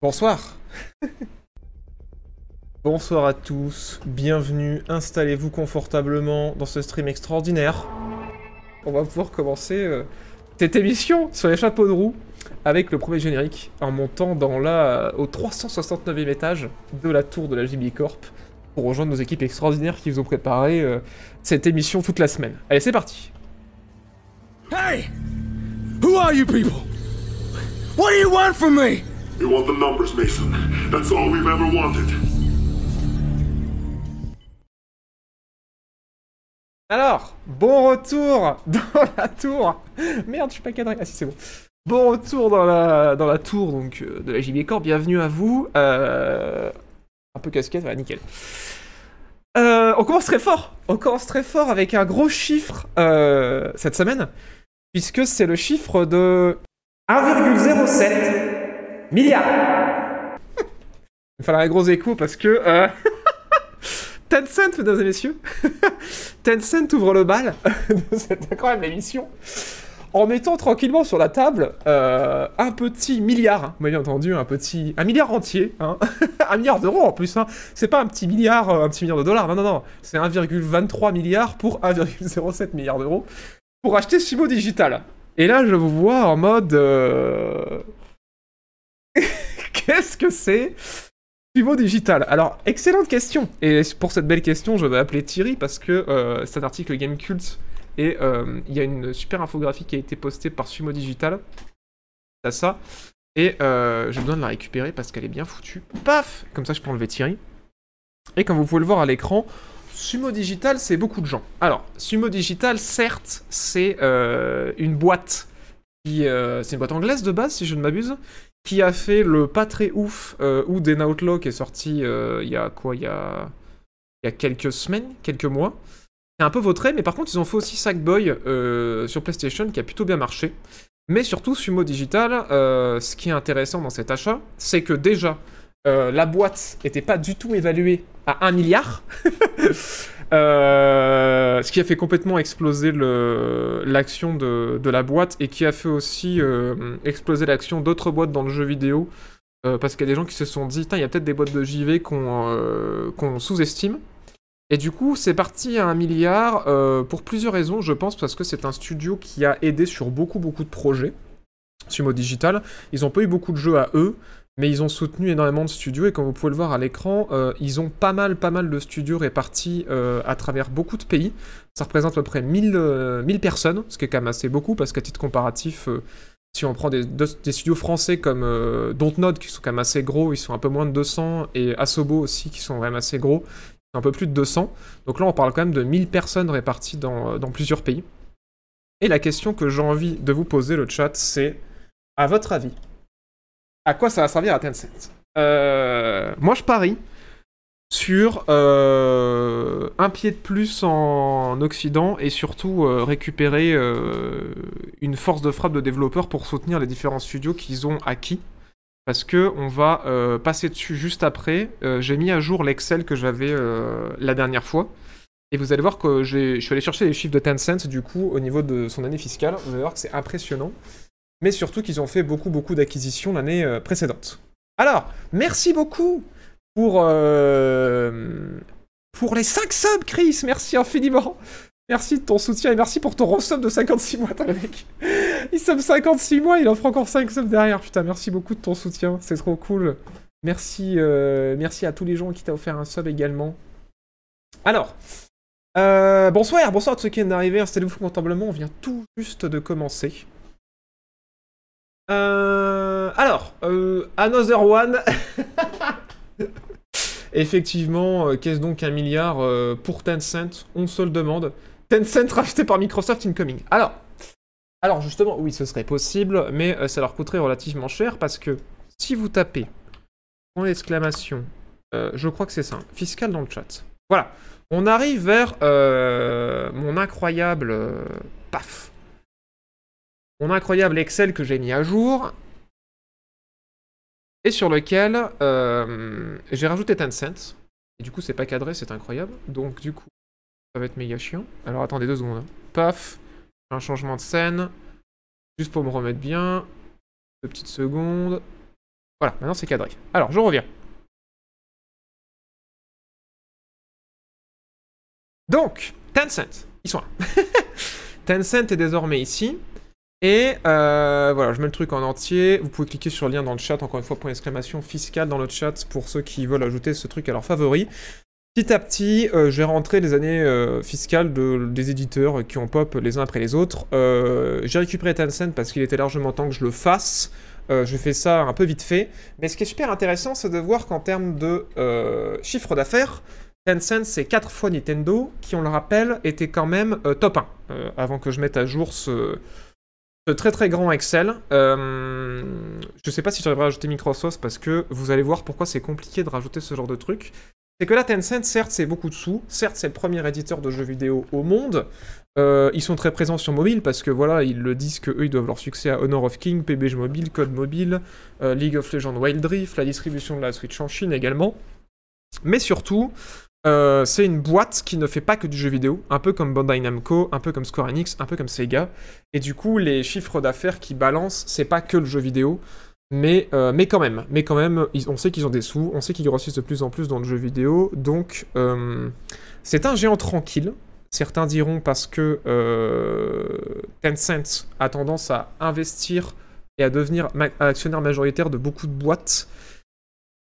Bonsoir. Bonsoir à tous, bienvenue, installez-vous confortablement dans ce stream extraordinaire. On va pouvoir commencer euh, cette émission sur les chapeaux de roue avec le premier générique en montant dans la, au 369e étage de la tour de la JB Corp pour rejoindre nos équipes extraordinaires qui vous ont préparé euh, cette émission toute la semaine. Allez, c'est parti. Hey! Who are you people? What do you want from me? Want the numbers, Mason. That's all we've ever wanted. Alors, bon retour dans la tour. Merde, je suis pas cadré. Ah si, c'est bon. Bon retour dans la, dans la tour donc euh, de la JB Corp. Bienvenue à vous. Euh, un peu casquette, voilà, nickel. Euh, on commence très fort. On commence très fort avec un gros chiffre cette semaine, puisque c'est le chiffre de 1,07 milliard. Il me fallait un gros écho parce que euh, Tencent, mesdames et messieurs, Tencent ouvre le bal de cette incroyable émission en mettant tranquillement sur la table euh, un petit milliard, hein, bien entendu, un petit, un milliard entier, hein, un milliard d'euros en plus. Hein. C'est pas un petit milliard, euh, un petit milliard de dollars, non, non, non, c'est 1,23 milliard pour 1,07 milliard d'euros pour acheter Sumo Digital. Et là, je vous vois en mode, qu'est-ce que c'est Sumo Digital. Alors, excellente question. Et pour cette belle question, je vais appeler Thierry parce que euh, c'est un article Game Cult et euh, il y a une super infographie qui a été postée par Sumo Digital. T'as ça. Et euh, j'ai besoin de la récupérer parce qu'elle est bien foutue. Paf Comme ça, je peux enlever Thierry. Et comme vous pouvez le voir à l'écran, Sumo Digital, c'est beaucoup de gens. Alors, Sumo Digital, certes, c'est euh, une boîte c'est une boîte anglaise de base, si je ne m'abuse, qui a fait le pas très ouf euh, Den Outlaw qui est sorti euh, il y a quoi Il y a... quelques semaines, quelques mois. C'est un peu vautré, mais par contre, ils ont fait aussi Sackboy euh, sur PlayStation qui a plutôt bien marché. Mais surtout, Sumo Digital, euh, ce qui est intéressant dans cet achat, c'est que déjà, la boîte n'était pas du tout évaluée à 1 milliard. Euh, ce qui a fait complètement exploser l'action de, la boîte et qui a fait aussi euh, exploser l'action d'autres boîtes dans le jeu vidéo. euh, parce qu'il y a des gens qui se sont dit, il y a peut-être des boîtes de JV qu'on sous-estime. Et du coup, c'est parti à un milliard pour plusieurs raisons, je pense, parce que c'est un studio qui a aidé sur beaucoup, beaucoup de projets. Sumo Digital, ils n'ont pas eu beaucoup de jeux à eux, mais ils ont soutenu énormément de studios, et comme vous pouvez le voir à l'écran, euh, ils ont pas mal, pas mal de studios répartis euh, à travers beaucoup de pays. Ça représente à peu près 1000, euh, 1000 personnes, ce qui est quand même assez beaucoup, parce qu'à titre comparatif, si on prend des, de- des studios français comme Dontnod, qui sont quand même assez gros, ils sont un peu moins de 200, et Asobo aussi, qui sont vraiment assez gros, un peu plus de 200. Donc là, on parle quand même de 1000 personnes réparties dans, dans plusieurs pays. Et la question que j'ai envie de vous poser, le chat, c'est, à votre avis, à quoi ça va servir à Tencent Euh, Moi, je parie sur euh, un pied de plus en Occident et surtout euh, récupérer une force de frappe de développeurs pour soutenir les différents studios qu'ils ont acquis. Parce que on va passer dessus juste après. J'ai mis à jour l'Excel que j'avais la dernière fois. Et vous allez voir que je suis allé chercher les chiffres de Tencent du coup au niveau de son année fiscale. Vous allez voir que c'est impressionnant. Mais surtout qu'ils ont fait beaucoup beaucoup d'acquisitions l'année euh, précédente. Alors, merci beaucoup pour, euh, pour les 5 subs, Chris. Merci infiniment. Merci de ton soutien et merci pour ton resub de 56 mois. Le mec. Il sub 56 mois, il offre encore 5 subs derrière. Putain, merci beaucoup de ton soutien. C'est trop cool. Merci, euh, merci à tous les gens qui t'ont offert un sub également. Alors, euh, bonsoir, bonsoir à tous ceux qui viennent d'arriver. Installez-vous confortablement, on vient tout juste de commencer. Euh, alors, euh, Another One. Effectivement, euh, qu'est-ce donc un milliard pour Tencent On se le demande. Tencent racheté par Microsoft incoming. Alors, justement, oui, ce serait possible, mais ça leur coûterait relativement cher parce que si vous tapez en exclamation, je crois que c'est ça, hein, fiscal dans le chat. Voilà, on arrive vers mon incroyable paf. Mon incroyable Excel que j'ai mis à jour et sur lequel euh, j'ai rajouté Tencent. Et du coup, c'est pas cadré, c'est incroyable. Donc, du coup, ça va être méga chiant. Alors, attendez deux secondes. hein. Paf, un changement de scène. Juste pour me remettre bien. Deux petites secondes. Voilà, maintenant c'est cadré. Alors, je reviens. Donc, Tencent, ils sont là. Tencent est désormais ici. Et euh, voilà, je mets le truc en entier. Vous pouvez cliquer sur le lien dans le chat, encore une fois, point d'exclamation fiscal dans le chat pour ceux qui veulent ajouter ce truc à leur favori. Petit à petit, euh, je vais rentrer les années euh, fiscales de, des éditeurs qui ont pop les uns après les autres. J'ai récupéré Tencent parce qu'il était largement temps que je le fasse. Je fais ça un peu vite fait. Mais ce qui est super intéressant, c'est de voir qu'en termes de chiffre d'affaires, Tencent, c'est 4 fois Nintendo, qui, on le rappelle, était quand même top 1. euh, avant que je mette à jour ce, ce très très grand Excel. Euh, je sais pas si j'arriverai à rajouter Microsoft parce que vous allez voir pourquoi c'est compliqué de rajouter ce genre de truc. C'est que là, Tencent, certes, c'est beaucoup de sous. Certes, c'est le premier éditeur de jeux vidéo au monde. Euh, ils sont très présents sur mobile parce que voilà, ils le disent que eux, ils doivent leur succès à Honor of King, PBG Mobile, Code Mobile, euh, League of Legends Wild Rift, la distribution de la Switch en Chine également. Mais surtout, euh, c'est une boîte qui ne fait pas que du jeu vidéo, un peu comme Bandai Namco, un peu comme Square Enix, un peu comme Sega. Et du coup, les chiffres d'affaires qui balancent, c'est pas que le jeu vidéo, mais, euh, mais quand même, mais quand même, on sait qu'ils ont des sous, on sait qu'ils grossissent de plus en plus dans le jeu vidéo, donc euh, c'est un géant tranquille. Certains diront parce que Tencent a tendance à investir et à devenir actionnaire majoritaire de beaucoup de boîtes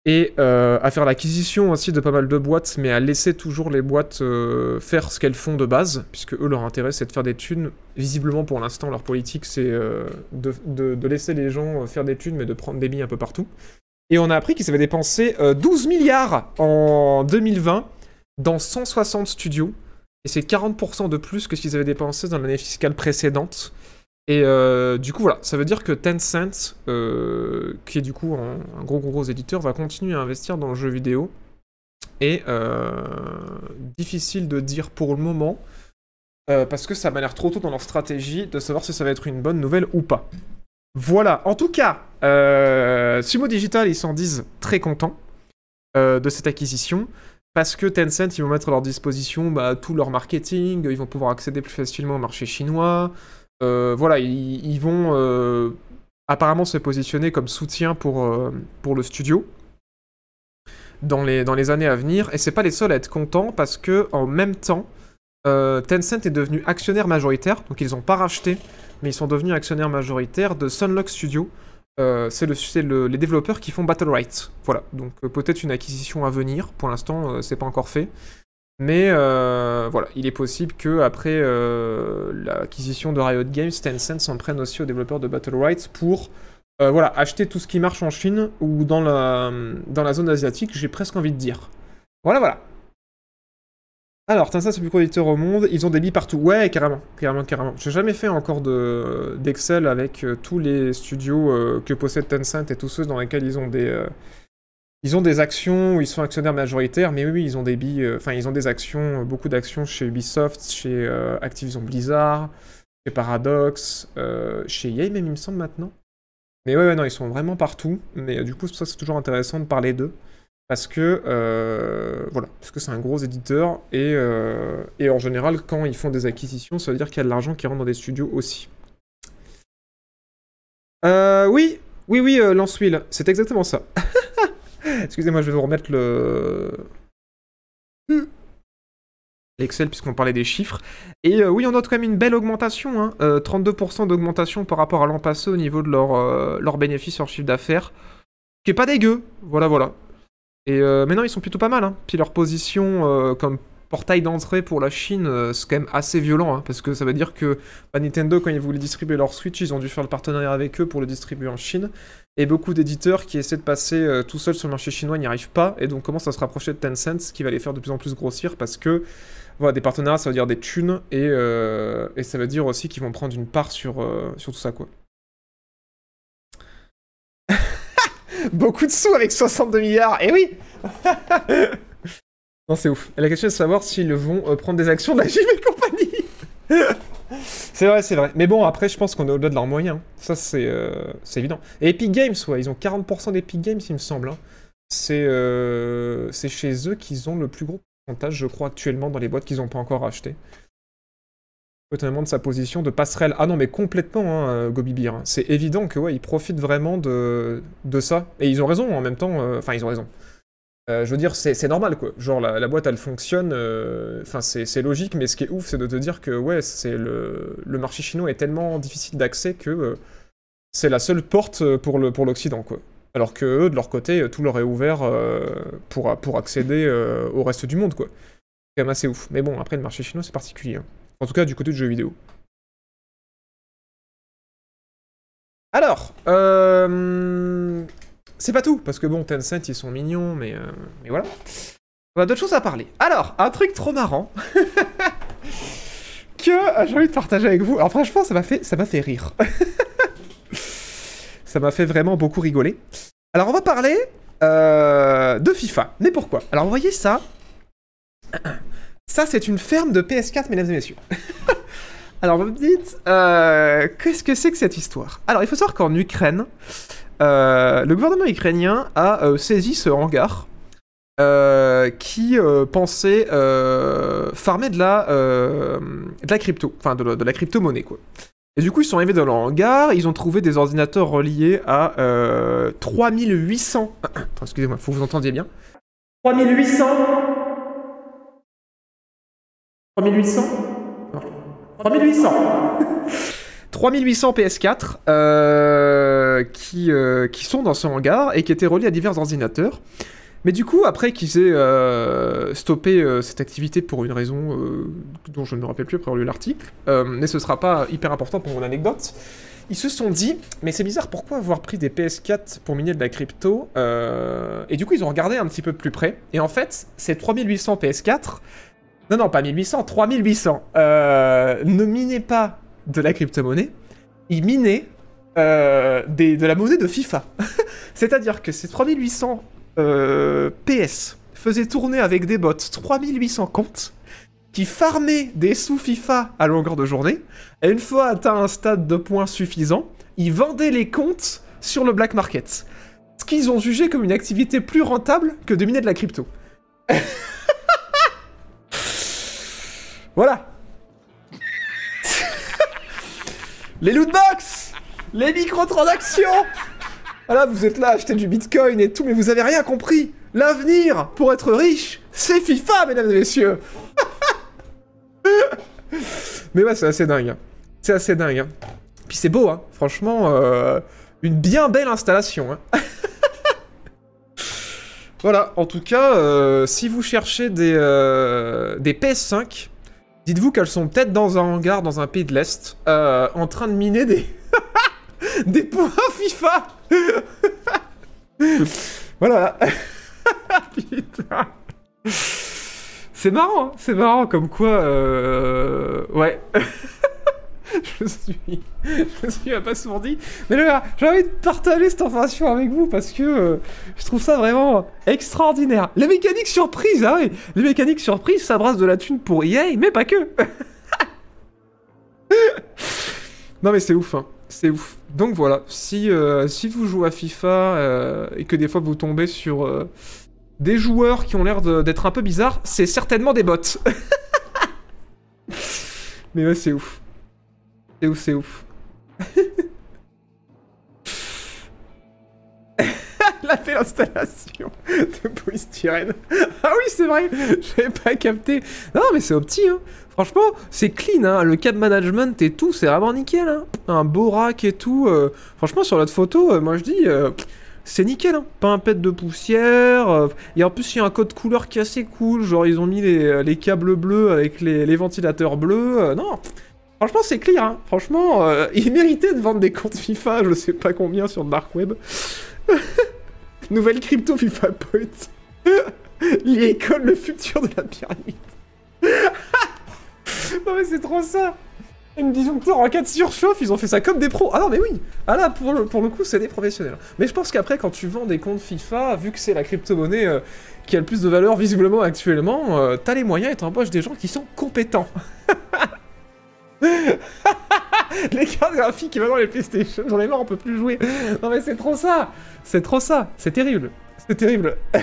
et euh, à faire l'acquisition aussi de pas mal de boîtes, mais à laisser toujours les boîtes euh, faire ce qu'elles font de base, puisque eux, leur intérêt, c'est de faire des thunes. Visiblement, pour l'instant, leur politique, c'est euh, de, de- laisser les gens faire des thunes, mais de prendre des billes un peu partout. Et on a appris qu'ils avaient dépensé euh, 12 milliards en 2020 dans 160 studios, et c'est 40% de plus que ce qu'ils avaient dépensé dans l'année fiscale précédente. Et euh, du coup, voilà, ça veut dire que Tencent, euh, qui est du coup un, gros, gros, gros éditeur, va continuer à investir dans le jeu vidéo. Et euh, difficile de dire pour le moment, parce que ça m'a l'air trop tôt dans leur stratégie de savoir si ça va être une bonne nouvelle ou pas. Voilà, en tout cas, Sumo Digital, ils s'en disent très contents de cette acquisition. Parce que Tencent, ils vont mettre à leur disposition bah, tout leur marketing, ils vont pouvoir accéder plus facilement au marché chinois, voilà, ils, vont euh, apparemment se positionner comme soutien pour, euh, le studio dans les, années à venir. Et c'est pas les seuls à être contents parce que en même temps, euh, Tencent est devenu actionnaire majoritaire, donc ils ont pas racheté, mais ils sont devenus actionnaires majoritaires de Sunlock Studio. Euh, c'est le, les développeurs qui font Battle Right. Voilà, donc euh, peut-être une acquisition à venir. Pour l'instant, euh, c'est pas encore fait. Mais euh, voilà, il est possible que après euh, l'acquisition de Riot Games, Tencent s'en prenne aussi aux développeurs de Battle Rights pour euh, voilà, acheter tout ce qui marche en Chine ou dans la, dans la zone asiatique, j'ai presque envie de dire. Voilà, voilà. Alors, Tencent, c'est le plus gros éditeur au monde. Ils ont des billes partout. Ouais, carrément, carrément, carrément. J'ai jamais fait encore de d'Excel avec tous les studios que possède Tencent et tous ceux dans lesquels ils ont des, ils ont des actions où ils sont actionnaires majoritaires, mais oui, ils ont des billes, euh, enfin, ils ont des actions, euh, beaucoup d'actions chez Ubisoft, chez euh, Activision Blizzard, chez Paradox, chez EA même, il me semble, maintenant. Mais ouais, ouais, non, ils sont vraiment partout, mais du coup, ça c'est toujours intéressant de parler d'eux, parce que, voilà, parce que c'est un gros éditeur, et, et en général, quand ils font des acquisitions, ça veut dire qu'il y a de l'argent qui rentre dans des studios aussi. Euh, oui, oui, oui, Lance Will, c'est exactement ça. Excusez-moi, je vais vous remettre le. Excel, puisqu'on parlait des chiffres. Et euh, oui, on note quand même une belle augmentation. Hein. Euh, 32% d'augmentation par rapport à l'an passé au niveau de leur, euh, leur bénéfice, leur chiffre d'affaires. Qui est pas dégueu. Voilà, voilà. Et mais non, ils sont plutôt pas mal. Hein. Puis leur position comme portail d'entrée pour la Chine, euh, c'est quand même assez violent. hein, parce que ça veut dire que bah, Nintendo, quand ils voulaient distribuer leur Switch, ils ont dû faire le partenariat avec eux pour le distribuer en Chine. Et beaucoup d'éditeurs qui essaient de passer euh, tout seuls sur le marché chinois n'y arrivent pas, et donc commencent à se rapprocher de Tencent, ce qui va les faire de plus en plus grossir, parce que voilà, des partenariats, ça veut dire des thunes, et, euh, ça veut dire aussi qu'ils vont prendre une part sur, sur tout ça, quoi. Beaucoup de sous avec 62 milliards, et oui Non, c'est ouf. La question est de savoir s'ils vont euh, prendre des actions de la JV Company C'est vrai, c'est vrai. Mais bon, après, je pense qu'on est au-delà de leurs moyens. Ça, c'est euh, évident. Et Epic Games, ouais, ils ont 40% d'Epic Games, il me semble. hein. C'est euh, c'est chez eux qu'ils ont le plus gros pourcentage, je crois, actuellement, dans les boîtes qu'ils n'ont pas encore achetées. étonnamment de sa position de passerelle. Ah non, mais complètement, hein, euh, Gobibir. hein. C'est évident que ouais, ils profitent vraiment de, de ça. Et ils ont raison en même temps. Enfin, ils ont raison. Euh, je veux dire, c'est normal, quoi. Genre, la, boîte, elle fonctionne. euh, Enfin, c'est logique, mais ce qui est ouf, c'est de te dire que, ouais, c'est le, marché chinois est tellement difficile d'accès que euh, c'est la seule porte pour le pour l'Occident, quoi. Alors que eux, de leur côté, tout leur est ouvert pour, pour accéder au reste du monde, quoi. C'est quand même assez ouf. Mais bon, après, le marché chinois, c'est particulier. hein. En tout cas, du côté du jeu vidéo. Alors, euh, c'est pas tout, parce que bon, Tencent, ils sont mignons, mais, euh, mais voilà. On a d'autres choses à parler. Alors, un truc trop marrant que euh, j'ai envie de partager avec vous. Alors franchement, ça m'a fait, rire. ça m'a fait vraiment beaucoup rigoler. Alors, on va parler euh, de FIFA. Mais pourquoi? Alors, vous voyez ça? Ça, c'est une ferme de PS4, mesdames et messieurs. Alors, vous me dites, qu'est-ce que c'est que cette histoire? Alors, il faut savoir qu'en Ukraine, le gouvernement ukrainien a euh, saisi ce hangar euh, qui euh, pensait euh, farmer de la, euh, de la crypto, enfin de, la- de la crypto-monnaie, quoi. Et du coup, ils sont arrivés dans le hangar, ils ont trouvé des ordinateurs reliés à euh, 3800... Attends, excusez-moi, faut que vous entendiez bien. 3800... 3800 Non. 3800 3800 PS4 euh, qui, euh, qui sont dans ce hangar et qui étaient reliés à divers ordinateurs. Mais du coup, après qu'ils aient euh, stoppé euh, cette activité pour une raison dont je ne me rappelle plus après avoir lu l'article, mais ce sera pas hyper important pour mon anecdote, ils se sont dit, mais c'est bizarre, pourquoi avoir pris des PS4 pour miner de la crypto Et du coup, ils ont regardé un petit peu plus près, et en fait, ces 3800 PS4, non, non, pas 1800, 3800, euh, ne minaient pas de la crypto-monnaie, ils minaient euh, de la monnaie de FIFA. C'est-à-dire que ces 3800 euh, PS faisaient tourner avec des bots 3800 comptes qui farmaient des sous FIFA à longueur de journée, et une fois atteint un stade de points suffisant, ils vendaient les comptes sur le black market. Ce qu'ils ont jugé comme une activité plus rentable que de miner de la crypto. voilà. les lootbox Les microtransactions Voilà, vous êtes là à acheter du bitcoin et tout, mais vous avez rien compris L'avenir, pour être riche, c'est FIFA, mesdames et messieurs Mais ouais, c'est assez dingue. hein. C'est assez dingue. hein. Puis c'est beau, hein. Franchement, euh, une bien belle installation. Voilà, en tout cas, euh, si vous cherchez des, euh, des PS5, dites-vous qu'elles sont peut-être dans un hangar dans un pays de l'Est, en train de miner des... des points FIFA Voilà. Putain. C'est marrant, hein, c'est marrant comme quoi, euh... ouais. je suis, je me suis abasourdi. Mais là, j'ai envie de partager cette information avec vous parce que euh, je trouve ça vraiment extraordinaire. Les mécaniques surprises, ah oui, les mécaniques surprises, ça brasse de la thune pour EA, mais pas que. non mais c'est ouf, hein. C'est ouf. Donc voilà, si, euh, si vous jouez à FIFA euh, et que des fois vous tombez sur euh, des joueurs qui ont l'air d'être un peu bizarres, c'est certainement des bots. Mais ouais, c'est ouf. C'est ouf, c'est ouf. La fait l'installation de. Ah oui, c'est vrai, j'avais pas capté. Non, mais c'est opti, hein. Franchement, c'est clean, hein. Le cap management et tout, c'est vraiment nickel, hein. Un beau rack et tout. euh, Franchement, sur notre photo, euh, moi je dis, euh, c'est nickel, hein. Pas un pet de poussière. Et en plus, il y a un code couleur qui est assez cool. Genre, ils ont mis les, les câbles bleus avec les, ventilateurs bleus. non, franchement, c'est clear, hein. Franchement, euh, il méritait de vendre des comptes FIFA, je sais pas combien sur le dark web. Nouvelle crypto FIFA Point. L'école, le futur de la pyramide. non mais c'est trop ça. Une disjoncteur en cas de surchauffe, ils ont fait ça comme des pros. Ah non mais oui. Ah là pour le, pour le coup c'est des professionnels. Mais je pense qu'après quand tu vends des comptes FIFA, vu que c'est la crypto-monnaie euh, qui a le plus de valeur visiblement actuellement, euh, t'as les moyens et t'embauches des gens qui sont compétents. les cartes graphiques et maintenant les PlayStation, j'en ai marre, on peut plus jouer. Non mais c'est trop ça. C'est trop ça. C'est terrible. C'est terrible.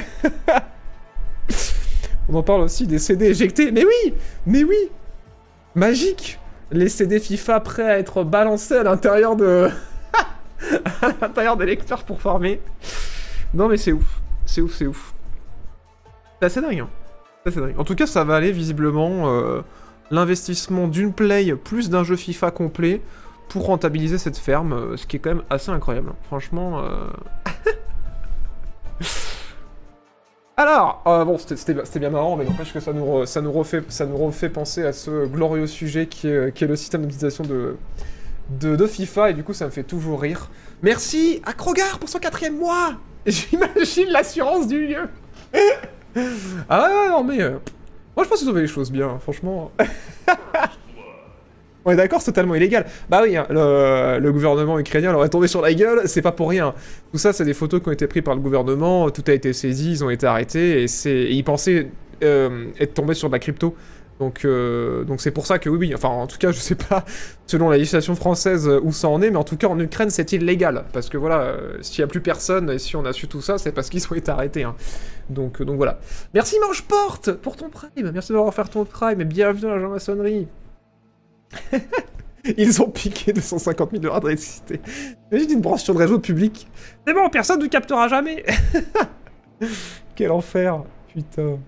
On en parle aussi des CD éjectés. Mais oui Mais oui Magique les CD FIFA prêts à être balancés à l'intérieur de... à l'intérieur des lecteurs pour farmer. Non mais c'est ouf. C'est ouf, c'est ouf. C'est assez dingue. Hein. C'est assez dingue. En tout cas, ça va aller visiblement euh, l'investissement d'une play plus d'un jeu FIFA complet pour rentabiliser cette ferme, euh, ce qui est quand même assez incroyable. hein. Franchement... euh, Alors, euh, bon, c'était- bien marrant, mais n'empêche que ça nous, refait, penser à ce glorieux sujet qui est, le système d'utilisation de, FIFA, et du coup, ça me fait toujours rire. Merci à Krogar pour son quatrième mois J'imagine l'assurance du lieu Ah ouais, non, mais... euh, moi, je pense qu'ils ont fait les choses bien, franchement. On est d'accord, c'est totalement illégal. Bah oui, hein, le, gouvernement ukrainien leur est tombé sur la gueule, c'est pas pour rien. Tout ça, c'est des photos qui ont été prises par le gouvernement, tout a été saisi, ils ont été arrêtés, et, ils pensaient euh, être tombés sur de la crypto. Donc euh, donc c'est pour ça que oui, oui, enfin en tout cas, je sais pas, selon la législation française, euh, où ça en est, mais en tout cas en Ukraine, c'est illégal. Parce que voilà, s'il y a plus personne, et si on a su tout ça, c'est parce qu'ils ont été arrêtés. hein. Donc, donc voilà. Merci Mange Porte pour ton prime, merci d'avoir offert ton prime, et bienvenue dans la maçonnerie. Ils ont piqué 250 000 dollars d'électricité. Imagine une branche sur le réseau public. C'est bon, personne ne captera jamais. Quel enfer, putain.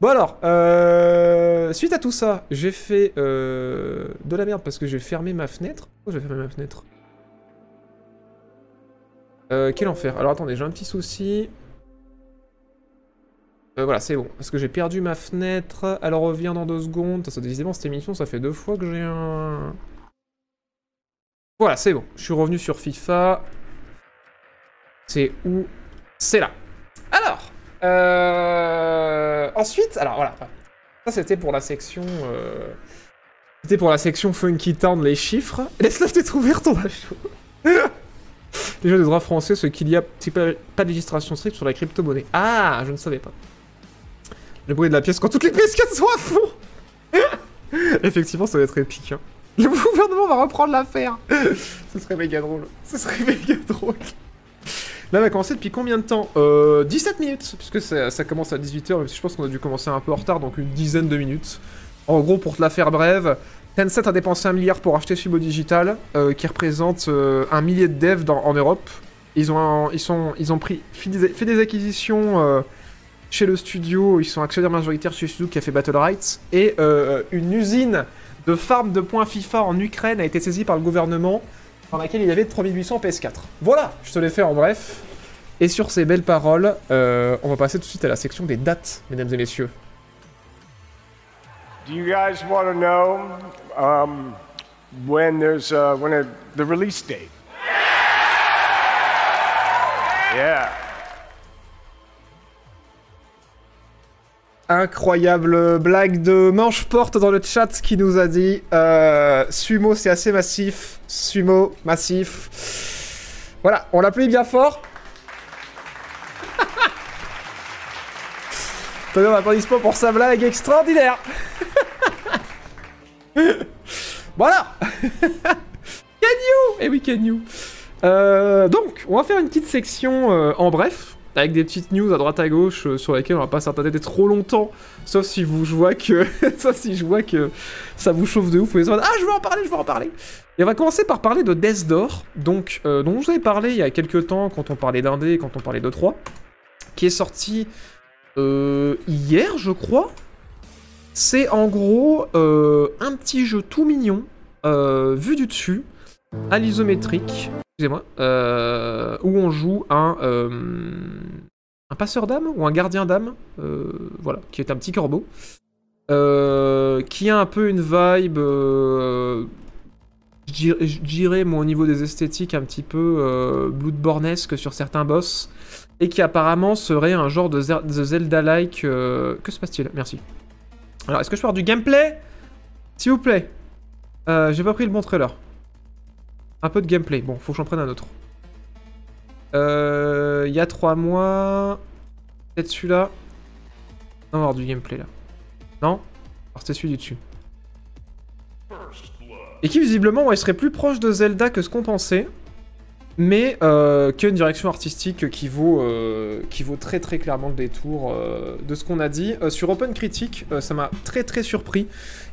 Bon alors, euh, suite à tout ça, j'ai fait euh, de la merde parce que j'ai fermé ma fenêtre. Pourquoi j'ai fermé ma fenêtre? Euh, Quel enfer. Alors attendez, j'ai un petit souci. Euh, voilà, c'est bon. Parce que j'ai perdu ma fenêtre. Elle revient dans deux secondes. Ça, décidément, cette émission, ça fait deux fois que j'ai un... Voilà, c'est bon. Je suis revenu sur FIFA. C'est où? C'est là. Alors, euh... ensuite, alors voilà. Ça, c'était pour la section... euh, C'était pour la section Funky Town, les chiffres. Laisse-le te trouver ton chaud. Déjà des droits français, ce qu'il y a, pas de législation stricte sur la crypto-monnaie. Ah, je ne savais pas. Le bruit de la pièce quand toutes les PS4 sont à fond Effectivement, ça va être épique. hein. Le gouvernement va reprendre l'affaire Ce serait méga drôle. Ce serait méga drôle. Là, on va commencer depuis combien de temps? Euh, 17 minutes, puisque ça, ça commence à 18h, même si je pense qu'on a dû commencer un peu en retard, donc une dizaine de minutes. En gros, pour te la faire brève, Tencent a dépensé un milliard pour acheter Sumo Digital, euh, qui représente euh, un millier de devs en Europe. Ils ont, ils, sont, ils ont pris, fait, des, fait des acquisitions euh, chez le studio, ils sont actionnaires majoritaires chez studio qui a fait Battle Rights, et euh, une usine de farm de points FIFA en Ukraine a été saisie par le gouvernement, dans laquelle il y avait 3800 PS4. Voilà, je te l'ai fait en bref. Et sur ces belles paroles, euh, on va passer tout de suite à la section des dates, mesdames et messieurs. Do you guys want to know um, when there's uh, when the release date? Yeah. Incroyable blague de Manche Porte dans le chat qui nous a dit euh, Sumo c'est assez massif, Sumo massif. Voilà, on l'applaudit bien fort. Tenez un applaudissement pour sa blague extraordinaire. voilà. Can you Eh oui, can you Euh, Donc, on va faire une petite section euh, en bref, avec des petites news à droite à gauche euh, sur lesquelles on va pas s'attarder trop longtemps, sauf si vous je vois que, sauf si je vois que ça vous chauffe de ouf. Vous se dire, ah, je veux en parler, je veux en parler. Et on va commencer par parler de Death Door, donc euh, dont je vous avais parlé il y a quelques temps quand on parlait d'Indé, quand on parlait de 3, qui est sorti euh, hier, je crois. C'est en gros un petit jeu tout mignon, vu du dessus, à l'isométrique, excusez-moi, euh, où on joue un, euh, un passeur d'âme ou un gardien d'âme, euh, voilà, qui est un petit corbeau, qui a un peu une vibe, je dirais- moi, au niveau des esthétiques, un petit peu Bloodborne-esque sur certains boss, et qui apparemment serait un genre de, Zelda-like. Que se passe-t-il? Merci. Alors, est-ce que je peux avoir du gameplay? S'il vous plaît. J'ai pas pris le bon trailer. Un peu de gameplay. Bon, faut que j'en prenne un autre. Euh, Il y a trois mois. Peut-être celui-là. On va avoir du gameplay là. Non? Alors c'était celui du dessus. Et qui visiblement ouais, serait plus proche de Zelda que ce qu'on pensait. Mais euh, a une direction artistique qui vaut, euh, qui vaut très très clairement le détour euh, de ce qu'on a dit. Euh, sur Open Critic, euh, ça m'a très très surpris.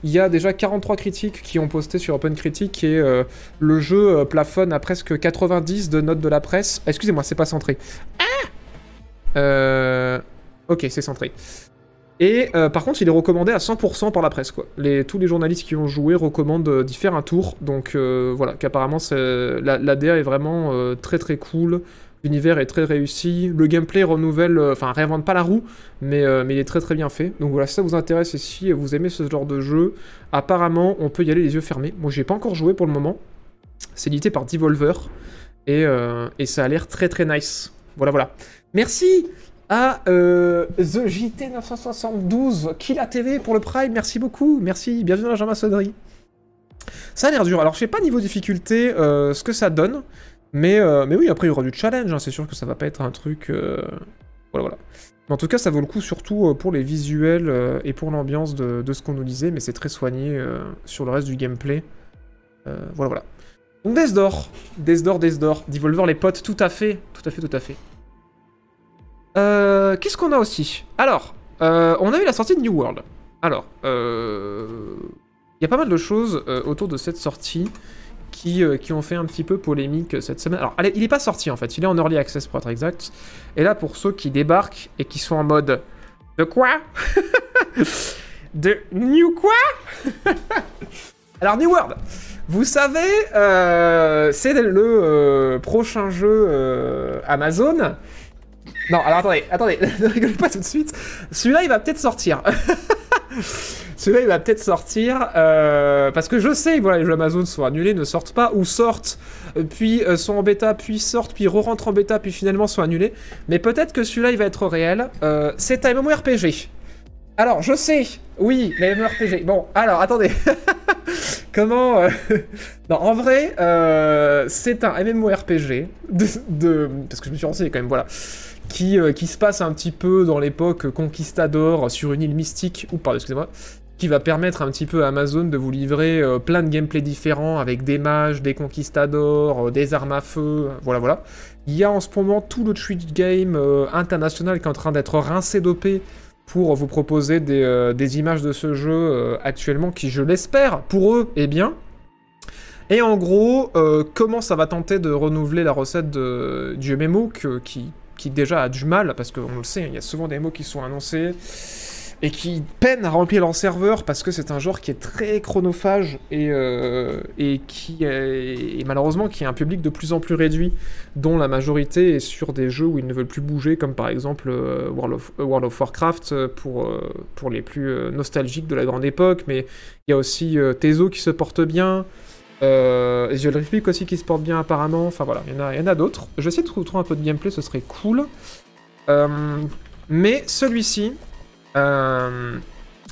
Il y a déjà 43 critiques qui ont posté sur Open Critic et le jeu plafonne à presque 90 de notes de la presse. Excusez-moi, c'est pas centré. Ah. Ok, c'est centré. Et euh, par contre, il est recommandé à 100% par la presse, quoi. Tous les journalistes qui ont joué recommandent euh, d'y faire un tour. Donc euh, voilà, qu'apparemment la, la DA est vraiment très très cool. L'univers est très réussi. Le gameplay renouvelle, enfin réinvente pas la roue, mais, mais il est très très bien fait. Donc voilà, si ça vous intéresse et si vous aimez ce genre de jeu, apparemment on peut y aller les yeux fermés. Moi j'ai pas encore joué pour le moment. C'est édité par Devolver. Et, et ça a l'air très très nice. Voilà, voilà. Merci à euh, The JT972, Kill TV pour le Prime. Merci beaucoup. Merci. Bienvenue dans la Jamassonnerie. Ça a l'air dur. Alors, je sais pas niveau difficulté euh, ce que ça donne. Mais, euh, mais oui, après, il y aura du challenge. hein. C'est sûr que ça va pas être un truc. euh, Voilà, voilà. En tout cas, ça vaut le coup surtout pour les visuels et pour l'ambiance de, de ce qu'on nous disait. Mais c'est très soigné sur le reste du gameplay. Voilà, voilà. Donc, Death Door. Death Door, Death Door. Devolver, les potes, tout à fait. Tout à fait, tout à fait. Euh, Qu'est-ce qu'on a aussi? Alors, euh, on a eu la sortie de New World. Alors, euh, il y a pas mal de choses autour de cette sortie qui, qui ont fait un petit peu polémique cette semaine. Alors, allez, il est pas sorti en fait, il est en early access pour être exact. Et là, pour ceux qui débarquent et qui sont en mode de quoi? De New quoi Alors, New World vous savez, c'est le prochain jeu Amazon. Non, alors attendez, attendez, ne rigolez pas tout de suite. Celui-là, il va peut-être sortir. Celui-là, il va peut-être sortir euh, parce que je sais, voilà, les jeux Amazon sont annulés, ne sortent pas ou sortent, euh, puis euh, sont en bêta, puis sortent, puis re-rentrent en bêta, puis finalement sont annulés. Mais peut-être que celui-là, il va être réel. C'est un MMORPG. Alors, je sais, oui, les MMORPG. Bon, alors, attendez. Comment Non, en vrai, c'est un MMORPG de- parce que je me suis renseigné quand même, voilà, qui, euh, qui se passe un petit peu dans l'époque Conquistador sur une île mystique, ou pardon, excusez-moi, qui va permettre un petit peu à Amazon de vous livrer euh, plein de gameplays différents avec des mages, des conquistadors, euh, des armes à feu, voilà, voilà. Il y a en ce moment tout le Twitch game international qui est en train d'être rincé d'OP pour vous proposer des, images de ce jeu actuellement qui, je l'espère, pour eux, est bien. Et en gros, comment ça va tenter de renouveler la recette de- du MMO que- qui, qui déjà a du mal, parce qu'on le sait, il y a souvent des MMO qui sont annoncés et qui peinent à remplir leur serveur parce que c'est un genre qui est très chronophage et, euh, et qui est, malheureusement qui a un public de plus en plus réduit, dont la majorité est sur des jeux où ils ne veulent plus bouger, comme par exemple euh, World, of, euh, World of Warcraft pour, pour les plus nostalgiques de la grande époque, mais il y a aussi Tezo qui se porte bien. Euh, The Old Republic aussi qui se porte bien apparemment. Enfin voilà, il y en a, il y en a d'autres. Je vais essayer de trouver un peu de gameplay, ce serait cool. Euh, mais celui-ci, euh,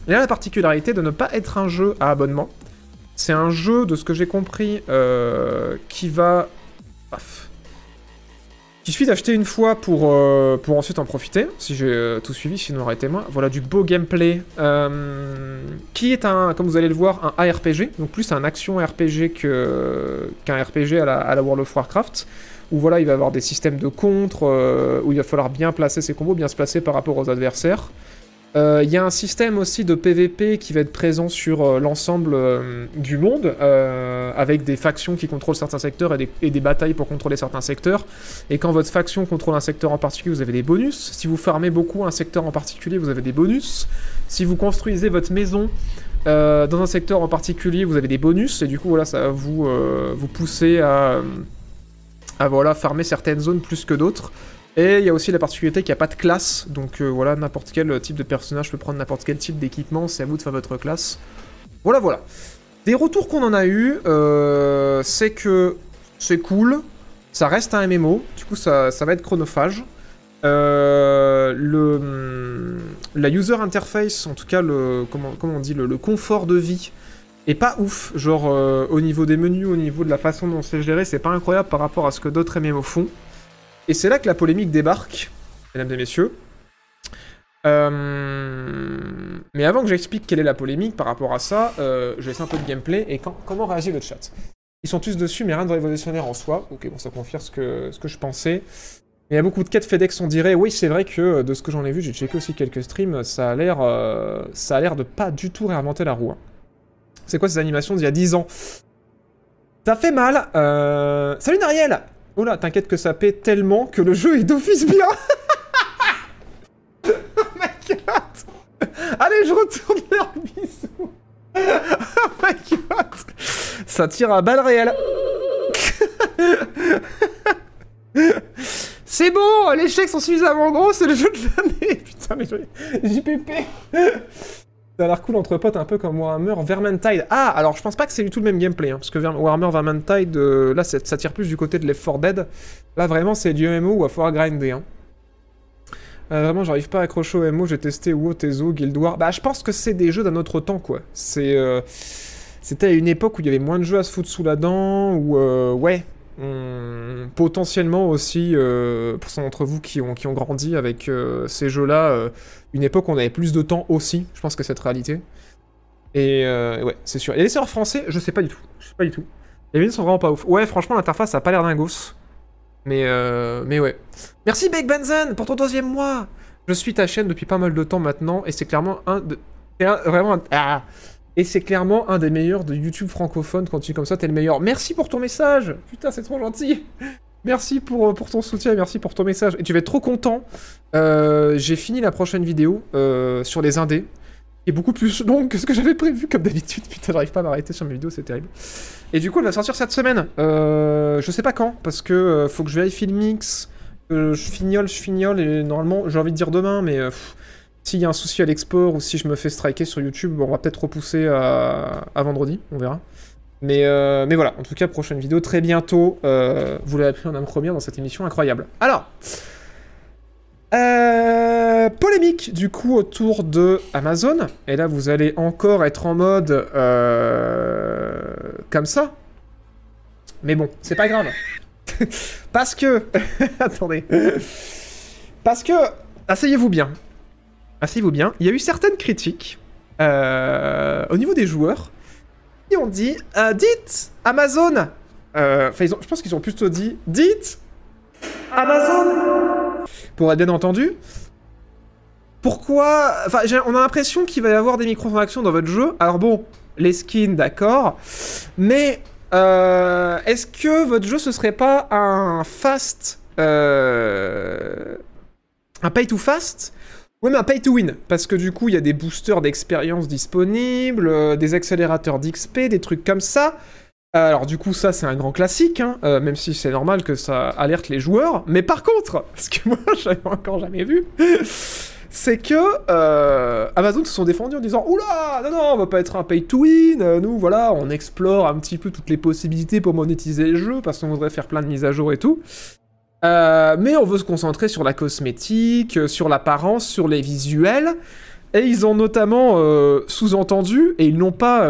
il a la particularité de ne pas être un jeu à abonnement. C'est un jeu, de ce que j'ai compris, euh, qui va... Paf. Il suffit d'acheter une fois pour, euh, pour ensuite en profiter, si j'ai euh, tout suivi, sinon arrêtez-moi. Voilà du beau gameplay, euh, qui est un, comme vous allez le voir, un ARPG, donc plus un action RPG qu'un RPG à la, à la World of Warcraft, où voilà, il va y avoir des systèmes de contre, où il va falloir bien placer ses combos, bien se placer par rapport aux adversaires. Euh, Il y a un système aussi de PVP qui va être présent sur euh, l'ensemble euh, du monde, avec des factions qui contrôlent certains secteurs et des, batailles pour contrôler certains secteurs. Et quand votre faction contrôle un secteur en particulier, vous avez des bonus. Si vous farmez beaucoup un secteur en particulier, vous avez des bonus. Si vous construisez votre maison dans un secteur en particulier, vous avez des bonus. Et du coup, voilà, ça va vous, pousser à, à voilà, farmer certaines zones plus que d'autres. Et il y a aussi la particularité qu'il n'y a pas de classe, donc euh, voilà, n'importe quel type de personnage peut prendre n'importe quel type d'équipement, c'est à vous de faire votre classe. Voilà, voilà. Des retours qu'on en a eu, euh, c'est que c'est cool, ça reste un MMO, du coup ça, ça va être chronophage. Euh, hum, la user interface, en tout cas le, comment, comment on dit, le, confort de vie, est pas ouf. Genre euh, au niveau des menus, au niveau de la façon dont c'est géré, c'est pas incroyable par rapport à ce que d'autres MMO font. Et c'est là que la polémique débarque, mesdames et messieurs. Euh, Mais avant que j'explique quelle est la polémique par rapport à ça, euh, je vais laisser un peu de gameplay et comment réagit le chat. Ils sont tous dessus, mais rien de révolutionnaire en soi. Ok, bon, ça confirme ce que, ce que je pensais. Il y a beaucoup de quêtes FedEx, on dirait. Oui, c'est vrai que euh, de ce que j'en ai vu, j'ai checké aussi quelques streams, ça a l'air euh, ça a l'air de pas du tout réinventer la roue. hein. C'est quoi ces animations d'il y a 10 ans? Ça fait mal. Salut Nariel Là, t'inquiète que ça pète tellement que le jeu est d'office bien. Oh my god. Allez, je retourne leur bisous. Oh my god. Ça tire à balles réelles. C'est bon, les chèques sont suffisamment gros, c'est le jeu de l'année. Putain, mais JPP. Ça a l'air cool entre potes, un peu comme Warhammer Vermintide. Ah, alors je pense pas que c'est du tout le même gameplay, hein, parce que Warhammer Vermintide, euh, là, ça, tire plus du côté de Left 4 Dead. Là, vraiment, c'est du MMO où il va falloir vraiment, j'arrive pas à accrocher au MMO, j'ai testé WoW, Tezo, Guild Wars. Bah, je pense que c'est des jeux d'un autre temps, quoi. Euh, C'était à une époque où il y avait moins de jeux à se foutre sous la dent, où, euh, ouais, on- potentiellement aussi, pour ceux d'entre vous qui ont, grandi avec ces jeux-là, une époque où on avait plus de temps aussi, je pense que cette réalité. Et euh, ouais, c'est sûr. Et les serveurs français, je sais pas du tout. Je sais pas du tout. Les mines sont vraiment pas ouf. Ouais, franchement, l'interface a pas l'air dingos. Mais, euh, mais ouais. Merci Bake Benzen pour ton deuxième mois. Je suis ta chaîne depuis pas mal de temps maintenant et c'est clairement un de. un- vraiment un- ah. Et c'est clairement un des meilleurs de YouTube francophone. Quand tu es comme ça, t'es le meilleur. Merci pour ton message. Putain, c'est trop gentil. Merci pour, pour ton soutien, merci pour ton message. Et tu vas être trop content. Euh, J'ai fini la prochaine vidéo euh, sur les indés. Est beaucoup plus longue que ce que j'avais prévu, comme d'habitude. Putain, j'arrive pas à m'arrêter sur mes vidéos, c'est terrible. Et du coup, elle va sortir cette semaine. Euh, je sais pas quand, parce que euh, faut que je vérifie le mix. je fignole, je fignole, et normalement, j'ai envie de dire demain, mais euh, s'il y a un souci à l'export ou si je me fais striker sur YouTube, on va peut-être repousser à vendredi, on verra. Mais, euh, mais voilà, en tout cas, prochaine vidéo très bientôt. Euh, vous l'avez appris en première dans cette émission incroyable. Alors, euh, polémique du coup autour de Amazon. Et là, vous allez encore être en mode comme ça. Mais bon, c'est pas grave. Parce que. Attendez. Parce que. Asseyez-vous bien. Asseyez-vous bien. Il y a eu certaines critiques au niveau des joueurs qui ont dit euh, Dites Amazon Euh, ils je pense qu'ils ont plutôt dit Dites Amazon Pour être bien entendu. Pourquoi Enfin, on a l'impression qu'il va y avoir des microtransactions dans votre jeu. Alors bon, les skins, d'accord. Mais euh, est-ce que votre jeu ce serait pas un fast, euh, un pay to fast Oui, mais un pay to win, parce que du coup, il y a des boosters d'expérience disponibles, euh, des accélérateurs d'XP, des trucs comme ça. Euh, Alors du coup, ça c'est un grand classique, hein, euh, même si c'est normal que ça alerte les joueurs. Mais par contre, ce que moi j'avais encore jamais vu, c'est que Amazon se sont défendus en disant Oula, non, non, on va pas être un pay to win, nous voilà, on explore un petit peu toutes les possibilités pour monétiser le jeu parce qu'on voudrait faire plein de mises à jour et tout. Euh, mais on veut se concentrer sur la cosmétique, euh, sur l'apparence, sur les visuels. Et ils ont notamment euh, sous-entendu, et ils n'ont pas,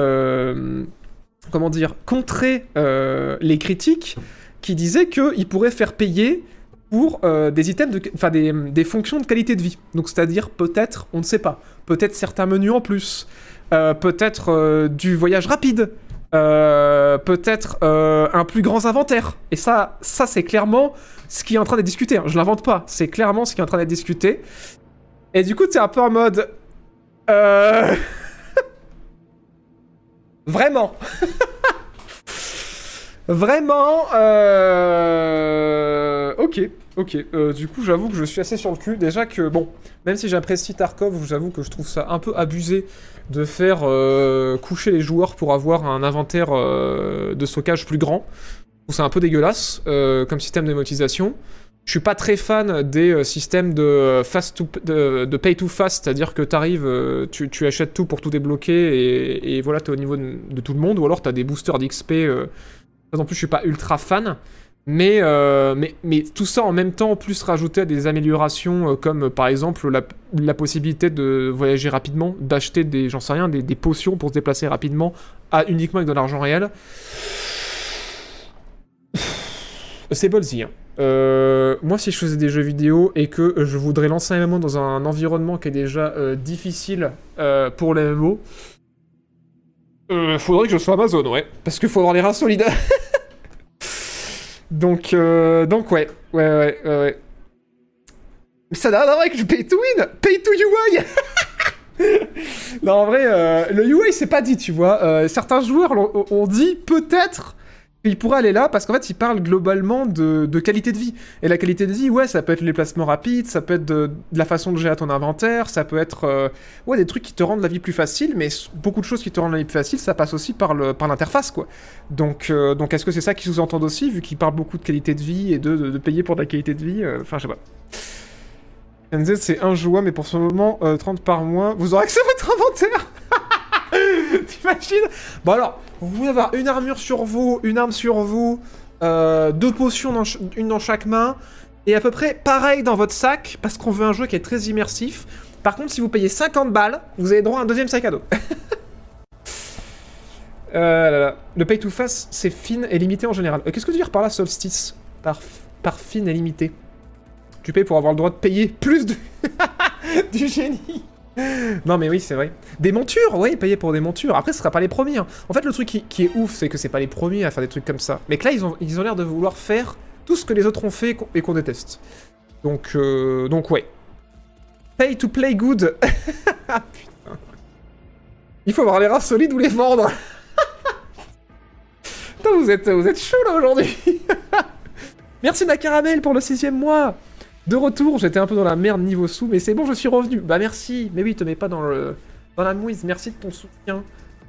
comment dire, contré les critiques qui disaient qu'ils pourraient faire payer pour des items, enfin des, fonctions de qualité de vie. Donc c'est-à-dire peut-être, on ne sait pas, peut-être certains menus en plus, peut-être du voyage rapide, euh, peut-être euh, un plus grand inventaire. Et ça, ça c'est clairement ce qui est en train d'être discuté. hein. Je l'invente pas, c'est clairement ce qui est en train d'être discuté. Et du coup, t'es un peu en mode. Euh... Vraiment. Vraiment. Ok, ok. Euh, du coup, j'avoue que je suis assez sur le cul. Déjà que, bon, même si j'apprécie Tarkov, j'avoue que je trouve ça un peu abusé de faire euh, coucher les joueurs pour avoir un inventaire euh, de stockage plus grand. Ça un peu dégueulasse comme système de monétisation. Je suis pas très fan des systèmes de, fast to, de, de pay to fast, c'est-à-dire que t'arrives, tu, achètes tout pour tout débloquer et, et voilà, t'es au niveau de, de tout le monde, ou alors t'as des boosters d'XP. Non plus, je suis pas ultra fan. Mais, euh, mais, mais tout ça en même temps, plus rajouter à des améliorations euh, comme euh, par exemple la, la possibilité de voyager rapidement, d'acheter des, j'en sais rien, des, des potions pour se déplacer rapidement à, uniquement avec de l'argent réel. C'est ballsy. Hein. Moi, si je faisais des jeux vidéo et que je voudrais lancer un MMO dans un environnement qui est déjà difficile pour les MMO, faudrait que je sois Amazon, ouais. Parce qu'il faut avoir les reins solides. donc, euh, donc ouais. Ouais, ouais, ouais, ouais. Mais ça n'a rien à voir avec le pay to win Pay to UI Non, en vrai, euh, le UI, c'est pas dit, tu vois. Euh, certains joueurs ont dit peut-être qu'il pourrait aller là parce qu'en fait, ils parlent globalement de, qualité de vie. Et la qualité de vie, ouais, ça peut être les placements rapides, ça peut être de, la façon de gérer ton inventaire, ça peut être euh, ouais, des trucs qui te rendent la vie plus facile, mais beaucoup de choses qui te rendent la vie plus facile, ça passe aussi par l'interface, quoi. Donc, euh, donc est-ce que c'est ça qu'ils sous-entendent aussi, vu qu'ils parlent beaucoup de qualité de vie et de, de, payer pour de la qualité de vie euh, Enfin, je sais pas. NZ, c'est un joueur, mais pour ce moment, euh, 30 par mois. Vous aurez accès à votre inventaire T'imagines? Bon alors, vous pouvez avoir une armure sur vous, une arme sur vous, euh, deux potions, dans une dans chaque main, et à peu près pareil dans votre sac, parce qu'on veut un jeu qui est très immersif. Par contre, si vous payez 50 balles, vous avez droit à un deuxième sac à dos. Euh. Le pay to face, c'est fine et limité en général. Euh, Qu'est-ce que tu veux dire par là, solstice? Par, par fine et limité Tu payes pour avoir le droit de payer plus de... du génie non mais oui c'est vrai. Des montures, oui, payer pour des montures. Après ce sera pas les premiers. hein. En fait le truc qui, est ouf c'est que c'est pas les premiers à faire des trucs comme ça. Mais que là ils ont ils ont l'air de vouloir faire tout ce que les autres ont fait et qu'on- déteste. Donc euh, donc ouais. Pay to play good. ah. Il faut avoir les rats solides ou les vendre. Putain vous êtes vous êtes chaud là aujourd'hui. Merci Nakaramel pour le sixième mois. De retour, j'étais un peu dans la merde niveau sous, mais c'est bon, je suis revenu. Bah merci, mais oui, te mets pas dans le dans la mouise. Merci de ton soutien.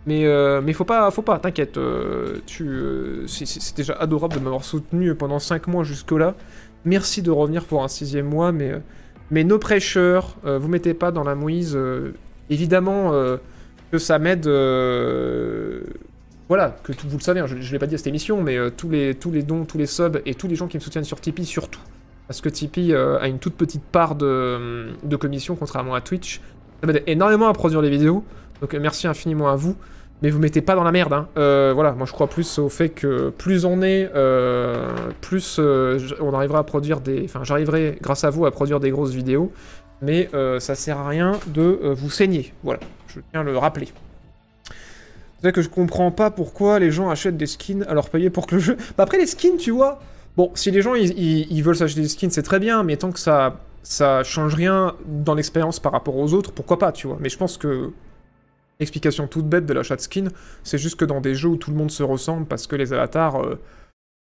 Mais euh, mais faut pas, pas, t'inquiète. euh, tu, euh, c'est- déjà adorable de m'avoir soutenu pendant 5 mois jusque là. Merci de revenir pour un sixième mois, mais mais no pressure. euh, vous mettez pas dans la mouise. évidemment que ça m'aide. voilà, que vous le savez, hein, je, je l'ai pas dit à cette émission, mais tous les tous les dons, tous les subs et tous les gens qui me soutiennent sur Tipeee surtout. Parce que Tipeee euh, a une toute petite part de, commission, contrairement à Twitch. Ça m'aide énormément à produire les vidéos. Donc euh, merci infiniment à vous. Mais vous mettez pas dans la merde. Hein. Euh, voilà, moi je crois plus au fait que plus on est, plus on arrivera à produire des. Enfin, j'arriverai grâce à vous à produire des grosses vidéos. Mais ça sert à rien de vous saigner. Voilà, je tiens à le rappeler. C'est vrai que je comprends pas pourquoi les gens achètent des skins leur payer pour que le jeu. Bah après les skins, tu vois. Bon, si les gens ils, veulent s'acheter des skins, c'est très bien, mais tant que ça ça change rien dans l'expérience par rapport aux autres, pourquoi pas, tu vois. Mais je pense que l'explication toute bête de l'achat de skins, c'est juste que dans des jeux où tout le monde se ressemble parce que les avatars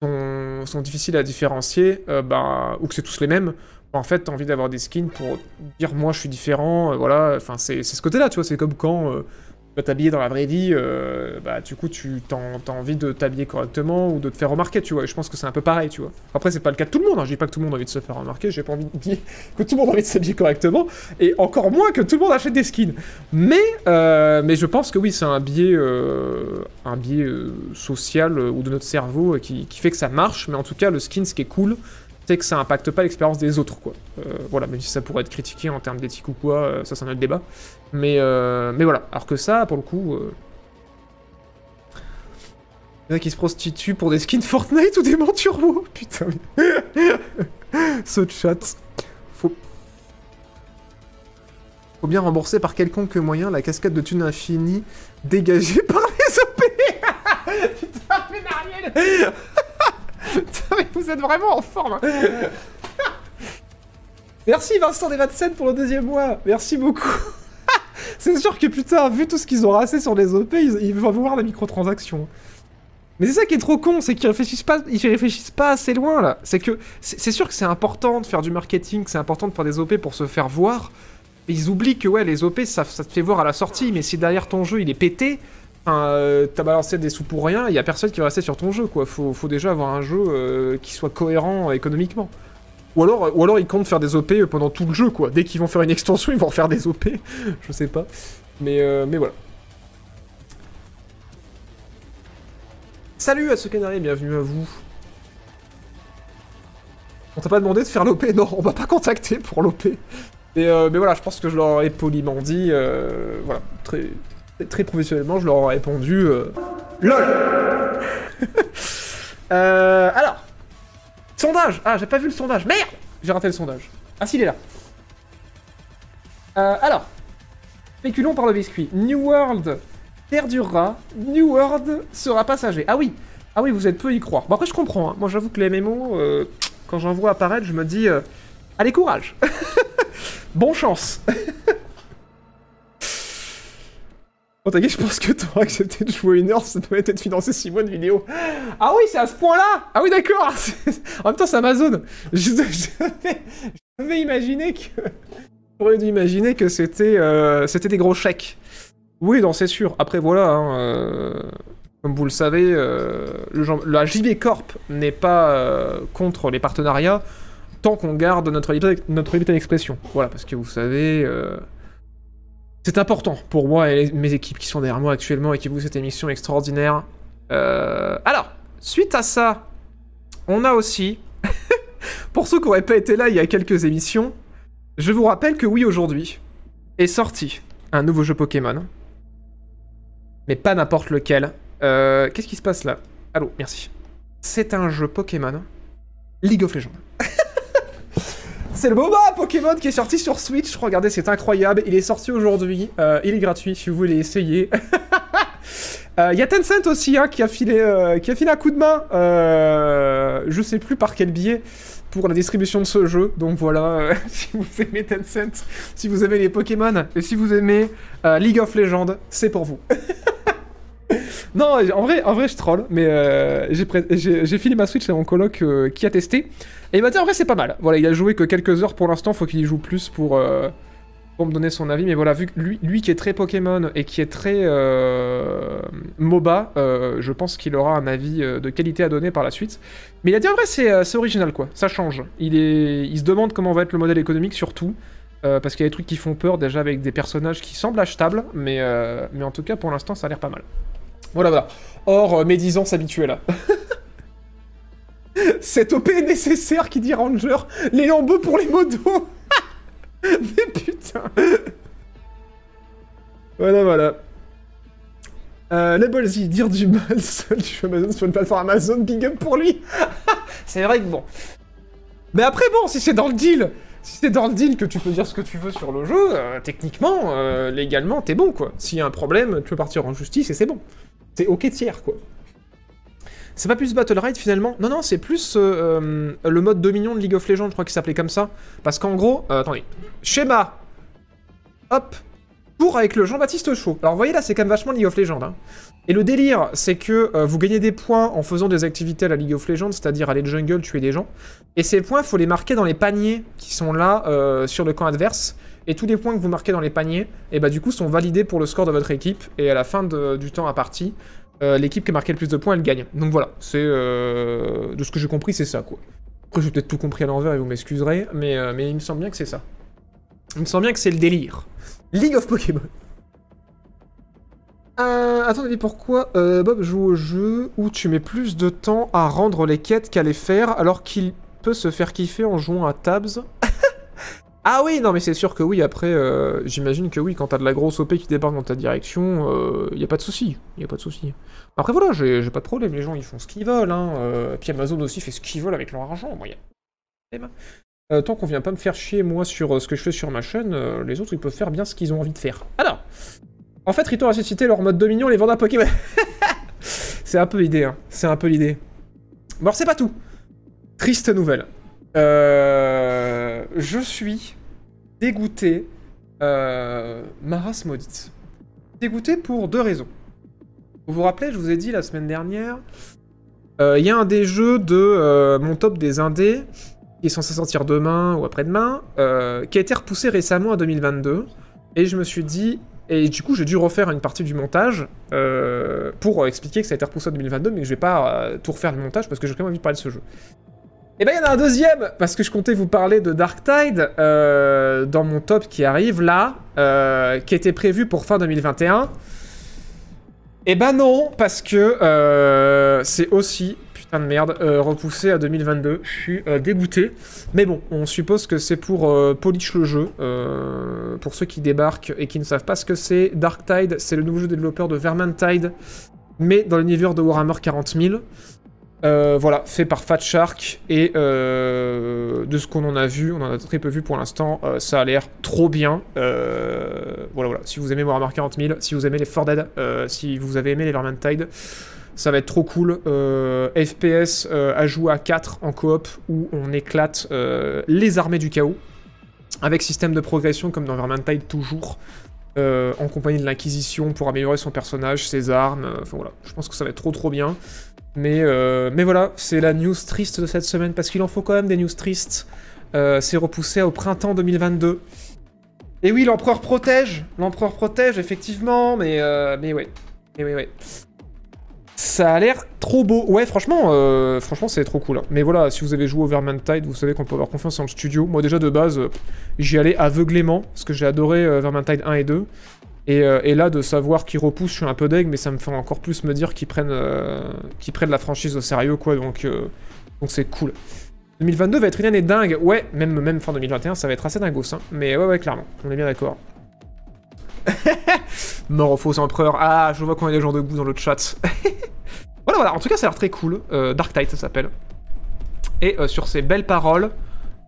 euh, sont, difficiles à différencier, bah, ou que c'est tous les mêmes, en fait, t'as envie d'avoir des skins pour dire moi je suis différent, euh, voilà. Enfin, c'est ce côté-là, tu vois. C'est comme quand t'habiller dans la vraie vie, euh, bah du coup tu t'as envie de t'habiller correctement ou de te faire remarquer, tu vois. Et je pense que c'est un peu pareil, tu vois. Après c'est pas le cas de tout le monde, hein. je dis pas que tout le monde a envie de se faire remarquer, j'ai pas envie de dire que tout le monde a envie de s'habiller correctement, et encore moins que tout le monde achète des skins. Mais, euh, mais je pense que oui, c'est un biais, euh, un biais social ou de notre cerveau qui, qui fait que ça marche, mais en tout cas le skin, ce qui est cool, c'est que ça impacte pas l'expérience des autres, quoi. Euh, voilà, même si ça pourrait être critiqué en termes d'éthique ou quoi, euh, ça c'est un autre débat. Mais, euh, mais voilà, alors que ça, pour le coup... Il y en a qui se prostituent pour des skins Fortnite ou des montures WoW, putain. Ce chat. Faut... Faut bien rembourser par quelconque moyen la cascade de thunes infinie dégagée par les OP Putain, mais mais vous êtes vraiment en forme Merci Vincent des Vatsen pour le deuxième mois Merci beaucoup C'est sûr que putain, vu tout ce qu'ils ont rassé sur les OP, ils, vont voir la microtransaction. Mais c'est ça qui est trop con, c'est qu'ils réfléchissent pas, ils réfléchissent pas assez loin là. C'est que c'est sûr que c'est important de faire du marketing, c'est important de faire des OP pour se faire voir. Mais ils oublient que ouais, les OP ça te fait voir à la sortie, mais si derrière ton jeu il est pété, enfin, euh, t'as balancé des sous pour rien, il y a personne qui va rester sur ton jeu quoi. Faut, faut déjà avoir un jeu euh, qui soit cohérent euh, économiquement. Ou alors, ou alors ils comptent faire des OP pendant tout le jeu quoi. Dès qu'ils vont faire une extension, ils vont faire des OP. Je sais pas. Mais, euh, mais voilà. Salut à ce canari, bienvenue à vous. On t'a pas demandé de faire l'OP Non, on m'a pas contacté pour l'OP. Mais, mais voilà, je pense que je leur aurais poliment dit, voilà, très, très professionnellement, je leur aurais répondu euh, LOL Euh, Alors, sondage Ah, j'ai pas vu le sondage, merde J'ai raté le sondage. Ah si, il est là. Euh, alors, spéculons par le biscuit. New World perdurera. New World sera passager. Ah oui, ah oui, vous êtes peu y croire. Bon après je comprends. hein. Moi j'avoue que les MMO, quand j'en vois apparaître, je me dis, allez courage. bon chance. Bon t'inquiète, je pense que t'auras accepté de jouer une heure, ça doit être financé 6 mois de vidéo. Ah oui, c'est à ce point-là Ah oui d'accord En même temps c'est Amazon. Je, devais, imaginer que... J'aurais dû imaginer que c'était euh, c'était des gros chèques. Oui, non, c'est sûr. Après, voilà, hein, euh, comme vous le savez, euh, le la JB Corp n'est pas contre les partenariats tant qu'on garde notre liberté, d'expression. Voilà, parce que vous savez, c'est important pour moi et mes équipes qui sont derrière moi actuellement et qui vous cette émission extraordinaire. Euh, alors, suite à ça, on a aussi, pour ceux qui n'auraient pas été là il y a quelques émissions, je vous rappelle que oui, aujourd'hui est sorti un nouveau jeu Pokémon. Mais pas n'importe lequel. Euh, Qu'est-ce qui se passe là? Allô, merci. C'est un jeu Pokémon League of Legends. C'est le MOBA Pokémon qui est sorti sur Switch. Regardez, c'est incroyable. Il est sorti aujourd'hui. Euh, il est gratuit si vous voulez essayer. Euh, Il y a Tencent aussi hein, qui, a filé, euh, qui a filé un coup de main. Euh, je sais plus par quel biais pour la distribution de ce jeu. Donc voilà, euh, si vous aimez Tencent, si vous aimez les Pokémon et si vous aimez euh, League of Legends, c'est pour vous. non, en vrai, en vrai, je troll, mais euh, j'ai filé ma Switch à mon coloc euh, qui a testé. Et il m'a dit en vrai, c'est pas mal. Voilà, il a joué que quelques heures pour l'instant, faut qu'il y joue plus pour. euh, me donner son avis, mais voilà, vu que lui, lui qui est très Pokémon et qui est très MOBA, je pense qu'il aura un avis de qualité à donner par la suite. Mais il a dit en vrai, c'est original quoi, ça change. Il, se demande comment va être le modèle économique surtout, parce qu'il y a des trucs qui font peur déjà avec des personnages qui semblent achetables, mais, mais en tout cas pour l'instant ça a l'air pas mal. Voilà, voilà. Or, euh, médisance habituelle. Cette OP est nécessaire qui dit Ranger, les lambeaux pour les modos Mais putain Voilà, voilà. Euh, les Ballsy, dire du mal seul du Amazon sur une plateforme Amazon, big up pour lui C'est vrai que bon. Mais après, bon, si c'est dans le deal, si c'est dans le deal que tu peux dire ce que tu veux sur le jeu, euh, techniquement, euh, légalement, t'es bon, quoi. S'il y a un problème, tu peux partir en justice et c'est bon. C'est ok tiers, quoi. C'est pas plus Battle Ride finalement? Non, non, c'est plus euh, euh, le mode Dominion de League of Legends, je crois qu'il s'appelait comme ça. Parce qu'en gros, euh, attendez, schéma, hop, tour avec le Jean-Baptiste Chaud. Alors vous voyez là, c'est quand même vachement League of Legends. hein. Et le délire, c'est que vous gagnez des points en faisant des activités à la League of Legends, c'est-à-dire aller jungle, tuer des gens. Et ces points, faut les marquer dans les paniers qui sont là sur le camp adverse. Et tous les points que vous marquez dans les paniers, et bah du coup, sont validés pour le score de votre équipe. Et à la fin du temps à partie, euh, l'équipe qui a marqué le plus de points, elle gagne. Donc voilà, c'est euh, de ce que j'ai compris, c'est ça quoi. Après, j'ai peut-être tout compris à l'envers et vous m'excuserez, mais, euh, il me semble bien que c'est ça. Il me semble bien que c'est le délire. League of Pokémon. Euh, attendez, pourquoi euh, Bob joue au jeu où tu mets plus de temps à rendre les quêtes qu'à les faire alors qu'il peut se faire kiffer en jouant à Tabs? Ah oui, non mais c'est sûr que oui, après, euh, j'imagine que oui, quand t'as de la grosse OP qui débarque dans ta direction, euh, y a pas de souci, y a pas de souci. Après voilà, j'ai pas de problème, les gens ils font ce qu'ils veulent, hein, euh, puis Amazon aussi fait ce qu'ils veulent avec leur argent, moi. Euh, tant qu'on vient pas me faire chier moi sur ce que je fais sur ma chaîne, les autres ils peuvent faire bien ce qu'ils ont envie de faire. Alors, en fait Rito a ressuscité leur mode Dominion, les vendre à Pokémon. c'est un peu l'idée, hein, c'est un peu l'idée. Bon c'est pas tout. Triste nouvelle. Euh, je suis dégoûté. Euh, ma race maudite. Dégoûté pour deux raisons. Vous vous rappelez, je vous ai dit la semaine dernière, euh, il y a un des jeux de euh, mon top des indés qui est censé sortir demain ou après-demain, euh, qui a été repoussé récemment à 2022. Et je me suis dit, et du coup j'ai dû refaire une partie du montage pour expliquer que ça a été repoussé en 2022, mais que je vais pas tout refaire le montage parce que j'ai quand même envie de parler de ce jeu. Et ben il y en a un deuxième, parce que je comptais vous parler de Dark Tide euh, dans mon top qui arrive là, euh, qui était prévu pour fin 2021. Et ben non, parce que euh, c'est aussi, putain de merde, repoussé à 2022. Je suis dégoûté. Mais bon, on suppose que c'est pour polish le jeu. pour ceux qui débarquent et qui ne savent pas ce que c'est, Dark Tide, c'est le nouveau jeu développeur de Vermintide, mais dans l'univers de Warhammer 40 000. Euh, voilà, fait par Fat Shark. Et euh, de ce qu'on en a vu, on en a très peu vu pour l'instant, euh, ça a l'air trop bien. Voilà, voilà. Si vous aimez Warhammer 40 000, si vous aimez les 4 Dead, si vous avez aimé les Vermintide, ça va être trop cool. FPS à jouer à 4 en coop où on éclate les armées du chaos. Avec système de progression comme dans Vermintide toujours. en compagnie de l'Inquisition pour améliorer son personnage, ses armes. Enfin voilà, je pense que ça va être trop trop bien. Mais, euh, mais voilà, c'est la news triste de cette semaine parce qu'il en faut quand même des news tristes. Euh, c'est repoussé au printemps 2022. Et oui, l'empereur protège, l'empereur protège effectivement, mais euh, mais ouais, mais. Ça a l'air trop beau. Ouais, franchement, euh, franchement, c'est trop cool. hein. Mais voilà, si vous avez joué au Vermintide, vous savez qu'on peut avoir confiance en le studio. Moi, déjà de base, j'y allais aveuglément parce que j'ai adoré euh, Vermintide 1 et 2. Et, euh, et là, de savoir qu'ils repoussent, je suis un peu deg, mais ça me fait encore plus me dire qu'ils prennent, euh, qu'ils prennent la franchise au sérieux, quoi. Donc, euh, donc c'est cool. 2022 va être une année dingue. Ouais, même, même fin 2021, ça va être assez dingos. Hein. Mais ouais, ouais, clairement. On est bien d'accord. Mort aux faux empereurs. Ah, je vois qu'on a des gens debout dans le chat. voilà, voilà. En tout cas, ça a l'air très cool. Dark Tide, ça s'appelle. Et sur ces belles paroles,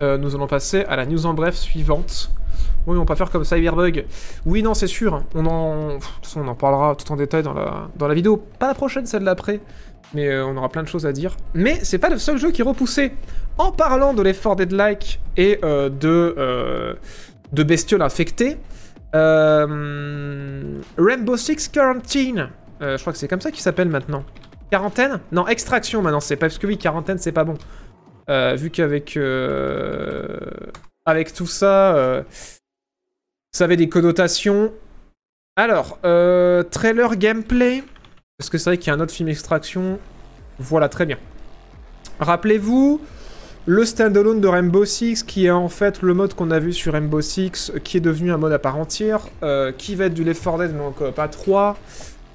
nous allons passer à la news en bref suivante. Oui, on va pas faire comme Cyberbug. Oui, non, c'est sûr. On en... On en parlera tout en détail dans la, dans la vidéo. Pas la prochaine, celle d'après. Mais euh, on aura plein de choses à dire. Mais c'est pas le seul jeu qui est repoussé. En parlant de l'effort Dead-like et euh, de, euh, de bestioles infectées, Rainbow Six Quarantine. Je crois que c'est comme ça qu'il s'appelle maintenant. Quarantaine? Non, extraction maintenant, c'est pas parce que oui, quarantaine c'est pas bon. Vu qu'avec avec tout ça, ça avait des connotations. Alors, euh, trailer gameplay. Parce que c'est vrai qu'il y a un autre film extraction. Voilà, très bien. Rappelez-vous le standalone de Rainbow Six, qui est en fait le mode qu'on a vu sur Rainbow Six, qui est devenu un mode à part entière, euh, qui va être du Left 4 Dead, donc euh, pas 3,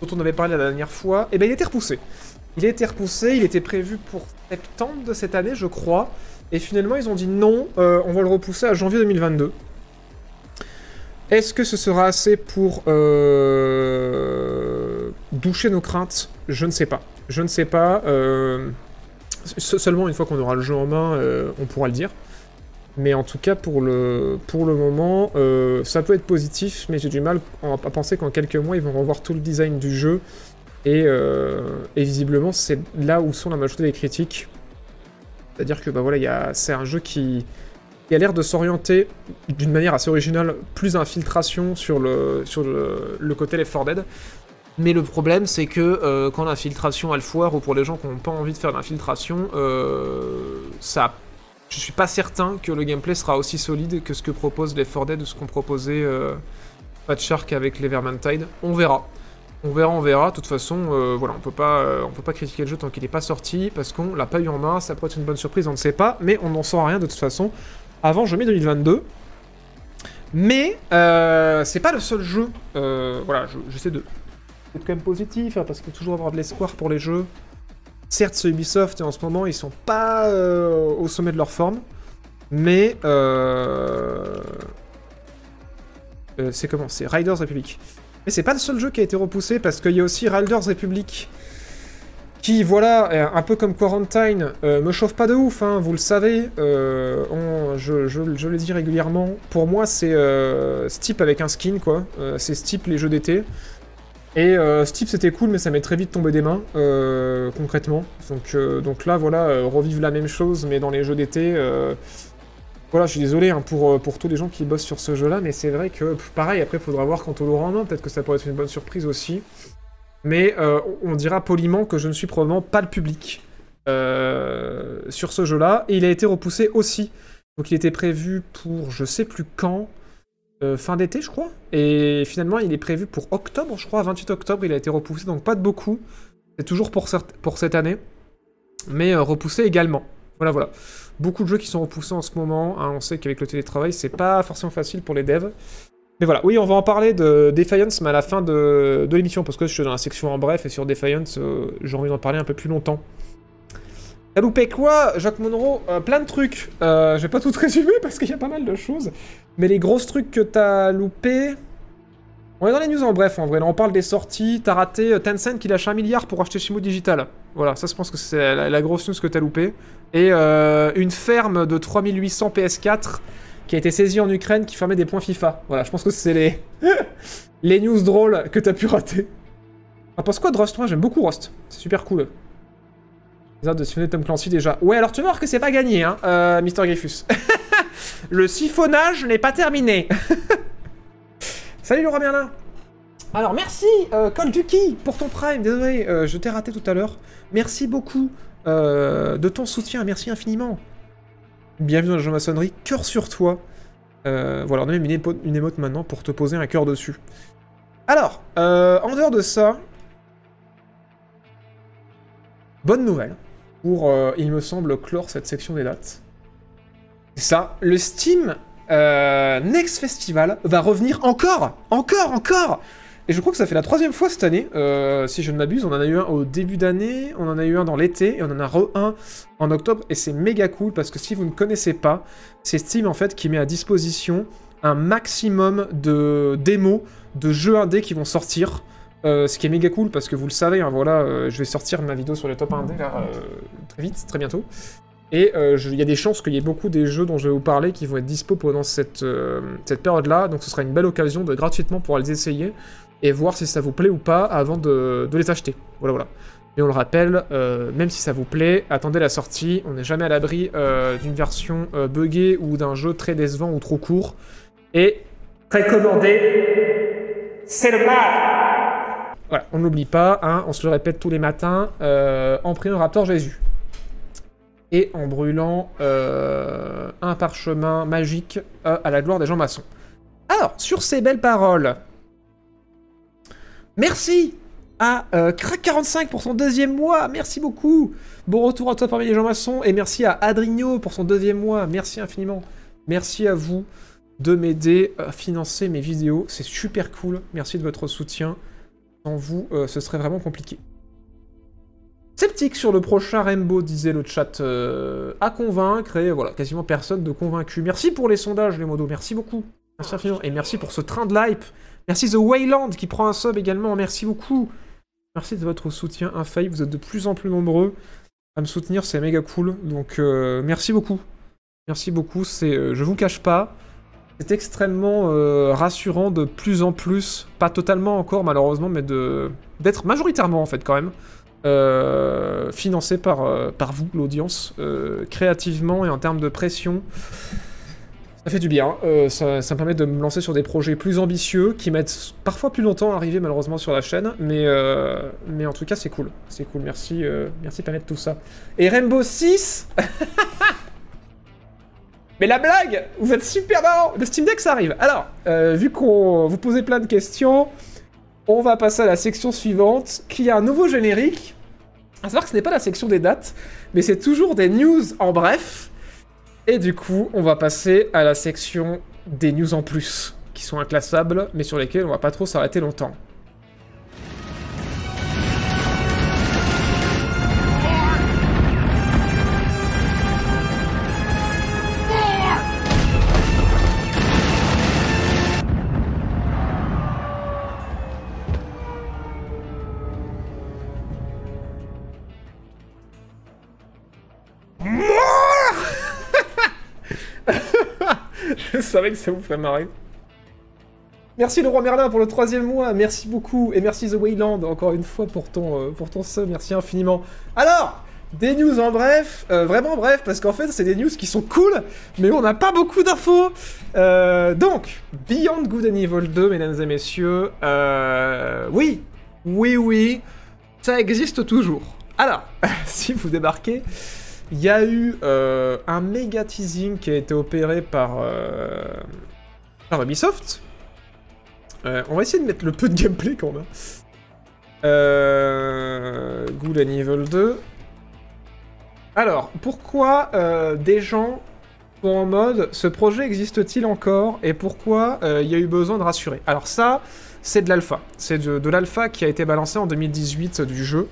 dont on avait parlé la dernière fois. Et ben il a été repoussé. Il été repoussé, il était prévu pour septembre de cette année, je crois. Et finalement, ils ont dit non, on va le repousser à janvier 2022. Est-ce que ce sera assez pour euh, doucher nos craintes? Je ne sais pas. Je ne sais pas. euh, se- Seulement une fois qu'on aura le jeu en main, euh, on pourra le dire. Mais en tout cas, pour le, moment, ça peut être positif, mais j'ai du mal à penser qu'en quelques mois, ils vont revoir tout le design du jeu. Et, et visiblement, c'est là où sont la majorité des critiques. C'est-à-dire que bah voilà, c'est un jeu qui, qui a l'air de s'orienter d'une manière assez originale, plus infiltration sur le côté Left 4 Dead. Mais le problème, c'est que euh, quand l'infiltration elle foire, ou pour les gens qui n'ont pas envie de faire d'infiltration, euh, ça. Je suis pas certain que le gameplay sera aussi solide que ce que propose Left 4 Dead ou ce qu'on proposait euh, Fat Shark avec les Vermintide. On verra. On verra, on verra. De toute façon, euh, voilà, on peut pas, euh, on peut pas critiquer le jeu tant qu'il n'est pas sorti parce qu'on l'a pas eu en main. Ça pourrait être une bonne surprise, on ne sait pas, mais on n'en saura rien de toute façon avant janvier 2022. Mais euh, c'est pas le seul jeu. Euh, voilà, je- j'essaie de être quand même positif hein, parce qu'il faut toujours avoir de l'espoir pour les jeux. Certes, ce Ubisoft en ce moment ils sont pas euh, au sommet de leur forme, mais c'est comment? C'est Riders Republic. Mais c'est pas le seul jeu qui a été repoussé parce qu'il y a aussi Riders Republic qui, voilà, euh, un peu comme Quarantine, euh, me chauffe pas de ouf, hein, vous le savez, euh, je, le dis régulièrement. Pour moi, c'est Steep avec un skin, quoi. C'est Steep les jeux d'été. Et Steep c'était cool, mais ça m'est très vite tombé des mains, concrètement. Donc, donc là, voilà, revivre la même chose, mais dans les jeux d'été. voilà, je suis désolé hein, pour, tous les gens qui bossent sur ce jeu-là, mais c'est vrai que, pareil, après, faudra voir quand on l'aura en main. Peut-être que ça pourrait être une bonne surprise aussi. Mais euh, on dira poliment que je ne suis probablement pas le public euh, sur ce jeu-là. Et il a été repoussé aussi. Donc il était prévu pour je sais plus quand. euh, fin d'été, je crois. Et finalement, il est prévu pour octobre, je crois, 28 octobre. Il a été repoussé, donc pas de beaucoup. C'est toujours pour, pour cette année. Mais repoussé également. Voilà, voilà. Beaucoup de jeux qui sont repoussés en ce moment. hein. on sait qu'avec le télétravail, c'est pas forcément facile pour les devs. Mais voilà, oui, on va en parler de Defiance, mais à la fin de, de l'émission, parce que je suis dans la section en bref, et sur Defiance, euh, j'ai envie d'en parler un peu plus longtemps. T'as loupé quoi, Jacques Monroe? Euh, Plein de trucs. Euh, je vais pas tout résumer parce qu'il y a pas mal de choses. Mais les grosses trucs que t'as loupé. On est dans les news en bref, en vrai. Là, on parle des sorties. T'as raté euh, Tencent qui lâche un milliard pour acheter Shimo Digital. Voilà, ça, je pense que c'est la, la grosse news que t'as loupé. Et euh, une ferme de 3800 PS4 qui a été saisie en Ukraine qui fermait des points FIFA. Voilà, je pense que c'est les... les news drôles que t'as pu rater. On pense quoi de Rust? Moi, j'aime beaucoup Rust. C'est super cool. Autres de siphonner Tom Clancy déjà. Ouais, alors tu voir que c'est pas gagné, hein, euh, Mister Griffus. Le siphonnage n'est pas terminé. Salut Laurent Merlin. Alors merci euh, Call Duki pour ton prime. Désolé, euh, je t'ai raté tout à l'heure. Merci beaucoup euh, de ton soutien. Merci infiniment. Bienvenue dans la maçonnerie. Cœur sur toi. Euh, voilà, on a même une, une émote maintenant pour te poser un cœur dessus. Alors, euh, en dehors de ça, bonne nouvelle pour, euh, il me semble, clore cette section des dates. C'est ça, le Steam Next Festival va revenir encore, encore, encore. Et je crois que ça fait la troisième fois cette année, euh, si je ne m'abuse. On en a eu un au début d'année, on en a eu un dans l'été, et on en a re un en octobre. Et c'est méga cool parce que si vous ne connaissez pas, c'est Steam en fait qui met à disposition un maximum de démos de jeux indés qui vont sortir. Euh, ce qui est méga cool parce que vous le savez, hein, voilà, euh, je vais sortir ma vidéo sur les top 1D là, euh, très vite, très bientôt. Et il y a des chances qu'il y ait beaucoup des jeux dont je vais vous parler qui vont être dispo pendant cette, cette période-là. Donc ce sera une belle occasion de gratuitement pouvoir les essayer et voir si ça vous plaît ou pas avant de, de les acheter. Voilà, voilà. Et on le rappelle, euh, même si ça vous plaît, attendez la sortie. On n'est jamais à l'abri euh, d'une version euh, buggée ou d'un jeu très décevant ou trop court. Et précommandé, c'est le mal voilà, on n'oublie pas, hein, on se le répète tous les matins, en priant Raptor Jésus. Et en brûlant un parchemin magique à la gloire des gens maçons. Alors, sur ces belles paroles, merci à euh, Crack45 pour son deuxième mois, merci beaucoup. Bon retour à toi parmi les gens maçons, et merci à Adrigno pour son deuxième mois, merci infiniment. Merci à vous de m'aider à financer mes vidéos, c'est super cool, merci de votre soutien. Sans vous, euh, ce serait vraiment compliqué. Sceptique sur le prochain Rainbow, disait le chat, euh, à convaincre, et voilà, quasiment personne de convaincu. Merci pour les sondages, les modos, merci beaucoup. Merci infiniment, et merci pour ce train de l'hype. Merci The Wayland qui prend un sub également, merci beaucoup. Merci de votre soutien infaillible, vous êtes de plus en plus nombreux à me soutenir, c'est méga cool, donc euh, merci beaucoup. Merci beaucoup, euh, je vous cache pas, c'est extrêmement euh, rassurant de plus en plus, pas totalement encore malheureusement, mais d'être majoritairement en fait quand même financé par, vous, l'audience, créativement et en termes de pression. Ça fait du bien, euh, ça, me permet de me lancer sur des projets plus ambitieux qui mettent parfois plus longtemps à arriver malheureusement sur la chaîne, mais, euh, mais en tout cas c'est cool, c'est cool, merci, euh, merci de permettre tout ça. Et Rainbow 6 Mais la blague Vous êtes super marrant Le Steam Deck, ça arrive. Alors, vu qu'on vous posez plein de questions, on va passer à la section suivante, qui a un nouveau générique. À savoir que ce n'est pas la section des dates, mais c'est toujours des news en bref. Et du coup, on va passer à la section des news en plus, qui sont inclassables, mais sur lesquelles on va pas trop s'arrêter longtemps. Savais que ça vous ferait marrer. Merci le roi Merlin pour le troisième mois, merci beaucoup, et merci The Wayland encore une fois pour ton, euh, sub, merci infiniment. Alors, des news en bref, euh, vraiment bref, parce qu'en fait c'est des news qui sont cool, mais on n'a pas beaucoup d'infos. Euh, donc, Beyond Good and Evil 2, mesdames et messieurs, oui, oui, oui, ça existe toujours. Alors, si vous débarquez, il y a eu euh, un méga teasing qui a été opéré par, euh, par Ubisoft. Euh, on va essayer de mettre le peu de gameplay qu'on a. Euh, Good and Evil 2. Alors, pourquoi des gens sont en mode ce projet existe-t-il encore et pourquoi il y a eu besoin de rassurer? Alors ça, c'est de l'alpha. C'est de l'alpha qui a été balancé en 2018 du jeu.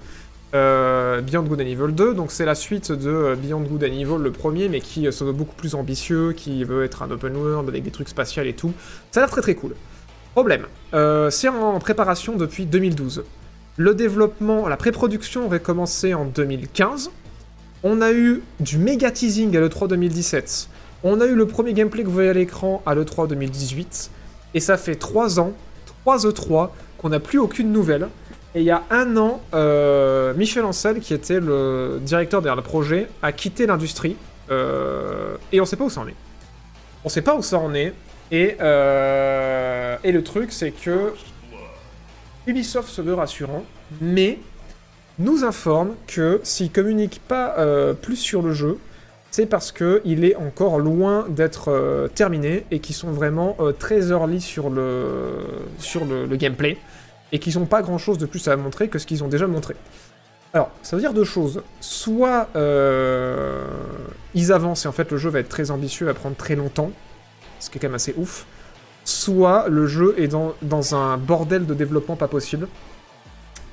Euh, Beyond Good and Evil 2, donc c'est la suite de euh, Beyond Good and Evil, le premier, mais qui euh, se veut beaucoup plus ambitieux, qui veut être un open world avec des trucs spatials et tout. Ça a l'air très très cool. Problème. Euh, c'est en préparation depuis 2012. Le développement, la pré-production aurait commencé en 2015. On a eu du méga teasing à l'E3 2017. On a eu le premier gameplay que vous voyez à l'écran à l'E3 2018. Et ça fait 3 ans, 3 E3, qu'on n'a plus aucune nouvelle. Et il y a un an, euh, Michel Ancel, qui était le directeur derrière le projet, a quitté l'industrie. euh, et on sait pas où ça en est. On sait pas où ça en est. Et, euh, et le truc, c'est que Ubisoft se veut rassurant, mais nous informe que s'il communique pas euh, plus sur le jeu, c'est parce qu'il est encore loin d'être euh, terminé et qu'ils sont vraiment très early sur le, sur le gameplay et qu'ils n'ont pas grand chose de plus à montrer que ce qu'ils ont déjà montré. Alors, ça veut dire deux choses. Soit euh, ils avancent et en fait le jeu va être très ambitieux, va prendre très longtemps, ce qui est quand même assez ouf. Soit le jeu est dans, dans un bordel de développement pas possible.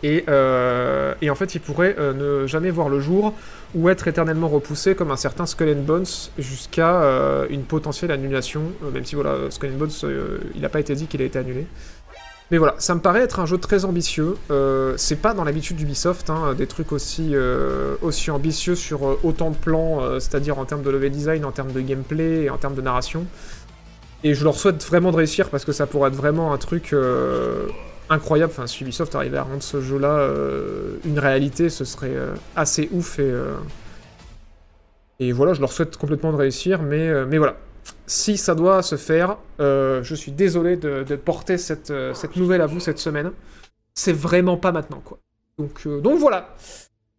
Et, euh, et en fait, il pourrait euh, ne jamais voir le jour ou être éternellement repoussé comme un certain Skull and Bones jusqu'à euh, une potentielle annulation. même si voilà, Skull and Bones, il n'a pas été dit qu'il a été annulé. Mais voilà, ça me paraît être un jeu très ambitieux. Euh, c'est pas dans l'habitude d'Ubisoft, hein, des trucs aussi, euh, ambitieux sur euh, autant de plans, c'est-à-dire en termes de level design, en termes de gameplay et en termes de narration. Et je leur souhaite vraiment de réussir parce que ça pourrait être vraiment un truc incroyable. Enfin, si Ubisoft arrivait à rendre ce jeu-là une réalité, ce serait assez ouf et. voilà, je leur souhaite complètement de réussir, mais voilà. Si ça doit se faire, euh, je suis désolé de, porter cette, euh, cette nouvelle à vous cette semaine. C'est vraiment pas maintenant, quoi. Donc, euh, voilà.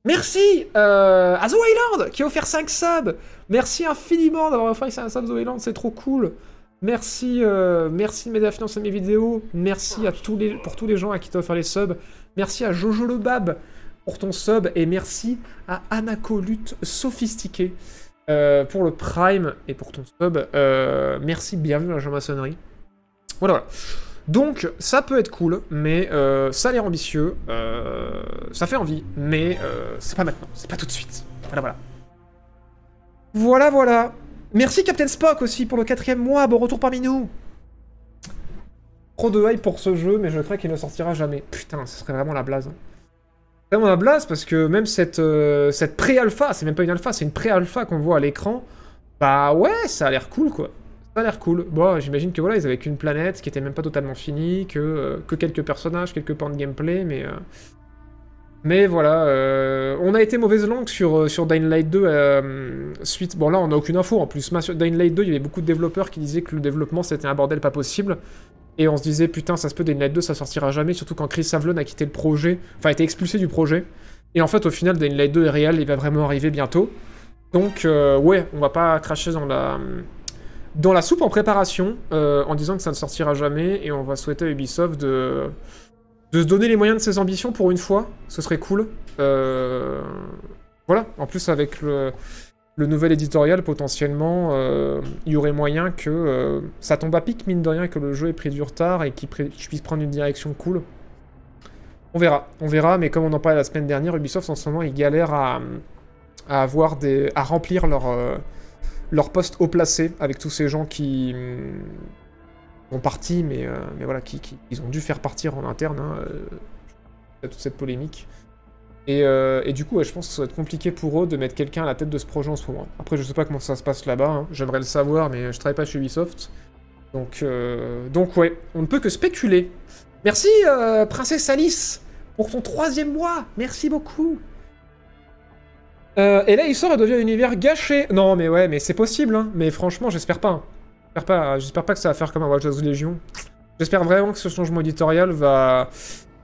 Merci à The Wayland qui a offert 5 subs. Merci infiniment d'avoir offert 5 subs The Wayland, c'est trop cool. Merci, merci de m'aider à financer mes vidéos. Merci à tous les, pour tous les gens à qui t'as offert les subs. Merci à Jojo le Bab pour ton sub et merci à Anacolute Sophistiqué euh, pour le Prime et pour ton sub. Euh, merci, bienvenue à la maçonnerie Voilà, voilà. Donc, ça peut être cool, mais euh, ça a l'air ambitieux. ça fait envie, mais c'est pas maintenant, c'est pas tout de suite. Voilà, voilà. Voilà, voilà. Merci Captain Spock aussi pour le quatrième mois. Bon retour parmi nous. Trop de hype pour ce jeu, mais je crains qu'il ne sortira jamais. Putain, ce serait vraiment la blaze. hein. Vraiment la blaze parce que même cette, euh, cette pré-alpha, c'est même pas une alpha, c'est une pré-alpha qu'on voit à l'écran. Bah ouais, ça a l'air cool quoi. Ça a l'air cool. Bon, j'imagine que voilà, ils avaient qu'une planète qui était même pas totalement finie, que, euh, que quelques personnages, quelques points de gameplay, mais. euh, Mais voilà, euh, on a été mauvaise langue sur, sur Light 2 euh, suite. Bon, là, on n'a aucune info en plus. Dying Light 2, il y avait beaucoup de développeurs qui disaient que le développement c'était un bordel pas possible. Et on se disait, putain, ça se peut, Dying Light 2, ça sortira jamais, surtout quand Chris Avlon a quitté le projet, enfin, a été expulsé du projet. Et en fait, au final, Dying Light 2 est réel, il va vraiment arriver bientôt. Donc, euh, ouais, on va pas cracher dans la, dans la soupe en préparation, euh, en disant que ça ne sortira jamais, et on va souhaiter à Ubisoft de, de se donner les moyens de ses ambitions pour une fois, ce serait cool. Euh, voilà, en plus avec le, le nouvel éditorial, potentiellement, euh, il y aurait moyen que euh, ça tombe à pic, mine de rien, que le jeu ait pris du retard et qu'il puisse prendre une direction cool. On verra, on verra, mais comme on en parlait la semaine dernière, Ubisoft en ce moment, ils galèrent à, à remplir leur, euh, leur poste haut placé avec tous ces gens qui hum, sont partis, mais, euh, mais voilà, qui, ils ont dû faire partir en interne. Hein, toute cette polémique. Et, euh, et du coup, je pense que ça va être compliqué pour eux de mettre quelqu'un à la tête de ce projet en ce moment. Après, je sais pas comment ça se passe là-bas, hein. j'aimerais le savoir, mais je travaille pas chez Ubisoft. Donc, euh, donc ouais, on ne peut que spéculer. Merci, euh, Princesse Alice, pour ton troisième mois. Merci beaucoup. Et là, il sort et devient un univers gâché. Non, mais ouais, mais c'est possible, hein. Mais franchement, j'espère pas. hein. J'espère pas, pas que ça va faire comme un Watch Dogs Legion. J'espère vraiment que ce changement éditorial va,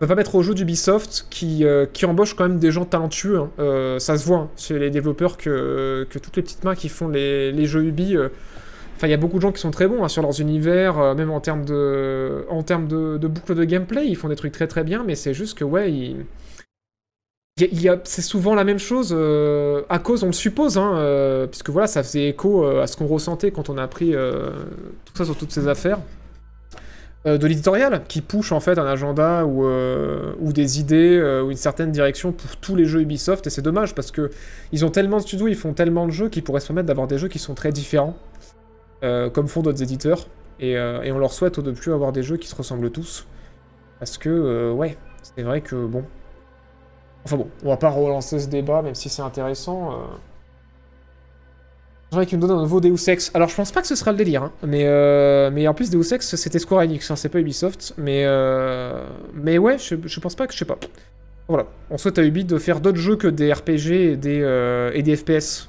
va pas mettre au jeu d'Ubisoft qui, euh, qui embauche quand même des gens talentueux. hein. Euh, ça se voit hein, chez les développeurs que, que toutes les petites mains qui font les, les jeux Ubi. euh, Enfin, il y a beaucoup de gens qui sont très bons hein, sur leurs univers, euh, même en termes de, en termes de, boucle de gameplay, ils font des trucs très très bien, mais c'est juste que ouais, ils... c'est souvent la même chose euh, à cause, on le suppose, hein, euh, puisque voilà, ça faisait écho euh, à ce qu'on ressentait quand on a appris euh, tout ça sur toutes ces affaires euh, de l'éditorial qui push en fait un agenda ou, euh, ou des idées euh, ou une certaine direction pour tous les jeux Ubisoft et c'est dommage parce que ils ont tellement de studios, ils font tellement de jeux qu'ils pourraient se permettre d'avoir des jeux qui sont très différents euh, comme font d'autres éditeurs Et, euh, et on leur souhaite de plus avoir des jeux qui se ressemblent tous. Parce que, euh, ouais, c'est vrai que, bon... Enfin bon, on va pas relancer ce débat, même si c'est intéressant. J'aimerais qu'ils me donnent un nouveau Deus Ex. Alors, je pense pas que ce sera le délire, hein, mais, euh, mais en plus, Deus Ex, c'était Square Enix, hein, c'est pas Ubisoft. Mais, euh... mais ouais, je, pense pas que, je sais pas. Voilà, on souhaite à Ubi de faire d'autres jeux que des RPG et des, euh, et des FPS.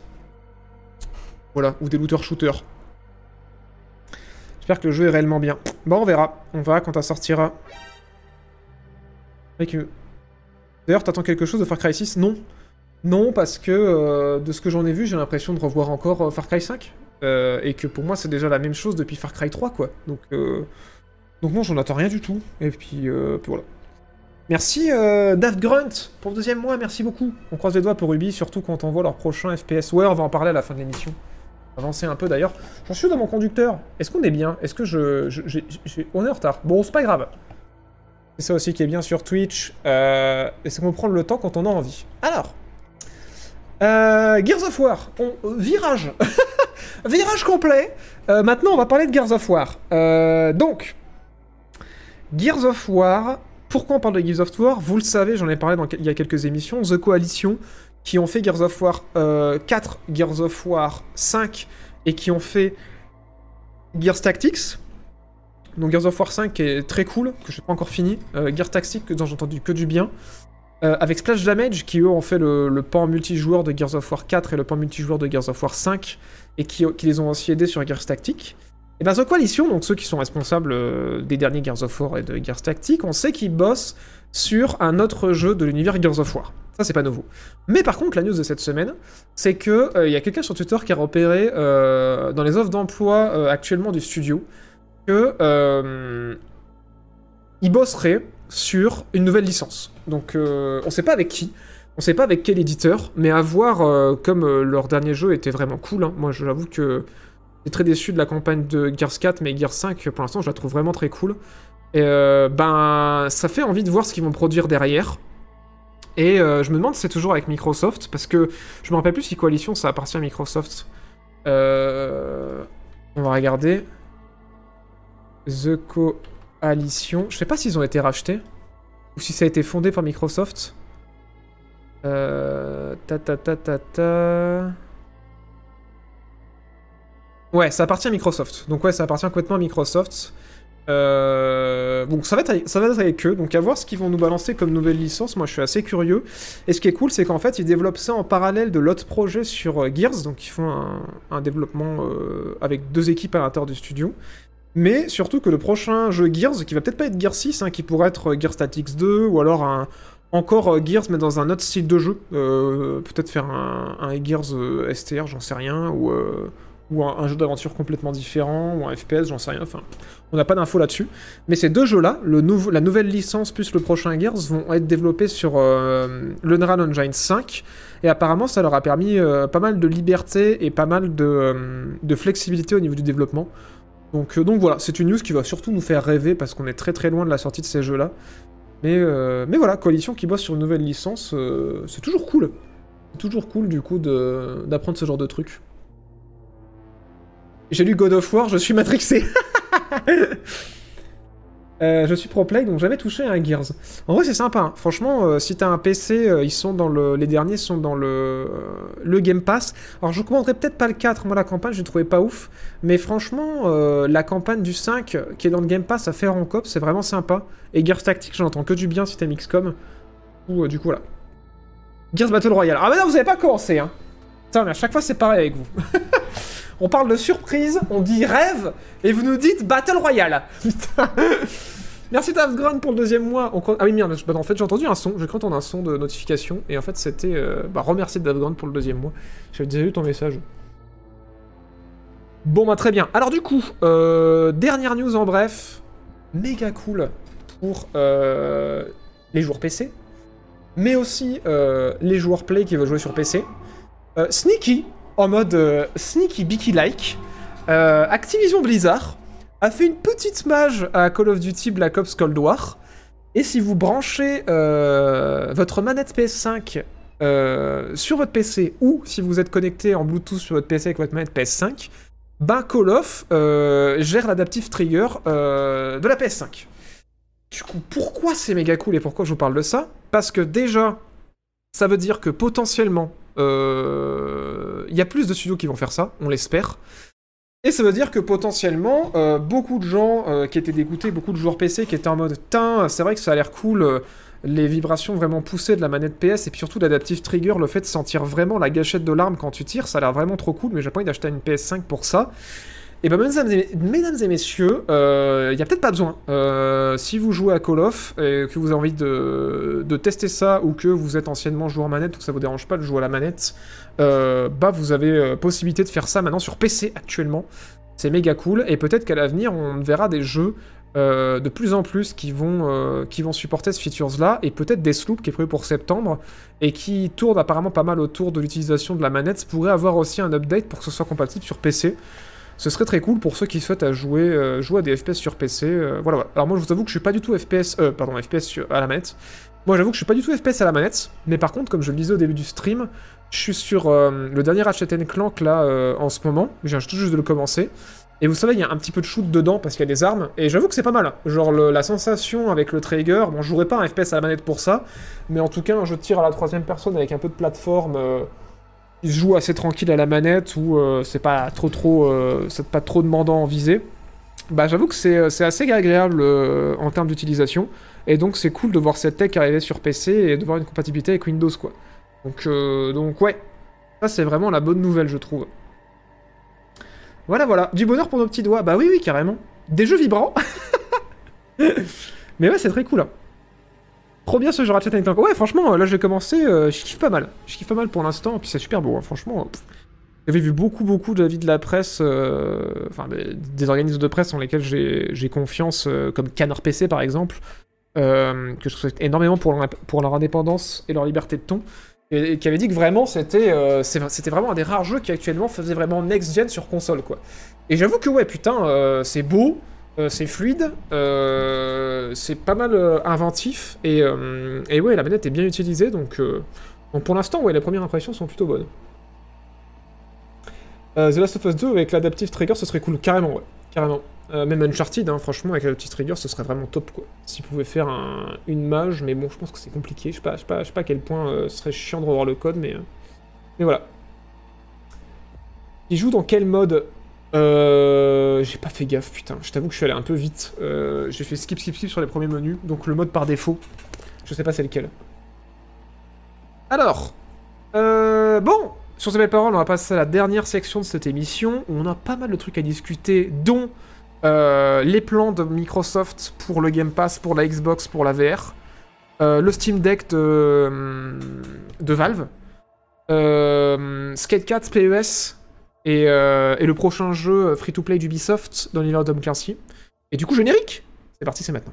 Voilà, ou des looter-shooters. J'espère que le jeu est réellement bien. Bon, on verra. On verra quand ça sortira. D'ailleurs, t'attends quelque chose de Far Cry 6 Non. Non, parce que euh, de ce que j'en ai vu, j'ai l'impression de revoir encore euh, Far Cry 5. Euh, et que pour moi, c'est déjà la même chose depuis Far Cry 3, quoi. Donc, euh, donc non, j'en attends rien du tout. Et puis, voilà. Merci Daft Grunt pour le deuxième mois, merci beaucoup. On croise les doigts pour Ubi, surtout quand on voit leur prochain FPS. Ouais, on va en parler à la fin de l'émission. Avancer un peu d'ailleurs. J'en suis dans mon conducteur? Est-ce qu'on est bien? Est-ce que je, je- On est en retard. Bon, c'est pas grave. C'est ça aussi qui est bien sur Twitch. C'est qu'on prend le temps quand on a envie. Alors. Euh, Gears of War. On- euh, virage. virage complet. Euh, maintenant, on va parler de Gears of War. Donc. Gears of War. Pourquoi on parle de Gears of War? Vous le savez, j'en ai parlé dans, il y a quelques émissions. The Coalition, qui ont fait Gears of War euh, 4, Gears of War 5, et qui ont fait Gears Tactics. Donc Gears of War 5 qui est très cool, que je n'ai pas encore fini. Gears Tactics, dont j'ai entendu que du bien. Euh, avec Splash Damage, qui eux ont fait le, pan multijoueur de Gears of War 4 et le pan multijoueur de Gears of War 5, et qui, les ont aussi aidés sur Gears Tactics. Et bien The Coalition, donc ceux qui sont responsables euh, des derniers Gears of War et de Gears Tactics, on sait qu'ils bossent sur un autre jeu de l'univers Gears of War. Ça, c'est pas nouveau. Mais par contre, la news de cette semaine, c'est que euh, il y a quelqu'un sur Twitter qui a repéré dans les offres d'emploi actuellement du studio que euh, il bosserait sur une nouvelle licence. Donc, euh, on sait pas avec qui, on sait pas avec quel éditeur, mais à voir euh, comme euh, leur dernier jeu était vraiment cool. hein. Moi, j'avoue que j'étais très déçu de la campagne de Gears 4, mais Gears 5, pour l'instant, je la trouve vraiment très cool. Et ben, ça fait envie de voir ce qu'ils vont produire derrière. Et je me demande si c'est toujours avec Microsoft, parce que je me rappelle plus si Coalition ça appartient à Microsoft. On va regarder. The Coalition. Je sais pas s'ils ont été rachetés, ou si ça a été fondé par Microsoft. Euh, ta ta ta ta ta. Ouais, ça appartient à Microsoft. Donc ouais, ça appartient complètement à Microsoft. Euh, donc ça va, être avec, ça va être avec eux, donc à voir ce qu'ils vont nous balancer comme nouvelle licence, moi je suis assez curieux. Et ce qui est cool, c'est qu'en fait ils développent ça en parallèle de l'autre projet sur euh, Gears, donc ils font un, développement euh, avec deux équipes à l'intérieur du studio. Mais surtout que le prochain jeu Gears, qui va peut-être pas être Gears 6, hein, qui pourrait être euh, Gears Tactics 2, ou alors un, encore euh, Gears mais dans un autre style de jeu, Euh, peut-être faire un, un Gears STR, j'en sais rien, ou... ou un, jeu d'aventure complètement différent, ou un FPS, j'en sais rien, enfin, on n'a pas d'infos là-dessus. Mais ces deux jeux-là, la nouvelle licence plus le prochain Gears, vont être développés sur l'Unreal Engine 5, et apparemment ça leur a permis pas mal de liberté et pas mal de, de flexibilité au niveau du développement. Donc, euh, donc voilà, c'est une news qui va surtout nous faire rêver, parce qu'on est très très loin de la sortie de ces jeux-là. Mais, euh, mais voilà, Coalition qui bosse sur une nouvelle licence, euh, c'est toujours cool. C'est toujours cool du coup d'apprendre ce genre de trucs. J'ai lu God of War, je suis matrixé. Euh, je suis pro play, donc j'avais touché un Gears. En vrai, c'est sympa. hein. Franchement, euh, si t'as un PC, euh, ils sont dans le, les derniers sont dans le, le Game Pass. Alors, je recommanderais peut-être pas le 4. Moi, la campagne, je l'ai trouvé pas ouf. Mais franchement, la campagne du 5 euh, qui est dans le Game Pass à faire en cop, c'est vraiment sympa. Et Gears Tactics, j'en entends que du bien si t'aimes XCOM. Ou du coup, voilà. Gears Battle Royale. Ah, mais non, vous avez pas commencé, hein. Putain, mais à chaque fois, c'est pareil avec vous. On parle de surprise, on dit rêve, et vous nous dites Battle Royale. Putain. Merci Tavgron pour le deuxième mois. Ah oui, merde, bah, en fait, j'ai entendu un son, j'ai cru entendre un son de notification, et en fait, c'était. Euh... Bah, remercier Tavgron pour le deuxième mois. J'avais déjà eu ton message. Bon, bah, très bien. Alors, du coup, euh, dernière news en bref. Méga cool pour euh, les joueurs PC, mais aussi les joueurs Play qui veulent jouer sur PC. Sneaky, en mode euh, Sneaky Beaky-like, euh, Activision Blizzard a fait une petite mage à Call of Duty Black Ops Cold War. Et si vous branchez euh, votre manette PS5 euh, sur votre PC ou si vous êtes connecté en Bluetooth sur votre PC avec votre manette PS5, bah Call of gère l'adaptive trigger de la PS5. Du coup, pourquoi c'est méga cool et pourquoi je vous parle de ça? Parce que déjà, ça veut dire que potentiellement, il y a plus de studios qui vont faire ça, on l'espère. Et ça veut dire que potentiellement, euh, beaucoup de gens euh, qui étaient dégoûtés, beaucoup de joueurs PC qui étaient en mode Tain, c'est vrai que ça a l'air cool, euh, les vibrations vraiment poussées de la manette PS, et puis surtout l'adaptive trigger, le fait de sentir vraiment la gâchette de l'arme quand tu tires, ça a l'air vraiment trop cool, mais j'ai pas envie d'acheter une PS5 pour ça. Et ben mesdames et, mesdames et messieurs, il y a peut-être pas besoin. Euh, si vous jouez à Call of et que vous avez envie de, de tester ça ou que vous êtes anciennement joueur manette ou que ça vous dérange pas de jouer à la manette, euh, bah vous avez euh, possibilité de faire ça maintenant sur PC actuellement. C'est méga cool et peut-être qu'à l'avenir on verra des jeux euh, de plus en plus qui vont, euh, qui vont supporter ce features-là, et peut-être Deathloop qui est prévu pour septembre, et qui tourne apparemment pas mal autour de l'utilisation de la manette, pourrait avoir aussi un update pour que ce soit compatible sur PC. Ce serait très cool pour ceux qui souhaitent euh, jouer à des FPS sur PC. euh, voilà. Alors moi je vous avoue que je suis pas du tout FPS, euh, pardon, FPS à la manette. Moi j'avoue que je suis pas du tout FPS à la manette, mais par contre, comme je le disais au début du stream, je suis sur le dernier Ratchet Clank là en ce moment, je viens tout juste de le commencer. Et vous savez, il y a un petit peu de shoot dedans parce qu'il y a des armes, et j'avoue que c'est pas mal. Genre la sensation avec le trigger, bon, je jouerais pas un FPS à la manette pour ça, mais en tout cas, un jeu de tir à la troisième personne avec un peu de plateforme se joue assez tranquille à la manette où euh, c'est pas trop trop, euh, c'est pas trop demandant en visée. Bah, j'avoue que c'est euh, assez agréable euh, en termes d'utilisation, et donc c'est cool de voir cette tech arriver sur PC et de voir une compatibilité avec Windows quoi. Donc, donc ouais, ça c'est vraiment la bonne nouvelle, je trouve. Voilà, voilà. Du bonheur pour nos petits doigts. Bah oui, oui, carrément. Des jeux vibrants. Mais ouais, c'est très cool. hein. Trop bien ce jeu Ratchet Clank. Ouais, franchement, là j'ai commencé, euh, je kiffe pas mal. Je kiffe pas mal pour l'instant, puis c'est super beau, hein, franchement. pff. J'avais vu beaucoup, beaucoup d'avis de la presse, euh, enfin des, organismes de presse en lesquels j'ai confiance, euh, comme Canard PC par exemple, euh, que je souhaite énormément pour leur, indépendance et leur liberté de ton, et, et qui avait dit que vraiment c'était euh, c'était vraiment un des rares jeux qui actuellement faisait vraiment next-gen sur console, quoi. Et j'avoue que ouais, putain, euh, c'est beau, euh, c'est fluide, euh, c'est pas mal euh, inventif, et, euh, et ouais, la manette est bien utilisée, donc, euh, pour l'instant, ouais, les premières impressions sont plutôt bonnes. Euh, The Last of Us 2 avec l'adaptive trigger, ce serait cool, carrément, ouais, carrément. Euh, même Uncharted, hein, franchement, avec l'adaptive trigger, ce serait vraiment top, quoi. S'ils pouvaient faire un- une mage, mais bon, je pense que c'est compliqué, je sais pas, sais pas, pas à quel point euh, ce serait chiant de revoir le code, mais, euh, mais voilà. Il joue dans quel mode? Euh, j'ai pas fait gaffe, putain. Je t'avoue que je suis allé un peu vite. Euh, j'ai fait skip, skip, skip sur les premiers menus. Donc le mode par défaut. Je sais pas c'est lequel. Alors. Euh, bon. Sur ces belles paroles, on va passer à la dernière section de cette émission. où On a pas mal de trucs à discuter, dont euh, les plans de Microsoft pour le Game Pass, pour la Xbox, pour la VR. euh, le Steam Deck de, de Valve. Skate 4 PES et, euh, et le prochain jeu free-to-play d'Ubisoft dans l'univers Tom Clancy. Et du coup, générique C'est parti, c'est maintenant.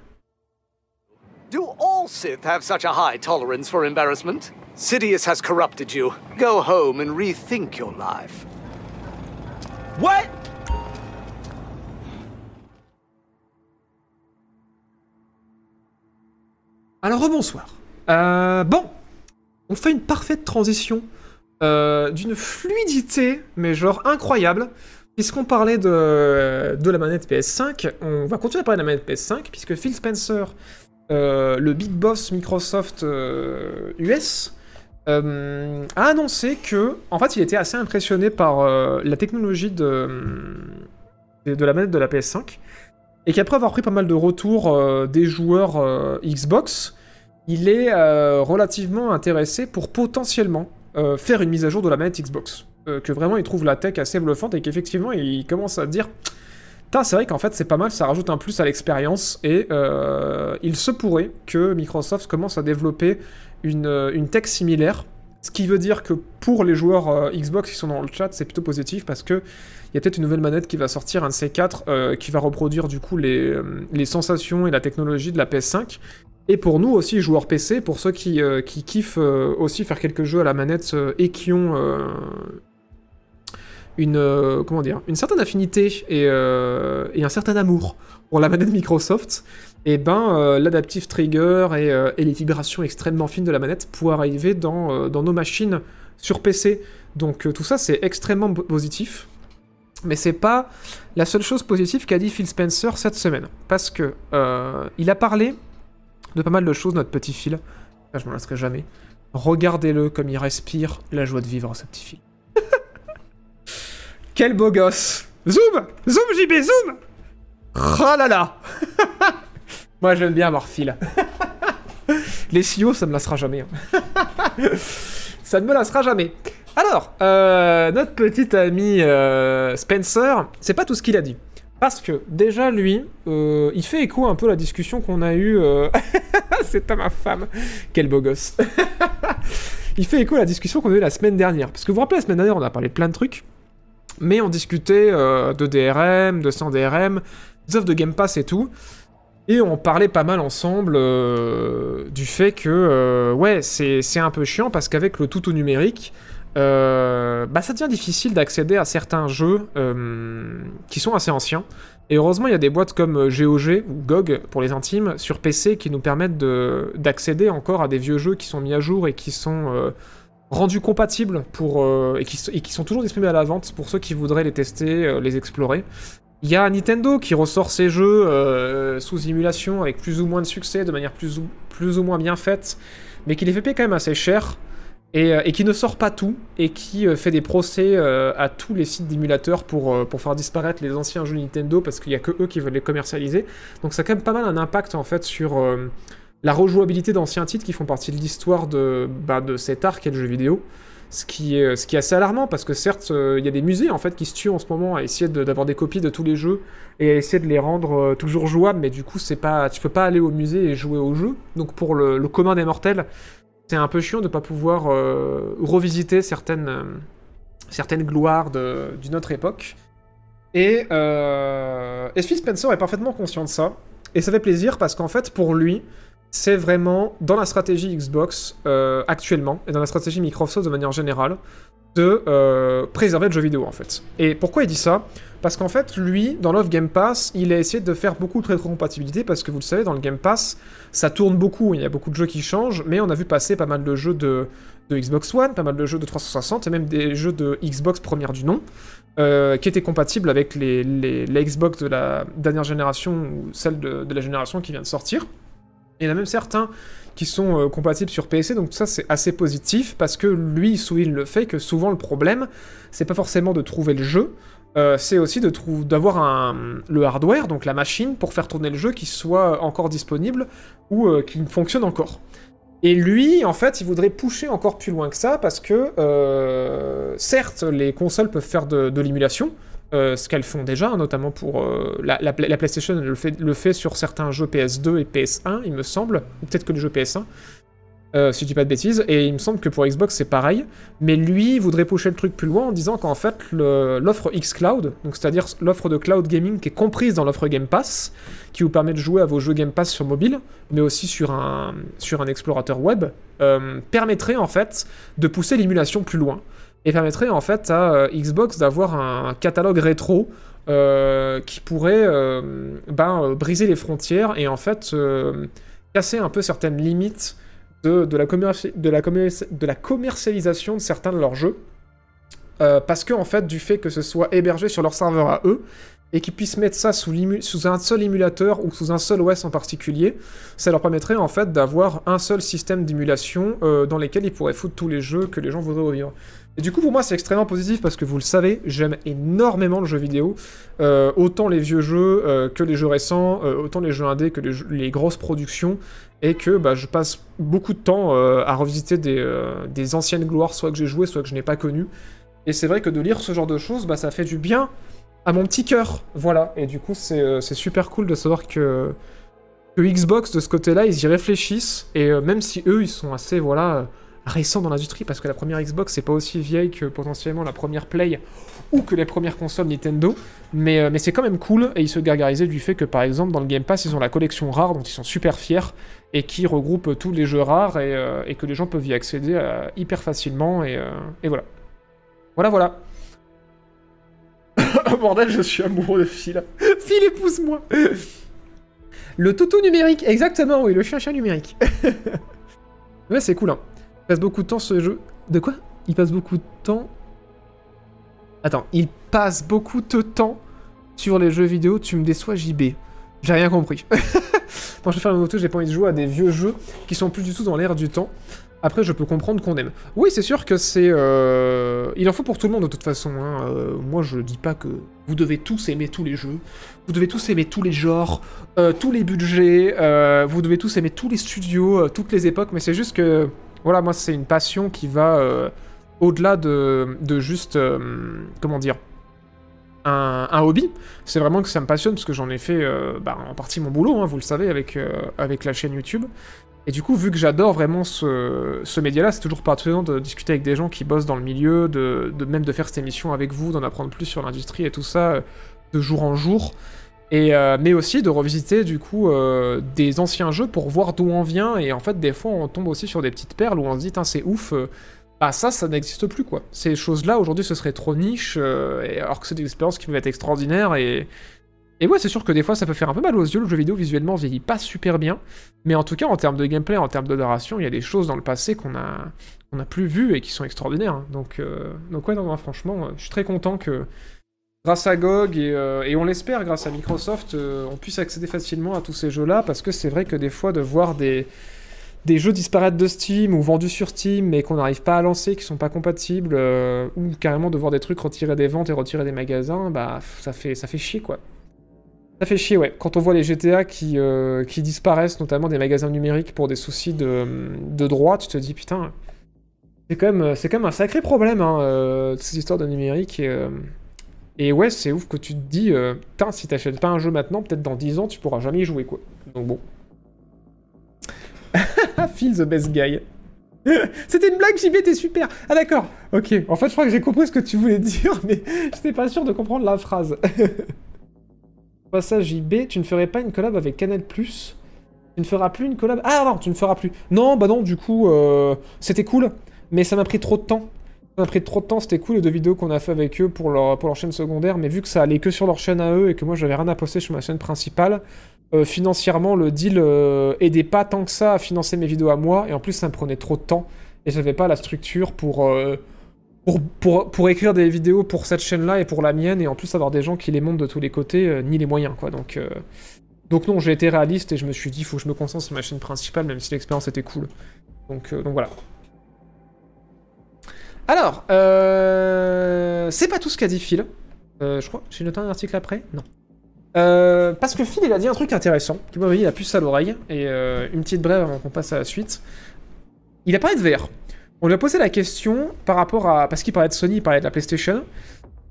Do all Sith have such a high tolerance for embarrassment? Sidious has corrupted you. Go home and rethink your life. What? Alors, rebonsoir. Euh, bon, on fait une parfaite transition euh, d'une fluidité, mais genre incroyable. Puisqu'on parlait de, la manette PS5, on va continuer à parler de la manette PS5, puisque Phil Spencer, euh, le big boss Microsoft US, euh, a annoncé que, en fait, il était assez impressionné par la technologie de, de, la manette de la PS5, et qu'après avoir pris pas mal de retours des joueurs Xbox, il est relativement intéressé pour potentiellement euh, faire une mise à jour de la manette Xbox. Euh, que vraiment il trouve la tech assez bluffante et qu'effectivement il commence à dire c'est vrai qu'en fait c'est pas mal, ça rajoute un plus à l'expérience et euh, il se pourrait que Microsoft commence à développer une, une tech similaire. Ce qui veut dire que pour les joueurs Xbox qui sont dans le chat, c'est plutôt positif parce que il y a peut-être une nouvelle manette qui va sortir, un de ces quatre, euh, qui va reproduire du coup les, les sensations et la technologie de la PS5. Et pour nous aussi, joueurs PC, pour ceux qui, euh, qui kiffent euh, aussi faire quelques jeux à la manette euh, et qui ont une, comment dire, une certaine affinité et, et un certain amour pour la manette Microsoft, et ben euh, l'adaptive trigger et, les vibrations extrêmement fines de la manette pourraient arriver dans, dans nos machines sur PC. Donc tout ça c'est extrêmement po- positif. Mais c'est pas la seule chose positive qu'a dit Phil Spencer cette semaine. Parce que il a parlé de pas mal de choses, notre petit. Là, je m'en lasserai jamais. Regardez-le comme il respire la joie de vivre, ce petit Phil. Quel beau gosse Zoom Zoom, JB, zoom Oh là là Moi, j'aime bien avoir Phil. Les CEO, ça me lassera jamais. hein. ça ne me lassera jamais. Alors, euh, notre petit ami euh, Spencer, c'est pas tout ce qu'il a dit. Parce que déjà lui, euh, il fait écho un peu à la discussion qu'on a eue. euh, c'est à ma femme. Quel beau gosse. il fait écho à la discussion qu'on a eue la semaine dernière. Parce que vous vous rappelez, la semaine dernière, on a parlé de plein de trucs. Mais on discutait euh, de DRM, de sans DRM, des offres de Game Pass et tout. Et on parlait pas mal ensemble du fait que, ouais, c'est un peu chiant parce qu'avec le tout au numérique, euh, bah, ça devient difficile d'accéder à certains jeux euh, qui sont assez anciens. Et heureusement, il y a des boîtes comme euh, GOG ou GOG pour les intimes sur PC qui nous permettent de- d'accéder encore à des vieux jeux qui sont mis à jour et qui sont euh, rendus compatibles pour, euh, et, qui, sont toujours disponibles à la vente pour ceux qui voudraient les tester, euh, les explorer. Il y a Nintendo qui ressort ses jeux euh, sous émulation avec plus ou moins de succès, de manière plus ou, plus ou moins bien faite, mais qui les fait payer quand même assez cher et, euh, et qui ne sort pas tout et qui euh, fait des procès euh, à tous les sites d'émulateurs pour, pour faire disparaître les anciens jeux Nintendo parce qu'il n'y a que eux qui veulent les commercialiser. Donc ça a quand même pas mal un impact en fait sur la rejouabilité d'anciens titres qui font partie de l'histoire de, bah, de cet art qu'est le jeu vidéo. Ce qui, est, ce qui est assez alarmant parce que certes, il y a des musées en fait qui se tuent en ce moment à essayer d'avoir des copies de tous les jeux et à essayer de les rendre toujours jouables, mais du coup, c'est pas, tu peux pas aller au musée et jouer au jeu. Donc pour le commun des mortels, c'est un peu chiant de pas pouvoir euh, revisiter certaines, euh, certaines gloires d'une autre époque. Et, euh, et Spencer est parfaitement conscient de ça. Et ça fait plaisir parce qu'en fait, pour lui, c'est vraiment dans la stratégie Xbox euh, actuellement et dans la stratégie Microsoft de manière générale de euh, préserver le jeu vidéo en fait. Et pourquoi il dit ça? Parce qu'en fait, lui, dans l'offre Game Pass, il a essayé de faire beaucoup de rétrocompatibilité parce que vous le savez, dans le Game Pass, ça tourne beaucoup, il y a beaucoup de jeux qui changent, mais on a vu passer pas mal de jeux de, Xbox One, pas mal de jeux de 360 et même des jeux de Xbox première du nom. euh, qui étaient compatibles avec les, Xbox de la dernière génération ou celle de la génération qui vient de sortir. Il y en a même certains qui sont euh, compatibles sur PC, donc ça c'est assez positif parce que lui il souligne le fait que souvent le problème c'est pas forcément de trouver le jeu, euh, c'est aussi de d'avoir le hardware, donc la machine pour faire tourner le jeu qui soit encore disponible ou euh, qui fonctionne encore. Et lui, en fait, il voudrait pousser encore plus loin que ça parce que, certes, les consoles peuvent faire de l'émulation, euh, ce qu'elles font déjà, notamment pour euh, la, la- la PlayStation le fait, le fait sur certains jeux PS2 et PS1, il me semble, ou peut-être que les jeux PS1, euh, si je dis pas de bêtises, et il me semble que pour Xbox c'est pareil, mais lui voudrait pousser le truc plus loin en disant qu'en fait le- l'offre xCloud, donc c'est-à-dire l'offre de cloud gaming qui est comprise dans l'offre Game Pass, qui vous permet de jouer à vos jeux Game Pass sur mobile, mais aussi sur un, sur un explorateur web, euh, permettrait en fait de pousser l'émulation plus loin et permettrait en fait à euh, Xbox d'avoir un catalogue rétro euh, qui pourrait euh, ben, briser les frontières et en fait casser un peu certaines limites de, la, commercialisation de certains de leurs jeux. Parce que en fait, du fait que ce soit hébergé sur leur serveur à eux, et qu'ils puissent mettre ça sous, un seul émulateur ou sous un seul OS en particulier, ça leur permettrait en fait d'avoir un seul système d'émulation dans lequel ils pourraient foutre tous les jeux que les gens voudraient revivre. Et du coup, pour moi, c'est extrêmement positif parce que vous le savez, j'aime énormément le jeu vidéo. Euh, autant les vieux jeux euh, que les jeux récents, euh, autant les jeux indés que les, grosses productions. Et que bah, je passe beaucoup de temps à revisiter des, anciennes gloires, soit que j'ai joué, soit que je n'ai pas connues. Et c'est vrai que de lire ce genre de choses, bah, ça fait du bien à mon petit cœur. Voilà. Et du coup, c'est super cool de savoir que, Xbox, de ce côté-là, ils y réfléchissent. Et même si eux, ils sont assez, voilà, récents dans l'industrie, parce que la première Xbox, c'est pas aussi vieille que potentiellement la première Play ou que les premières consoles Nintendo. Mais, euh, mais c'est quand même cool. Et ils se gargarisaient du fait que, par exemple, dans le Game Pass, ils ont la collection rare dont ils sont super fiers et qui regroupe tous les jeux rares et, euh, et que les gens peuvent y accéder euh, hyper facilement. Et, et voilà. Voilà, voilà. Oh bordel, je suis amoureux de Phil. Phil, épouse-moi Le toutou numérique, exactement, oui, le chien-chien numérique. ouais, c'est cool, hein. Il passe beaucoup de temps ce jeu... De quoi? Il passe beaucoup de temps... Attends, il passe beaucoup de temps sur les jeux vidéo, tu me déçois JB. J'ai rien compris. Quand je vais faire une moto, j'ai pas envie de jouer à des vieux jeux qui sont plus du tout dans l'air du temps. Après, je peux comprendre qu'on aime. Oui, c'est sûr que c'est... euh, Il en faut pour tout le monde, de toute façon. hein. Euh, moi, je dis pas que vous devez tous aimer tous les jeux. Vous devez tous aimer tous les genres, euh, tous les budgets. vous devez tous aimer tous les studios, toutes les époques. Mais c'est juste que... Voilà, moi, c'est une passion qui va euh, au-delà de, juste... euh, comment dire un, hobby. C'est vraiment que ça me passionne parce que j'en ai fait euh, bah, en partie mon boulot, hein, vous le savez, avec, la chaîne YouTube. Et du coup, vu que j'adore vraiment ce, média-là, c'est toujours passionnant de discuter avec des gens qui bossent dans le milieu, de, même de faire cette émission avec vous, d'en apprendre plus sur l'industrie et tout ça, de jour en jour. Et, euh, mais aussi de revisiter du coup euh, des anciens jeux pour voir d'où on vient. Et en fait, des fois, on tombe aussi sur des petites perles où on se dit, c'est ouf. euh, bah ça, ça n'existe plus quoi. Ces choses-là, aujourd'hui, ce serait trop niche, et- alors que c'est des expériences qui peuvent être extraordinaires et... Et ouais, c'est sûr que des fois, ça peut faire un peu mal aux yeux, le jeu vidéo visuellement vieillit pas super bien, mais en tout cas, en termes de gameplay, en termes de narration, il y a des choses dans le passé qu'on a, a plus vues et qui sont extraordinaires. hein. Donc, donc ouais, non, franchement, je suis très content que grâce à GOG et, euh, et on l'espère grâce à Microsoft, euh, on puisse accéder facilement à tous ces jeux-là, parce que c'est vrai que des fois, de voir des des jeux disparaître de Steam ou vendus sur Steam mais qu'on n'arrive pas à lancer, qui sont pas compatibles, euh, ou carrément de voir des trucs retirés des ventes et retirés des magasins, bah ça fait, ça fait chier quoi. Ça fait chier, ouais. Quand on voit les GTA qui, qui disparaissent, notamment des magasins numériques pour des soucis de, de droit, tu te dis putain, c'est quand même, quand même un sacré problème, hein, ces histoires de numérique. Et ouais, c'est ouf que tu te dis, euh, si t'achètes pas un jeu maintenant, peut-être dans 10 ans, tu pourras jamais y jouer quoi. Donc bon. Phil the best guy. C'était une blague, JB, t'es super. Ah d'accord, ok. En fait, je crois que j'ai compris ce que tu voulais dire, mais j'étais pas sûr de comprendre la phrase. Pas ça, JB, tu ne ferais pas une collab avec Canal+. Tu ne feras plus une collab... Ah non, tu ne feras plus. Non, bah non, du coup, euh, c'était cool, mais ça m'a pris trop de temps. Ça m'a pris trop de temps, c'était cool les deux vidéos qu'on a fait avec eux pour leur, pour leur chaîne secondaire, mais vu que ça allait que sur leur chaîne à eux et que moi j'avais rien à poster sur ma chaîne principale, euh, financièrement le deal euh, aidait pas tant que ça à financer mes vidéos à moi, et en plus ça me prenait trop de temps, et j'avais pas la structure pour, euh, pour, pour, écrire des vidéos pour cette chaîne-là et pour la mienne, et en plus avoir des gens qui les montent de tous les côtés, ni les moyens quoi, donc... donc non, j'ai été réaliste et je me suis dit, faut que je me concentre sur ma chaîne principale, même si l'expérience était cool. Donc, donc voilà. Alors, euh, c'est pas tout ce qu'a dit Phil. Euh, je crois, j'ai noté un article après Non. Euh, parce que Phil, il a dit un truc intéressant, qui m'a mis la puce à l'oreille, et une petite brève avant qu'on passe à la suite. Il a parlé de VR. On lui a posé la question par rapport à... Parce qu'il parlait de Sony, il parlait de la PlayStation,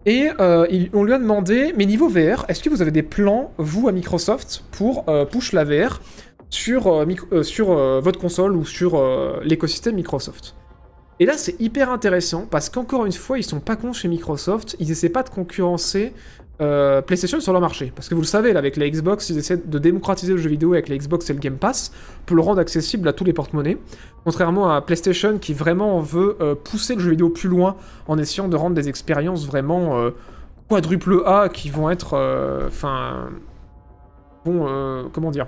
et on lui a demandé, mais niveau VR, est-ce que vous avez des plans, vous, à Microsoft, pour push la VR sur, votre console ou sur l'écosystème Microsoft? Et là, c'est hyper intéressant parce qu'encore une fois, ils sont pas cons chez Microsoft. Ils essaient pas de concurrencer euh, PlayStation sur leur marché. Parce que vous le savez, là, avec la Xbox, ils essaient de démocratiser le jeu vidéo avec la Xbox et le Game Pass pour le rendre accessible à tous les porte-monnaies. Contrairement à PlayStation qui vraiment veut euh, pousser le jeu vidéo plus loin en essayant de rendre des expériences vraiment euh, quadruple A qui vont être. Enfin. euh, comment dire?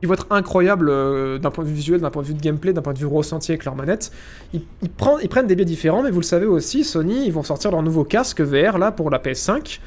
Qui vont être incroyables euh, d'un point de vue visuel, d'un point de vue de gameplay, d'un point de vue ressenti avec leur manette. Ils, ils prennent, ils prennent des biais différents, mais vous le savez aussi, Sony, ils vont sortir leur nouveau casque VR là pour la PS5.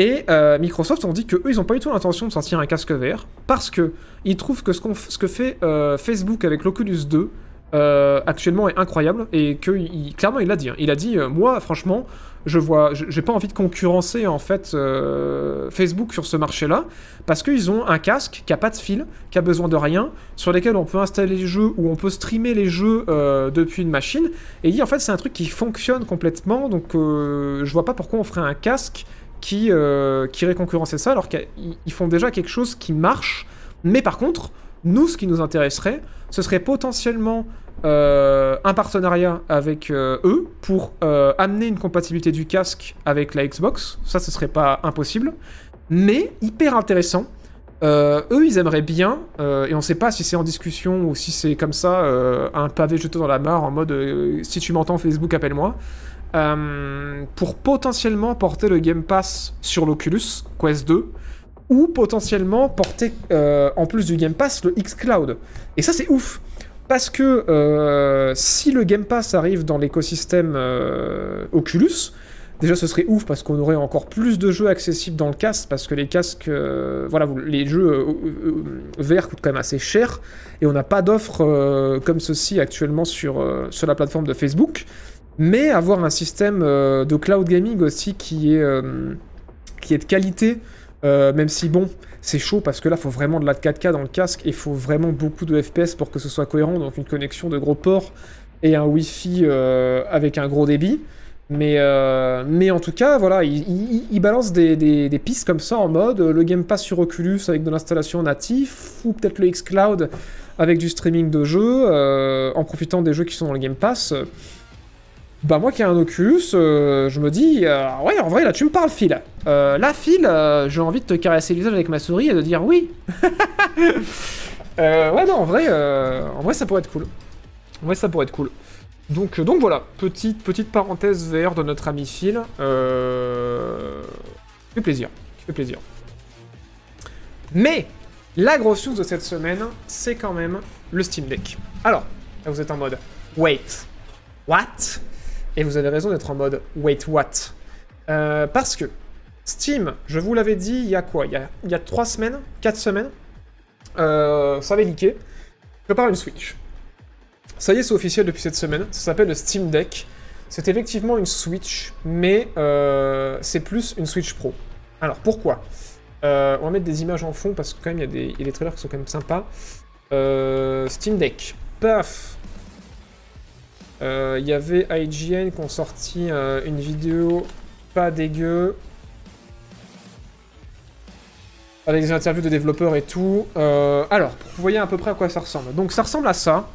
Et euh, Microsoft ont dit que eux, ils n'ont pas du tout l'intention de sortir un casque VR parce que ils trouvent que ce, ce que fait euh, Facebook avec l'Oculus 2 euh, actuellement est incroyable et que clairement il l'a dit. hein. Il a dit moi franchement je vois j'ai pas envie de concurrencer en fait euh, Facebook sur ce marché-là parce qu'ils ont un casque qui a pas de fil, qui a besoin de rien, sur lesquels on peut installer les jeux ou on peut streamer les jeux euh, depuis une machine. Et en fait c'est un truc qui fonctionne complètement donc euh, je vois pas pourquoi on ferait un casque qui, qui irait concurrencer ça alors qu'ils ils font déjà quelque chose qui marche. Mais par contre, nous, ce qui nous intéresserait, ce serait potentiellement euh, un partenariat avec euh, eux pour euh, amener une compatibilité du casque avec la Xbox. Ça, ce serait pas impossible. Mais hyper intéressant. Eux, ils aimeraient bien, et on sait pas si c'est en discussion ou si c'est comme ça, un pavé jeté dans la mare en mode si tu m'entends Facebook, appelle-moi. Pour potentiellement porter le Game Pass sur l'Oculus Quest 2 ou potentiellement porter en plus du Game Pass le xCloud. Et ça c'est ouf parce que euh, si le Game Pass arrive dans l'écosystème euh, Oculus, Déjà, ce serait ouf parce qu'on aurait encore plus de jeux accessibles dans le casque, parce que les casques, euh, voilà, les jeux VR coûtent quand même assez cher, et on n'a pas d'offres comme ceci actuellement sur, sur la plateforme de Facebook. Mais avoir un système de cloud gaming aussi qui est, qui est de qualité, même si bon, c'est chaud parce que là, il faut vraiment de la 4K dans le casque et il faut vraiment beaucoup de FPS pour que ce soit cohérent, donc une connexion de gros ports et un Wi-Fi euh, avec un gros débit. Mais, euh, mais en tout cas, voilà, il, il- balance des, pistes comme ça en mode euh, le Game Pass sur Oculus avec de l'installation natif, ou peut-être le xCloud avec du streaming de jeux, en profitant des jeux qui sont dans le Game Pass. Bah moi qui ai un Oculus, euh, je me dis, euh, ouais en vrai là tu me parles Phil. Euh, là Phil, euh, j'ai envie de te caresser le visage avec ma souris et de dire oui. Ouais non en vrai, en vrai ça pourrait être cool. En vrai ça pourrait être cool. Donc, donc voilà, petite, petite parenthèse VR de notre ami Phil. Qui fait plaisir, fait plaisir. Mais la grosse news de cette semaine, c'est quand même le Steam Deck. Alors, là vous êtes en mode wait, what? Et vous avez raison d'être en mode wait what? Euh, Parce que Steam, je vous l'avais dit il y a quoi? Il y a, il y a 3 semaines 4 semaines? Euh, Ça avait leaké. Prépare une Switch. Ça y est, c'est officiel depuis cette semaine. Ça s'appelle le Steam Deck. C'est effectivement une Switch, mais euh, c'est plus une Switch Pro. Alors pourquoi? On va mettre des images en fond parce que quand même il y, a des- il y a des trailers qui sont quand même sympas. Steam Deck. Paf Il y avait IGN qui ont sorti euh, une vidéo pas dégueu. Avec des interviews de développeurs et tout. Euh, alors, pour que vous voyez à peu près à quoi ça ressemble. Donc ça ressemble à ça.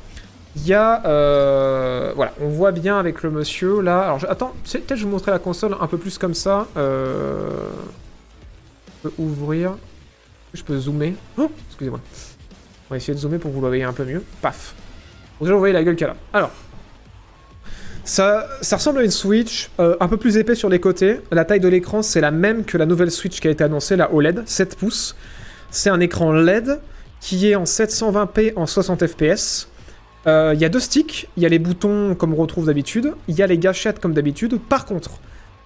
Il y a... euh, voilà, on voit bien avec le monsieur, là... Alors, attends, peut-être je vous montrer la console un peu plus comme ça. Euh... Je peux ouvrir. Je peux zoomer. Oh, excusez-moi. On va essayer de zoomer pour que vous le voyez un peu mieux. Paf. Déjà, vous voyez la gueule qu'elle a. Alors. Ça, ressemble à une Switch, euh, un peu plus épais sur les côtés. La taille de l'écran, c'est la même que la nouvelle Switch qui a été annoncée, la OLED, 7 pouces. C'est un écran LED qui est en 720p en 60 fps. Euh, Il y a deux sticks, il y a les boutons comme on retrouve d'habitude, il y a les gâchettes comme d'habitude. Par contre,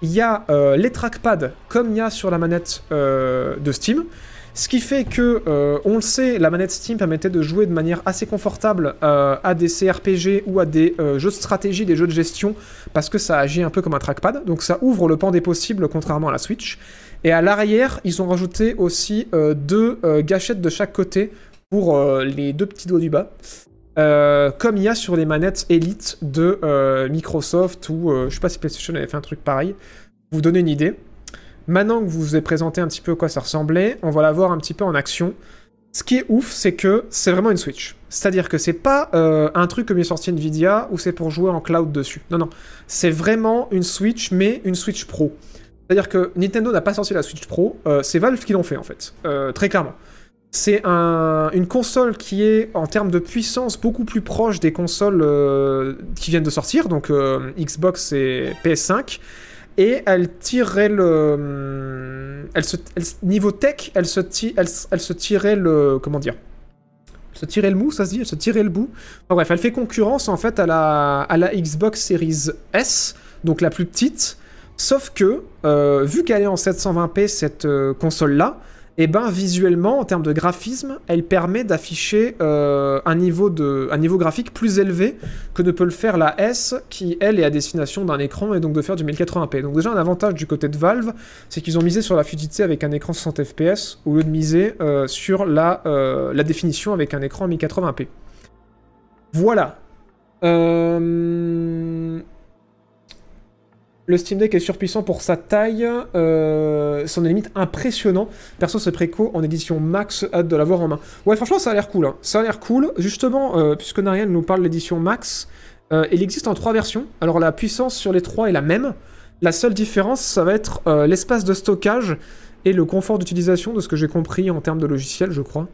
il y a euh, les trackpads comme il y a sur la manette de Steam. Ce qui fait que, euh, on le sait, la manette Steam permettait de jouer de manière assez confortable euh, à des CRPG ou à des euh, jeux de stratégie, des jeux de gestion, parce que ça agit un peu comme un trackpad. Donc ça ouvre le pan des possibles, contrairement à la Switch. Et à l'arrière, ils ont rajouté aussi deux gâchettes de chaque côté pour les deux petits doigts du bas. Comme il y a sur les manettes Elite de Microsoft ou euh, je sais pas si PlayStation avait fait un truc pareil. Vous donner une idée. Maintenant que je vous ai présenté un petit peu à quoi ça ressemblait, on va la voir un petit peu en action. Ce qui est ouf, c'est que c'est vraiment une Switch. C'est-à-dire que c'est pas euh, un truc comme est sorti Nvidia où c'est pour jouer en cloud dessus. Non, non. C'est vraiment une Switch, mais une Switch Pro. C'est-à-dire que Nintendo n'a pas sorti la Switch Pro, euh, c'est Valve qui l'ont fait en fait, euh, très clairement. C'est un- une console qui est en termes de puissance beaucoup plus proche des consoles qui viennent de sortir, donc Xbox et PS5. Et elle tirait le. Elle- niveau tech, elle se, tirait le. Comment dire? Elle se tirait le mou, ça se dit? Elle se tirait le bout. Enfin, bref, elle fait concurrence en fait à la, à la Xbox Series S, donc la plus petite. Sauf que, euh, vu qu'elle est en 720p, cette euh, console-là, et ben visuellement, en termes de graphisme, elle permet d'afficher euh, un, niveau graphique plus élevé que ne peut le faire la S, qui elle est à destination d'un écran et donc de faire du 1080p. Donc déjà un avantage du côté de Valve, c'est qu'ils ont misé sur la fluidité avec un écran 60 fps au lieu de miser euh, sur la, euh, la définition avec un écran 1080p. Voilà. Le Steam Deck est surpuissant pour sa taille, euh, son limite impressionnant. Perso, c'est préco en édition max, hâte de l'avoir en main. Ouais, franchement, ça a l'air cool. hein. Ça a l'air cool. Justement, euh, puisque Nariel nous parle de l'édition max, euh, il existe en trois versions. Alors, la puissance sur les trois est la même. La seule différence, ça va être l'espace de stockage et le confort d'utilisation, de ce que j'ai compris en termes de logiciel, je crois.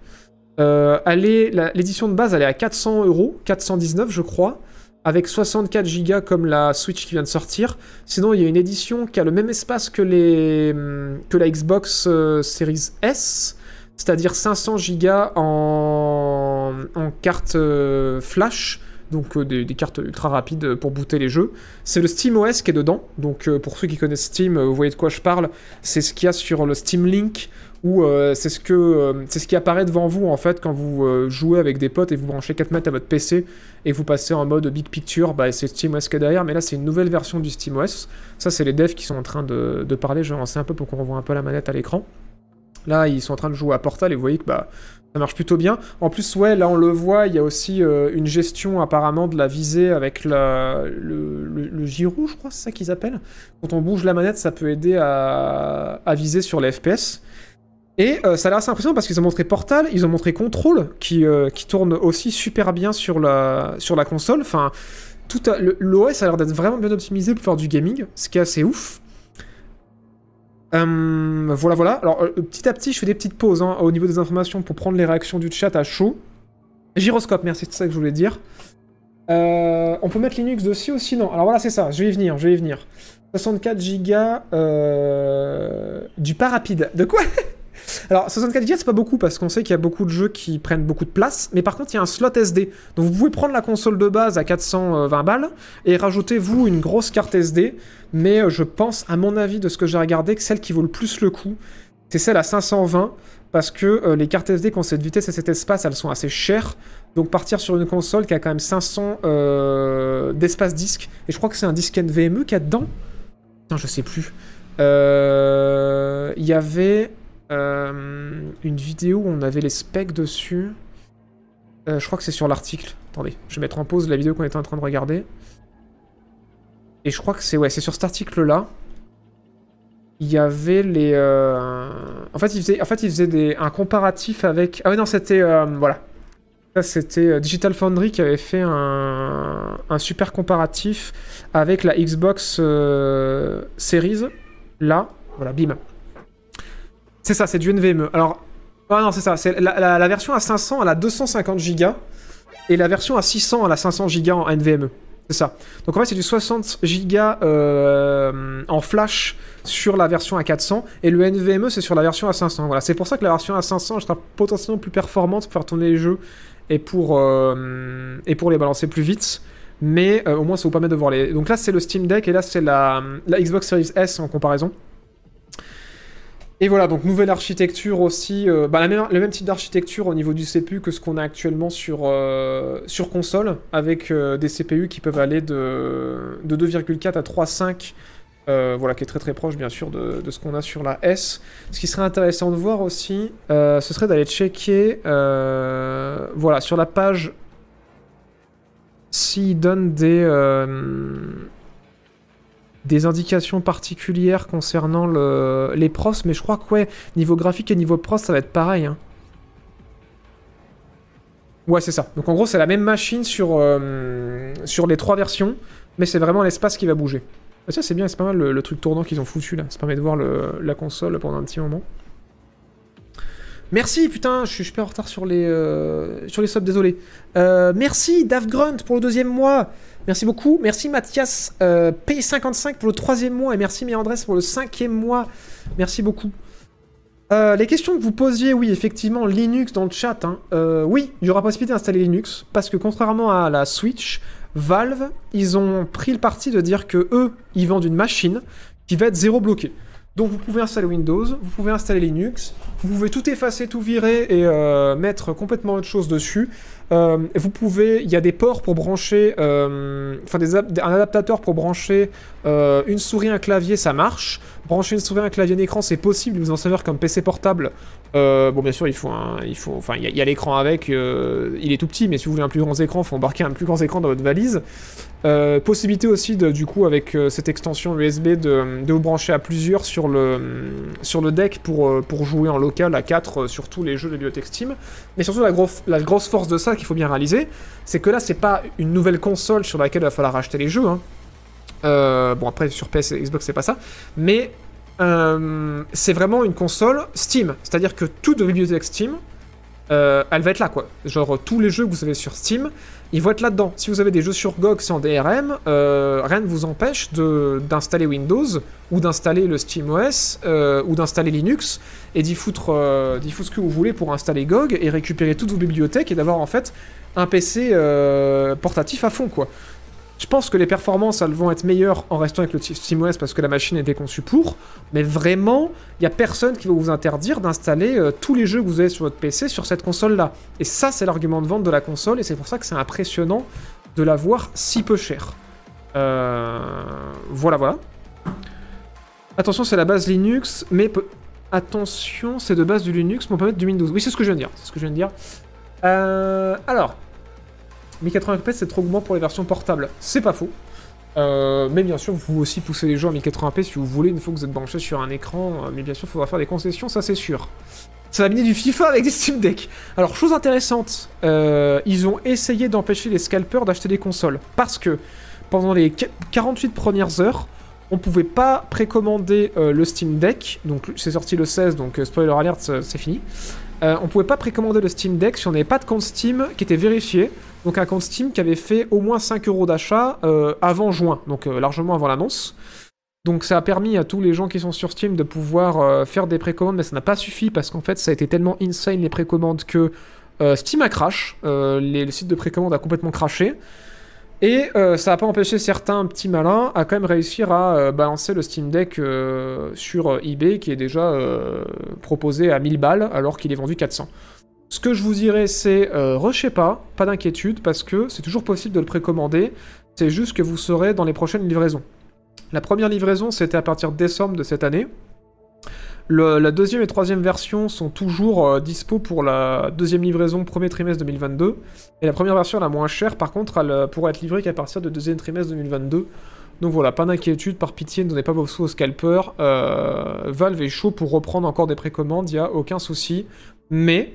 L'édition de base, elle est à 400 euros, 419, je crois avec 64 Go comme la Switch qui vient de sortir. Sinon, il y a une édition qui a le même espace que, hum, la Xbox euh, Series S, c'est-à-dire 500 Go en, en carte euh, flash donc euh, des, cartes ultra rapides pour booter les jeux. C'est le SteamOS qui est dedans, donc euh, pour ceux qui connaissent Steam, euh, vous voyez de quoi je parle. C'est ce qu'il y a sur le Steam Link, euh, c'est ce, euh, qui apparaît devant vous en fait quand vous euh, jouez avec des potes et vous branchez 4 mètres à votre PC et vous passez en mode Big Picture, bah, c'est SteamOS qui est derrière, mais là c'est une nouvelle version du SteamOS. Ça, c'est les devs qui sont en train de, parler. Je vais un peu pour qu'on revoie un peu la manette à l'écran. Là, ils sont en train de jouer à Portal et vous voyez que bah, ça marche plutôt bien. En plus, ouais, là on le voit, il y a aussi euh, une gestion apparemment de la visée avec le, le, je crois, c'est ça qu'ils appellent. Quand on bouge la manette, ça peut aider à, viser sur les FPS. Et euh, ça a l'air assez impressionnant parce qu'ils ont montré Portal, ils ont montré Control, qui, euh, tourne aussi super bien sur la, sur la console. Enfin, l'OS a l'air d'être vraiment bien optimisé pour faire du gaming, ce qui est assez ouf. Euh, voilà, voilà. Alors, euh, petit à petit, je fais des petites pauses hein, au niveau des informations pour prendre les réactions du chat à chaud. Gyroscope, merci, c'est ça que je voulais dire. Euh, on peut mettre Linux dessus aussi Non. Alors voilà, c'est ça, je vais y venir, je vais y venir. 64 Go du pas rapide. De quoi? Alors 64 Go c'est pas beaucoup parce qu'on sait qu'il y a beaucoup de jeux qui prennent beaucoup de place, mais par contre il y a un slot SD. Donc vous pouvez prendre la console de base à 420 balles et rajouter vous une grosse carte SD, mais euh, je pense à mon avis de ce que j'ai regardé que celle qui vaut le plus le coup, c'est celle à 520 parce que euh, les cartes SD qui ont cette vitesse et cet espace, elles sont assez chères. Donc partir sur une console qui a quand même 500 euh, d'espace disque, et je crois que c'est un disque NVMe qu'il y a dedans. Non, je sais plus. Il y avait une vidéo où on avait les specs dessus. Euh, je crois que c'est sur l'article. Attendez, je vais mettre en pause la vidéo qu'on était en train de regarder. Et je crois que c'est ouais, c'est sur cet article-là. Il y avait les. euh, En fait, il faisait, en fait, il faisait des... un comparatif avec. Ah oui, non, c'était. euh, Voilà. Ça, c'était euh, Digital Foundry qui avait fait un, un super comparatif avec la Xbox euh, Series. Là, voilà, bim. C'est ça, c'est du NVMe. Alors, ah non, c'est ça. C'est la, version à 500, elle a 250 Go et la version à 600, elle a 500 Go en NVMe. C'est ça. Donc en fait, c'est du 60 Go euh, en flash sur la version à 400 et le NVMe, c'est sur la version à 500. Voilà, c'est pour ça que la version à 500 sera potentiellement plus performante pour faire tourner les jeux et pour, euh, et pour les balancer plus vite. Mais euh, au moins, ça vous permet de voir les. Donc là, c'est le Steam Deck et là, c'est la, la Xbox Series S en comparaison. Et voilà, donc nouvelle architecture aussi, euh, bah, la même, le même type d'architecture au niveau du CPU que ce qu'on a actuellement sur, euh, sur console, avec euh, des CPU qui peuvent aller de, de 2,4 à 3,5, euh, voilà, qui est très très proche bien sûr de, ce qu'on a sur la S. Ce qui serait intéressant de voir aussi, ce serait d'aller checker, voilà, sur la page, s'il donne des... des indications particulières concernant le, les pros, mais je crois que ouais, niveau graphique et niveau pros, ça va être pareil. hein. Ouais, c'est ça. Donc en gros, c'est la même machine sur, euh, sur les trois versions, mais c'est vraiment l'espace qui va bouger. Ah, ça, c'est bien, c'est pas mal le, truc tournant qu'ils ont foutu là. Ça permet de voir la console pendant un petit moment. Merci, putain, je suis super en retard sur les, euh, sur les subs, désolé. Euh, merci, Dave Grunt, pour le deuxième mois. Merci beaucoup. Merci, Mathias euh, P55 pour le troisième mois. Et merci, Méandres, pour le cinquième mois. Merci beaucoup. Euh, les questions que vous posiez, oui, effectivement, Linux dans le chat. hein. Euh, oui, il y aura possibilité d'installer Linux, parce que contrairement à la Switch, Valve, ils ont pris le parti de dire que eux, ils vendent une machine qui va être zéro bloquée. Donc vous pouvez installer Windows, vous pouvez installer Linux, vous pouvez tout effacer, tout virer et euh, mettre complètement autre chose dessus. Euh, vous pouvez, il y a des ports pour brancher, euh, enfin un adaptateur pour brancher une souris, un clavier, ça marche. Brancher souris, un clavier, un écran, c'est possible. Vous en servir comme PC portable. Euh, bon, bien sûr, il faut, il enfin, il y a, l'écran avec. euh, il est tout petit, mais si vous voulez un plus grand écran, il faut embarquer un plus grand écran dans votre valise. Euh, possibilité aussi, du coup, avec cette extension USB, de, vous brancher à plusieurs sur le, deck pour, jouer en local à 4 sur tous les jeux de bibliothèque Steam. Mais surtout, la grosse force de ça qu'il faut bien réaliser, c'est que là, c'est pas une nouvelle console sur laquelle il va falloir acheter les jeux. hein. Euh, bon, après, sur PS et Xbox, c'est pas ça. Mais euh, c'est vraiment une console Steam. C'est-à-dire que toute bibliothèque Steam euh, elle va être là, quoi. Genre, tous les jeux que vous avez sur Steam, ils vont être là-dedans. Si vous avez des jeux sur GOG sans DRM, euh, rien ne vous empêche d'installer Windows, ou d'installer le SteamOS, ou d'installer Linux, et d'y foutre, foutre ce que vous voulez pour installer GOG, et récupérer toutes vos bibliothèques, et d'avoir en fait un PC portatif à fond, quoi. Je pense que les performances, elles vont être meilleures en restant avec le SteamOS parce que la machine était conçue pour, mais vraiment, il n'y a personne qui va vous interdire d'installer euh, tous les jeux que vous avez sur votre PC sur cette console-là. Et ça, c'est l'argument de vente de la console, et c'est pour ça que c'est impressionnant de l'avoir si peu cher. Euh, Voilà, voilà. Attention, c'est la base Linux, mais attention, c'est de base du Linux, mais on peut mettre du Windows. Oui, c'est ce que je viens de dire. C'est ce que je viens de dire. Euh, alors, 1080 fps, c'est trop gourmand pour les versions portables. C'est pas faux. Euh, mais bien sûr, vous aussi poussez les jeux en 1080p si vous voulez, une fois que vous êtes branché sur un écran. euh, Mais bien sûr, il faudra faire des concessions, ça c'est sûr. Ça va miner du FIFA avec des Steam Deck. Alors, chose intéressante, euh, ils ont essayé d'empêcher les scalpers d'acheter des consoles. Parce que pendant les qu- 48 premières heures, on pouvait pas précommander le Steam Deck. Donc, c'est sorti le 16, donc spoiler alert, c'est fini. On pouvait pas précommander le Steam Deck si on n'avait pas de compte Steam qui était vérifié. Donc un compte Steam qui avait fait au moins 5 euros d'achat euh, avant juin, donc euh, largement avant l'annonce. Donc ça a permis à tous les gens qui sont sur Steam de pouvoir euh, faire des précommandes, mais ça n'a pas suffi parce qu'en fait ça a été tellement insane les précommandes que Steam a crash, le site de précommande a complètement craché. Et ça n'a pas empêché certains petits malins à quand même réussir à balancer le Steam Deck sur eBay qui est déjà proposé à 1000 balles alors qu'il est vendu 400. Ce que je vous dirais, c'est euh, pas, pas d'inquiétude, parce que c'est toujours possible de le précommander. C'est juste que vous serez dans les prochaines livraisons. La première livraison, c'était à partir de décembre de cette année. La deuxième et troisième version sont toujours euh, dispo pour la deuxième livraison premier trimestre 2022. Et la première version, la moins chère, par contre, elle euh, pourra être livrée qu'à partir de deuxième trimestre 2022. Donc voilà, pas d'inquiétude, par pitié, ne donnez pas vos sous au scalper. Euh, Valve est chaud pour reprendre encore des précommandes, il n'y a aucun souci. Mais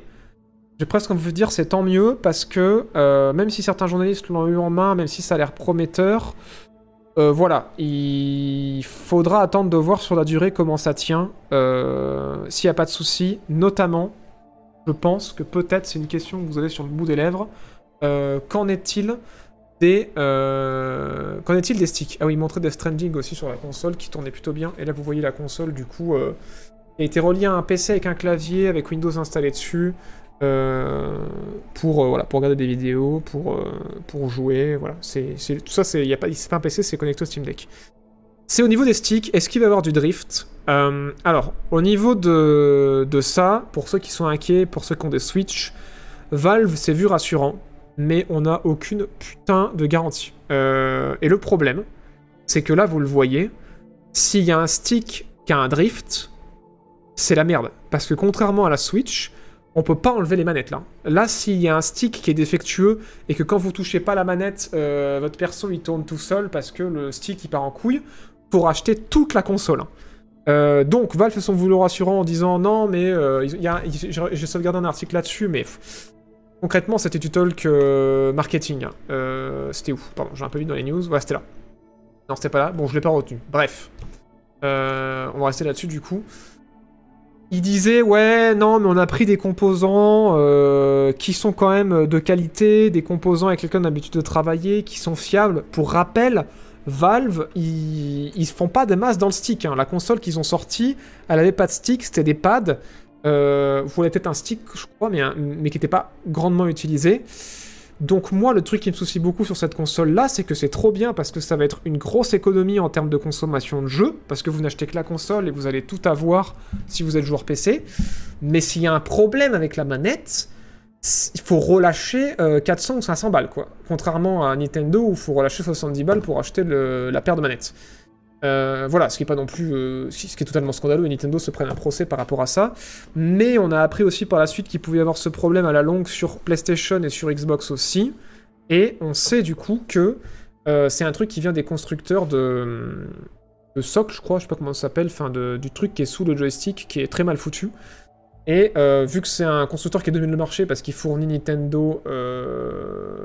j'ai presque envie de dire c'est tant mieux parce que euh, même si certains journalistes l'ont eu en main, même si ça a l'air prometteur, euh, voilà, il faudra attendre de voir sur la durée comment ça tient. Euh, S'il n'y a pas de souci, notamment, je pense que peut-être c'est une question que vous avez sur le bout des lèvres. Qu'en est-il des qu'en est-il des sticks? Ah oui, il montrait des Stranding aussi sur la console qui tournait plutôt bien. Et là, vous voyez la console du coup. Qui a été reliée à un PC avec un clavier, avec Windows installé dessus. Euh, pour euh, voilà pour regarder des vidéos pour euh, pour jouer voilà. C'est tout ça c'est y a pas c'est pas un PC c'est connecté au Steam Deck. C'est au niveau des sticks. Est-ce qu'il va y avoir du drift? Alors au niveau de de ça pour ceux qui sont inquiets pour ceux qui ont des Switch Valve s'est vu rassurant mais on n'a aucune putain de garantie. Et le problème c'est que là vous le voyez s'il y a un stick qui a un drift c'est la merde. Parce que contrairement à la Switch on peut pas enlever les manettes là. Là, s'il y a un stick qui est défectueux et que quand vous touchez pas la manette, euh, votre perso il tourne tout seul parce que le stick il part en couille, pour acheter toute la console. Euh, donc Valve fait son vouloir rassurant en disant non mais euh, j'ai sauvegardé un article là-dessus mais concrètement c'était du talk euh, marketing. Euh, c'était où? Pardon, j'ai un peu vu dans les news. Voilà, c'était là. Non, c'était pas là. Bon, je l'ai pas retenu. Bref. On va rester là-dessus du coup. Il disait ouais non mais on a pris des composants euh, qui sont quand même de qualité, des composants avec lesquels on a de travailler, qui sont fiables. Pour rappel, Valve ils, ils font pas des masses dans le stick. hein. La console qu'ils ont sortie, elle avait pas de stick, c'était des pads. Euh, vous avez peut-être un stick je crois mais, mais qui n'était pas grandement utilisé. Donc moi, le truc qui me soucie beaucoup sur cette console-là, c'est que c'est trop bien parce que ça va être une grosse économie en termes de consommation de jeux, parce que vous n'achetez que la console et vous allez tout avoir si vous êtes joueur PC. Mais s'il y a un problème avec la manette, il faut relâcher euh, 400 ou 500 balles, quoi. Contrairement à Nintendo où il faut relâcher 70 balles pour acheter la paire de manettes. Euh, voilà, ce qui est pas non plus, euh, ce qui est totalement scandaleux et Nintendo se prenne un procès par rapport à ça. Mais on a appris aussi par la suite qu'il pouvait y avoir ce problème à la longue sur PlayStation et sur Xbox aussi. Et on sait du coup que euh, c'est un truc qui vient des constructeurs de, de je crois, je sais pas comment ça s'appelle, enfin de- du truc qui est sous le joystick, qui est très mal foutu. Et vu que c'est un constructeur qui domine le marché parce qu'il fournit Nintendo,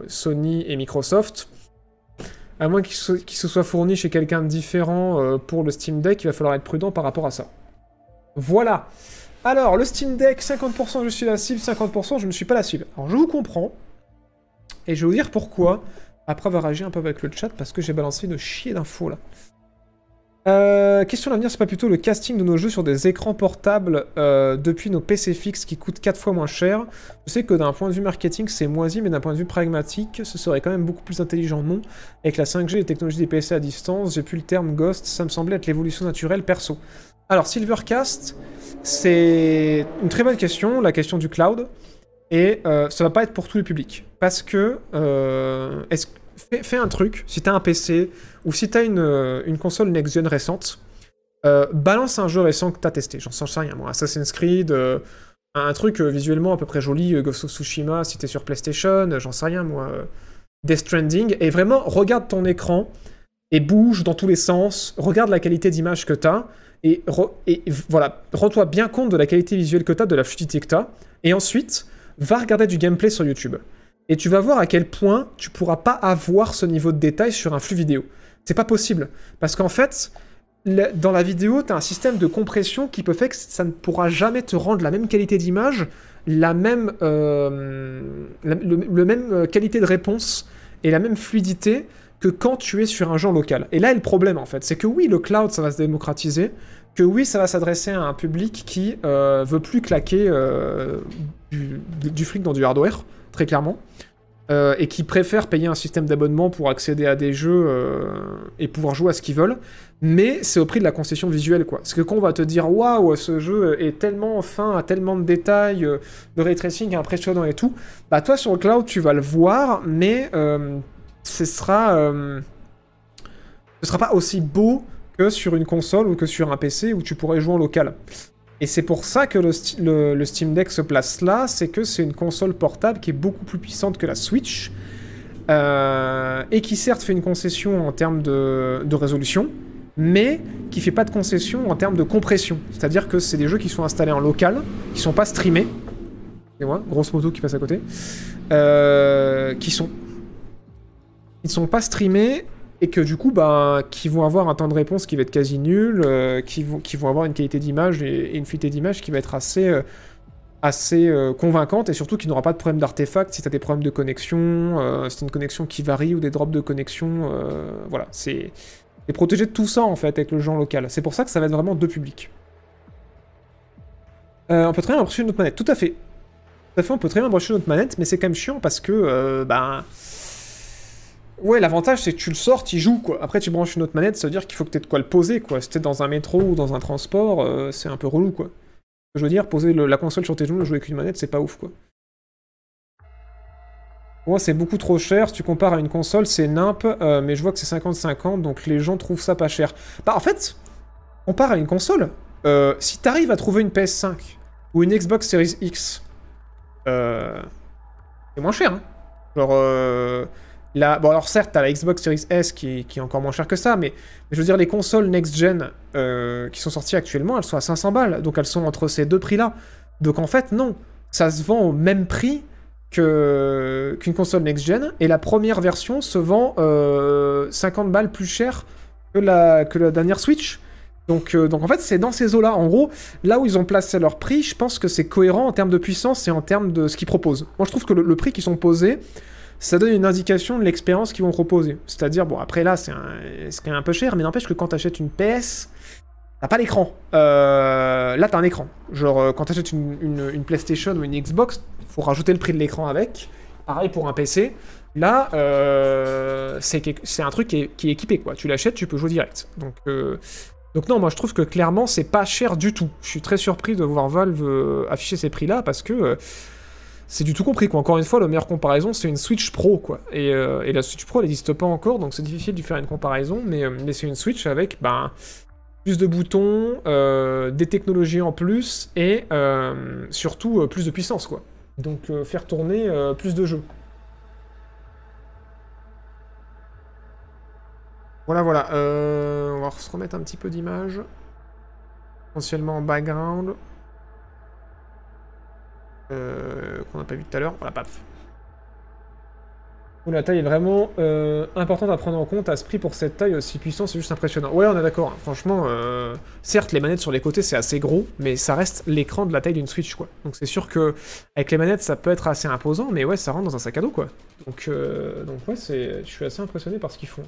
Sony et Microsoft, à moins qu'il se, soit fourni chez quelqu'un de différent euh, pour le Steam Deck, il va falloir être prudent par rapport à ça. Voilà. Alors, le Steam Deck, 50% je suis la cible, 50% je ne suis pas la cible. Alors, je vous comprends. Et je vais vous dire pourquoi, après avoir agi un peu avec le chat, parce que j'ai balancé une chier d'infos là. Euh, question d'avenir, c'est pas plutôt le casting de nos jeux sur des écrans portables euh, depuis nos PC fixes qui coûtent 4 fois moins cher Je sais que d'un point de vue marketing, c'est moisi, mais d'un point de vue pragmatique, ce serait quand même beaucoup plus intelligent, non? Avec la 5G et les technologies des PC à distance, j'ai plus le terme Ghost, ça me semblait être l'évolution naturelle perso. Alors, Silvercast, c'est une très bonne question, la question du cloud, et euh, ça va pas être pour tous les publics. Parce que, euh, est-ce fais, un truc, si t'as un PC, ou si t'as une, euh, une console next-gen récente, euh, balance un jeu récent que t'as testé. J'en sais rien, moi. Assassin's Creed, euh, un truc visuellement à peu près joli, Ghost of Tsushima, si t'es sur PlayStation, j'en sais rien, moi. Death Stranding, et vraiment, regarde ton écran, et bouge dans tous les sens, regarde la qualité d'image que t'as, et, et voilà, rends-toi bien compte de la qualité visuelle que t'as, de la fluidité que t'as, et ensuite, va regarder du gameplay sur YouTube. Et tu vas voir à quel point tu pourras pas avoir ce niveau de détail sur un flux vidéo. C'est pas possible. Parce qu'en fait, dans la vidéo, tu as un système de compression qui peut faire que ça ne pourra jamais te rendre la même qualité d'image, la même, euh, euh, qualité de réponse et la même fluidité que quand tu es sur un jeu local. Et là est le problème en fait, c'est que oui, le cloud ça va se démocratiser, que oui, ça va s'adresser à un public qui euh, veut plus claquer euh, du, du dans du hardware, très clairement. Euh, et qui préfèrent payer un système d'abonnement pour accéder à des jeux euh, et pouvoir jouer à ce qu'ils veulent. Mais c'est au prix de la concession visuelle, quoi. Parce que quand on va te dire waouh, ce jeu est tellement fin, a tellement de détails, euh, le ray tracing impressionnant et tout, bah toi sur le cloud tu vas le voir, mais ce sera, ce sera pas aussi beau que sur une console ou que sur un PC où tu pourrais jouer en local. Et c'est pour ça que le, Steam Deck se place là, c'est que c'est une console portable qui est beaucoup plus puissante que la Switch, euh, et qui certes fait une concession en termes de, résolution, mais qui fait pas de concession en termes de compression. C'est-à-dire que c'est des jeux qui sont installés en local, qui sont pas streamés. Et moi, grosse moto qui passe à côté. Euh, qui sont. Ils sont pas streamés et que du coup, bah, qui vont avoir un temps de réponse qui va être quasi nul, euh, qui, vont, qui vont avoir une qualité d'image et, une fluidité d'image qui va être assez, euh, assez euh, convaincante et surtout qui n'aura pas de problème d'artefact si tu as des problèmes de connexion, si t'as une connexion qui varie ou des drops de connexion. voilà, c'est protégé de tout ça en fait avec le genre local. C'est pour ça que ça va être vraiment deux publics. On peut très bien brancher notre manette, tout à fait. Tout à fait, on peut très bien brancher notre manette, mais c'est quand même chiant parce que, ben. Ouais, l'avantage c'est que tu le sors, tu joues quoi. Après, tu branches une autre manette, ça veut dire qu'il faut que tu aies de quoi le poser quoi. Si t'es dans un métro ou dans un transport, euh, c'est un peu relou quoi. Je veux dire, poser la console sur tes genoux et jouer avec une manette, c'est pas ouf quoi. Moi, c'est beaucoup trop cher. Si tu compares à une console, c'est nimp, euh, mais je vois que c'est 50-50, donc les gens trouvent ça pas cher. Bah, en fait, compare à une console. Euh, si t'arrives à trouver une PS5 ou une Xbox Series X, c'est moins cher. Hein. Genre, euh, bon, alors certes, t'as la Xbox Series S qui, est- encore moins cher que ça, mais, je veux dire, les consoles next-gen euh, qui sont sorties actuellement, elles sont à 500 balles, donc elles sont entre ces deux prix-là. Donc en fait, non, ça se vend au même prix qu'une console next-gen, et la première version se vend euh, 50 balles plus cher que la, dernière Switch. Donc, euh, donc en fait, c'est dans ces eaux-là. En gros, là où ils ont placé leur prix, je pense que c'est cohérent en termes de puissance et en termes de ce qu'ils proposent. Moi, je trouve que le, le prix qu'ils sont posés, ça donne une indication de l'expérience qu'ils vont proposer. C'est-à-dire, bon, après là, c'est un- c'est quand même un peu cher, mais n'empêche que quand tu achètes une PS, t'as pas l'écran. Euh, là, t'as un écran. Genre, euh, quand t'achètes une, une, PlayStation ou une Xbox, faut rajouter le prix de l'écran avec. Pareil pour un PC. Là, euh, c'est un truc qui est, qui est équipé, quoi. Tu l'achètes, tu peux jouer direct. Donc, non, moi je trouve que clairement c'est pas cher du tout. Je suis très surpris de voir Valve afficher ces prix-là parce que c'est du tout compris quoi. Encore une fois, la meilleure comparaison c'est une Switch Pro quoi. Et, euh, la Switch Pro elle n'existe pas encore donc c'est difficile de faire une comparaison, mais, euh, mais c'est une Switch avec ben, plus de boutons, euh, des technologies en plus et surtout plus de puissance quoi. Donc faire tourner plus de jeux. Voilà, voilà. On va se remettre un petit peu d'image. Potentiellement en background. Euh, qu'on n'a pas vu tout à l'heure. Voilà, paf. La taille est vraiment euh, importante à prendre en compte. À ce prix pour cette taille aussi puissante, c'est juste impressionnant. Ouais, on est d'accord. hein. Franchement, euh, certes, les manettes sur les côtés, c'est assez gros, mais ça reste l'écran de la taille d'une Switch, quoi. Donc c'est sûr que avec les manettes, ça peut être assez imposant, mais ouais, ça rentre dans un sac à dos, quoi. Donc, donc ouais, je suis assez impressionné par ce qu'ils font.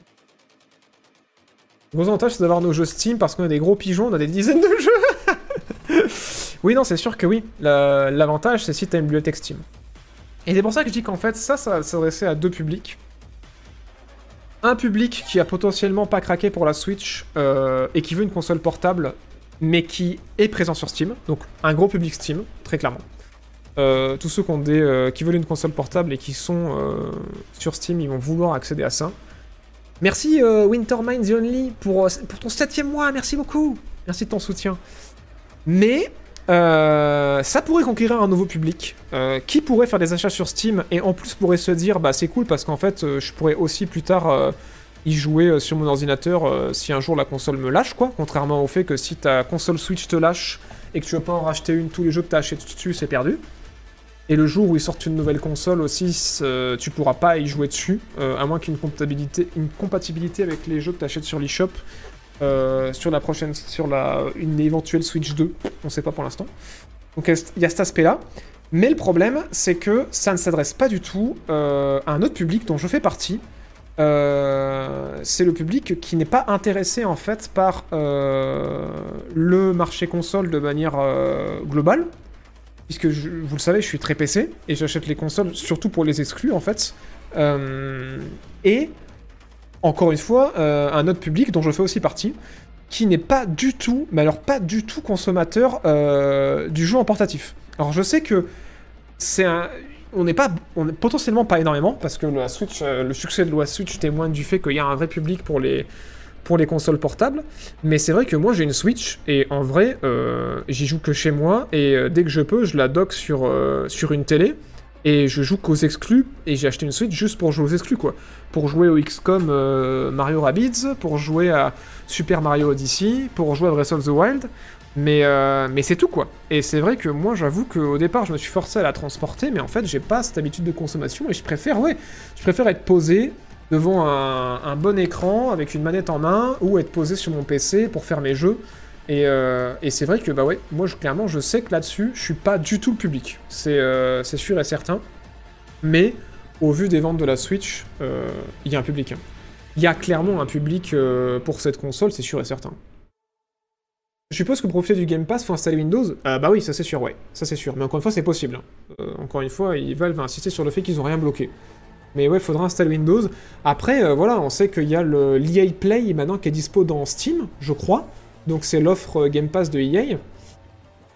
Gros avantage, c'est d'avoir nos jeux Steam parce qu'on a des gros pigeons, on a des dizaines de jeux. Oui, non, c'est sûr que oui. La- L'avantage, c'est si t'as une bibliothèque Steam. Et c'est pour ça que je dis qu'en fait, ça, ça va s'adresser à deux publics. Un public qui a potentiellement pas craqué pour la Switch euh, et qui veut une console portable, mais qui est présent sur Steam. Donc un gros public Steam, très clairement. Euh, tous ceux qui, ont des, euh, qui veulent une console portable et qui sont sur Steam, ils vont vouloir accéder à ça. Merci Wintermind The Only pour, pour ton septième mois, merci beaucoup. Merci de ton soutien. Mais euh, ça pourrait conquérir un nouveau public euh, qui pourrait faire des achats sur Steam et en plus pourrait se dire bah c'est cool parce qu'en fait euh, je pourrais aussi plus tard y jouer sur mon ordinateur si un jour la console me lâche quoi. Contrairement au fait que si ta console Switch te lâche et que tu veux pas en racheter une, tous les jeux que t'as achetés dessus c'est perdu. Et le jour où ils sortent une nouvelle console aussi, tu pourras pas y jouer dessus, à moins qu'il y ait une compatibilité, une compatibilité avec les jeux que tu achètes sur l'eShop euh, sur la prochaine, sur la, une éventuelle Switch 2. On sait pas pour l'instant. Donc il y a cet aspect-là. Mais le problème, c'est que ça ne s'adresse pas du tout euh, à un autre public dont je fais partie. Euh, c'est le public qui n'est pas intéressé en fait par le marché console de manière globale, puisque vous le savez, je suis très PC et j'achète les consoles surtout pour les exclus en fait. Et encore une fois, euh, un autre public dont je fais aussi partie, qui n'est pas du tout, mais alors pas du tout consommateur euh, du jeu en portatif. Alors je sais que c'est un, on n'est pas, on est potentiellement pas énormément parce que la Switch, euh, le succès de la Switch témoigne du fait qu'il y a un vrai public pour les pour les consoles portables. Mais c'est vrai que moi j'ai une Switch et en vrai j'y joue que chez moi et dès que je peux je la dock sur sur une télé et je joue qu'aux exclus et j'ai acheté une Switch juste pour jouer aux exclus quoi. Pour jouer au XCOM euh, Mario Rabbids, pour jouer à Super Mario Odyssey, pour jouer à Breath of the Wild. Mais, euh, mais c'est tout quoi. Et c'est vrai que moi j'avoue qu'au départ je me suis forcé à la transporter, mais en fait j'ai pas cette habitude de consommation et je préfère, ouais, je préfère être posé devant un, un bon écran avec une manette en main ou être posé sur mon PC pour faire mes jeux. Et, euh, et c'est vrai que bah ouais, moi clairement je sais que là-dessus je suis pas du tout le public. C'est euh, sûr et certain. Mais au vu des ventes de la Switch, euh, il y a un public. hein. Il y a clairement un public pour cette console, c'est sûr et certain. Je suppose que profiter du Game Pass, faut installer Windows? Ah bah oui, ça c'est sûr, ouais, ça c'est sûr. Mais encore une fois, c'est possible. hein. Encore une fois, ils va insister sur le fait qu'ils ont rien bloqué. Mais ouais, faudra installer Windows. Après, voilà, on sait qu'il y a le l'EA Play maintenant qui est dispo dans Steam, je crois. Donc c'est l'offre Game Pass de EA.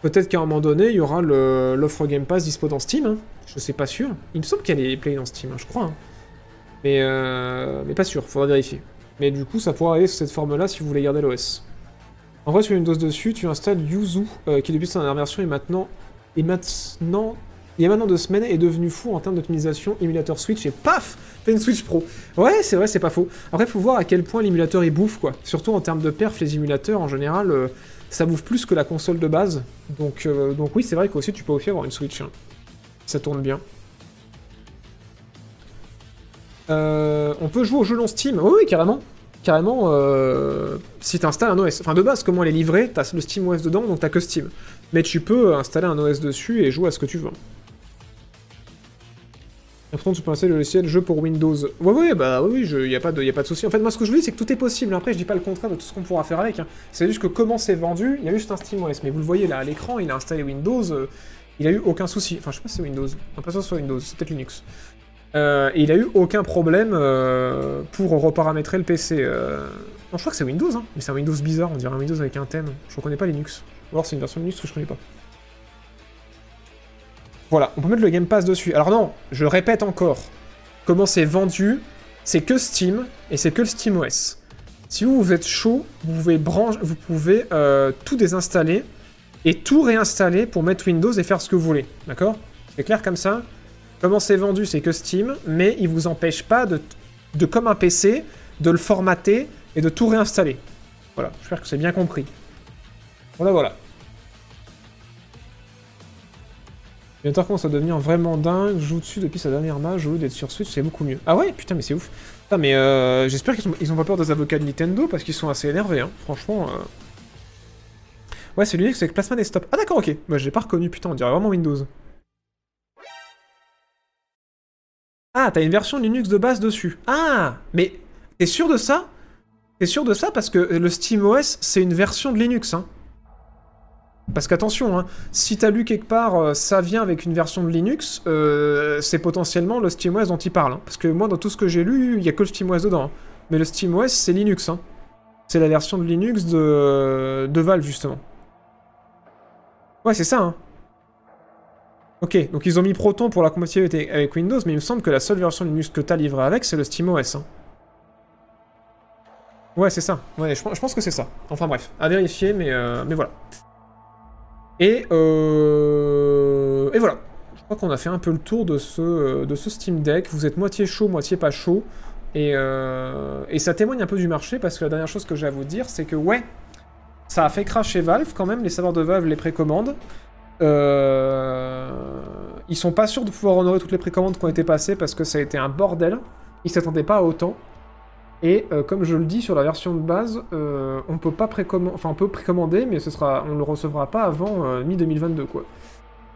Peut-être qu'à un moment donné, il y aura l'offre Game Pass dispo dans Steam. hein. Je sais pas sûr. Il me semble a les Play dans Steam, hein, je crois. hein. Mais, euh, mais pas sûr, faudra vérifier. Mais du coup, ça pourra aller sous cette forme-là si vous voulez garder l'OS. En vrai, sur Windows dessus, tu installes Yuzu, euh, qui depuis sa dernière version est maintenant, est maintenant, il y a maintenant deux semaines, est devenu fou en termes d'optimisation émulateur Switch et paf, t'as une Switch Pro. Ouais, c'est vrai, c'est pas faux. Après, faut voir à quel point l'émulateur il bouffe quoi. Surtout en termes de perf, les émulateurs en général, euh, ça bouffe plus que la console de base. Donc, euh, donc oui, c'est vrai qu'aussi tu peux aussi avoir une Switch. hein. Ça tourne bien. Euh, on peut jouer aux jeux non Steam. Oui, carrément. Carrément, si tu installes un OS. Enfin, de base, comment elle est livrée, t'as le Steam OS dedans, donc t'as que Steam. Mais tu peux installer un OS dessus et jouer à ce que tu veux. Après, tu peux installer le logiciel jeu pour Windows. Ouais, ouais, bah oui, il n'y a pas de, de souci. En fait, moi, ce que je vous dis, c'est que tout est possible. Après, je dis pas le contraire de tout ce qu'on pourra faire avec. hein. C'est juste que comment c'est vendu, il y a juste un SteamOS. Mais vous le voyez là à l'écran, il a installé Windows, euh, il a eu aucun souci. Enfin, je sais pas si c'est Windows. Non, pas sûr soit Windows, c'est peut-être Linux. Euh, et il a eu aucun problème euh, pour reparamétrer le PC. Non, je crois que c'est Windows, hein. mais c'est un Windows bizarre, on dirait un Windows avec un thème. Je reconnais pas Linux. Ou alors c'est une version Linux que je connais pas. Voilà, on peut mettre le Game Pass dessus. Alors non, je répète encore, comment c'est vendu, c'est que Steam, et c'est que le SteamOS. Si vous, vous êtes chaud, vous pouvez, branche, vous pouvez euh, tout désinstaller et tout réinstaller pour mettre Windows et faire ce que vous voulez. D'accord? C'est clair comme ça? Comment c'est vendu, c'est que Steam, mais il vous empêche pas de, de, comme un PC, de le formater et de tout réinstaller. Voilà, j'espère que c'est bien compris. Voilà, voilà. L'émulateur commence à devenir vraiment dingue. Je joue dessus depuis sa dernière match. Au lieu d'être sur Switch, c'est beaucoup mieux. Ah ouais Putain, mais c'est ouf. Putain, mais euh, j'espère qu'ils ont, ils ont pas peur des avocats de Nintendo parce qu'ils sont assez énervés, hein. Franchement. euh. Ouais, c'est Linux avec Plasma Desktop. Ah d'accord, ok. Bah, j'ai pas reconnu, putain, on dirait vraiment Windows. Ah, t'as une version Linux de base dessus. Ah Mais t'es sûr de ça? T'es sûr de ça Parce que le SteamOS, c'est une version de Linux, hein. Parce qu'attention, hein, si t'as lu quelque part, euh, ça vient avec une version de Linux, euh, c'est potentiellement le SteamOS dont il parle. hein. Parce que moi, dans tout ce que j'ai lu, il y a que le SteamOS dedans. hein. Mais le SteamOS, c'est Linux. C'est la version de Linux de, de Valve, justement. Ouais, c'est ça. Ok, donc ils ont mis Proton pour la compatibilité avec Windows, mais il me semble que la seule version Linux que t'as livrée avec, c'est le SteamOS. Ouais, c'est ça. Ouais, je, pense- que c'est ça. Enfin bref, à vérifier, mais, euh, mais voilà. Et, euh, et voilà. Je crois qu'on a fait un peu le tour de ce, Steam Deck. Vous êtes moitié chaud, moitié pas chaud. Et, euh, et ça témoigne un peu du marché, parce que la dernière chose que j'ai à vous dire, c'est que ouais, ça a fait crasher Valve quand même, les serveurs de Valve les précommandent. Euh, Ils sont pas sûrs de pouvoir honorer toutes les précommandes qui ont été passées parce que ça a été un bordel. Ils s'attendaient pas à autant. Et euh, comme je le dis sur la version de base, euh, on peut pas précommander, enfin on peut précommander, mais ce sera, on le recevra pas avant euh, mi 2022 quoi.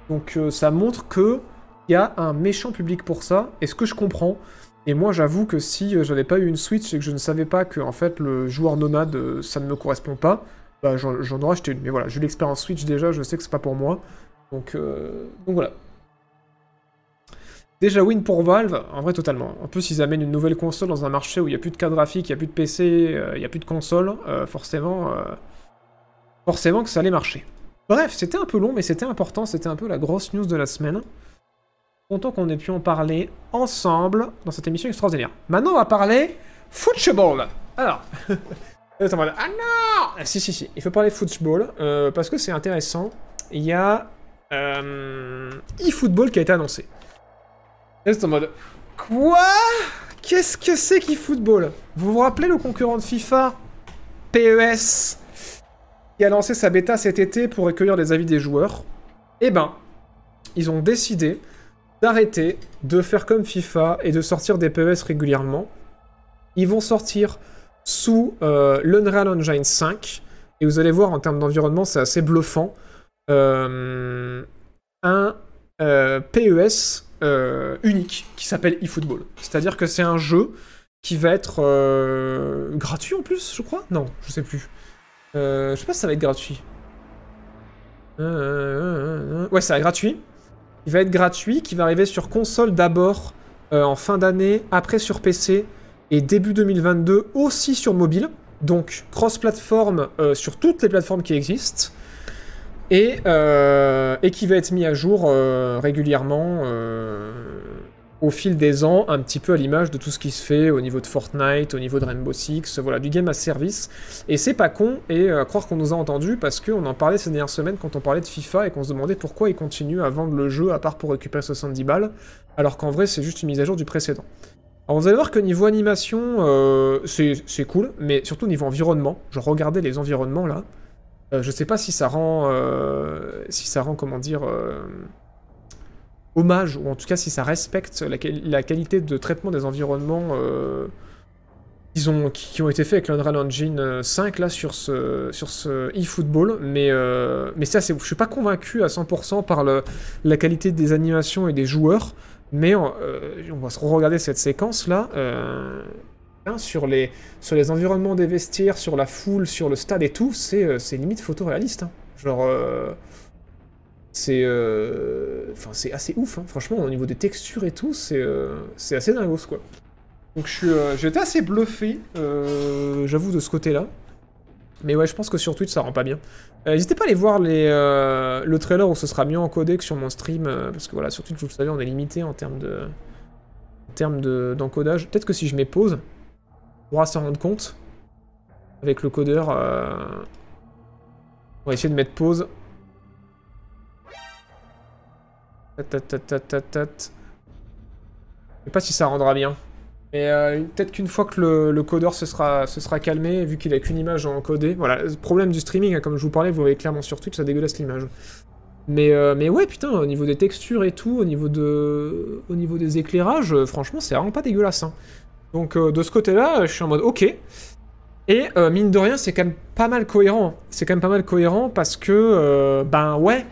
Donc ça montre que il y a un méchant public pour ça, et ce que je comprends. Et moi j'avoue que si j'avais pas eu une Switch et que je ne savais pas que en fait le joueur nomade ça ne me correspond pas, bah j'en aurais acheté une. Mais voilà, j'ai l'expérience Switch déjà, je sais que c'est pas pour moi. Donc, donc voilà. Déjà win pour Valve, en vrai totalement. En plus ils amènent une nouvelle console dans un marché où il n'y a plus de carte graphique, il n'y a plus de PC, euh, il n'y a plus de console, euh, forcément, euh, forcément que ça allait marcher. Bref, c'était un peu long mais c'était important, c'était un peu la grosse news de la semaine. Content qu'on ait pu en parler ensemble dans cette émission extraordinaire. Maintenant on va parler football. Alors, ah non Ah, Si si si, il faut parler football parce que c'est intéressant. Il y a eFootball qui a été annoncé. C'est en mode Quoi? Qu'est-ce que c'est qu'eFootball Vous vous rappelez le concurrent de FIFA? PES qui a lancé sa bêta cet été pour recueillir les avis des joueurs. Eh ben, ils ont décidé d'arrêter de faire comme FIFA et de sortir des PES régulièrement. Ils vont sortir sous euh, l'Unreal Engine 5 et vous allez voir en termes d'environnement, c'est assez bluffant. Euh, un euh, PES euh, unique qui s'appelle eFootball. C'est-à-dire que c'est un jeu qui va être euh, gratuit en plus, je crois? Non, je sais plus. Euh, je sais pas si ça va être gratuit. Euh, Ouais, ça va être gratuit. Il va être gratuit, qui va arriver sur console d'abord en fin d'année, après sur PC et début 2022 aussi sur mobile. Donc cross-platform sur toutes les plateformes qui existent et, euh, et qui va être mis à jour euh, régulièrement euh, au fil des ans, un petit peu à l'image de tout ce qui se fait au niveau de Fortnite, au niveau de Rainbow Six, voilà, du game à service. Et c'est pas con, et à croire qu'on nous a entendu, parce qu'on en parlait ces dernières semaines quand on parlait de FIFA et qu'on se demandait pourquoi ils continuent à vendre le jeu à part pour récupérer 70 balles, alors qu'en vrai c'est juste une mise à jour du précédent. Alors vous allez voir que niveau animation, c'est cool, mais surtout niveau environnement, je regardais les environnements là, je sais pas si ça rend, euh, si ça rend, comment dire, euh, hommage, ou en tout cas si ça respecte la, quali- la qualité de traitement des environnements euh, qui, ont été faits avec l'Unreal Engine euh, 5 là sur ce, sur ce eFootball, mais, euh, mais ça c'est, je suis pas convaincu à 100% par la qualité des animations et des joueurs, mais on, euh, va se regarder cette séquence là. euh, hein, sur les, sur les environnements des vestiaires, sur la foule, sur le stade et tout, c'est euh, limite photoréaliste. hein. Genre, euh, c'est euh, enfin, c'est assez ouf, hein. franchement, au niveau des textures et tout, c'est assez dingos, quoi. Donc j'étais assez bluffé, j'avoue, de ce côté-là. Mais ouais, je pense que sur Twitch, ça rend pas bien. N'hésitez pas à aller voir le trailer où ce sera mieux encodé que sur mon stream, parce que voilà, sur Twitch, vous le savez, on est limité en termes de en termes de- d'encodage. Peut-être que si je mets pause, pourra s'en rendre compte. Avec le codeur, euh, on va essayer de mettre pause. Je sais pas si ça rendra bien. Mais euh, peut-être qu'une fois que le, codeur se sera, se sera calmé, vu qu'il a qu'une image encodée. Voilà, le problème du streaming, hein, comme je vous parlais, vous voyez clairement sur Twitch, ça dégueulasse l'image. Mais, euh, mais ouais, putain, au niveau des textures et tout, au niveau, de, au niveau des éclairages, franchement, c'est vraiment pas dégueulasse. hein. Donc euh, de ce côté-là, je suis en mode ok. Et euh, mine de rien, c'est quand même pas mal cohérent. C'est quand même pas mal cohérent parce que, euh, ben ouais,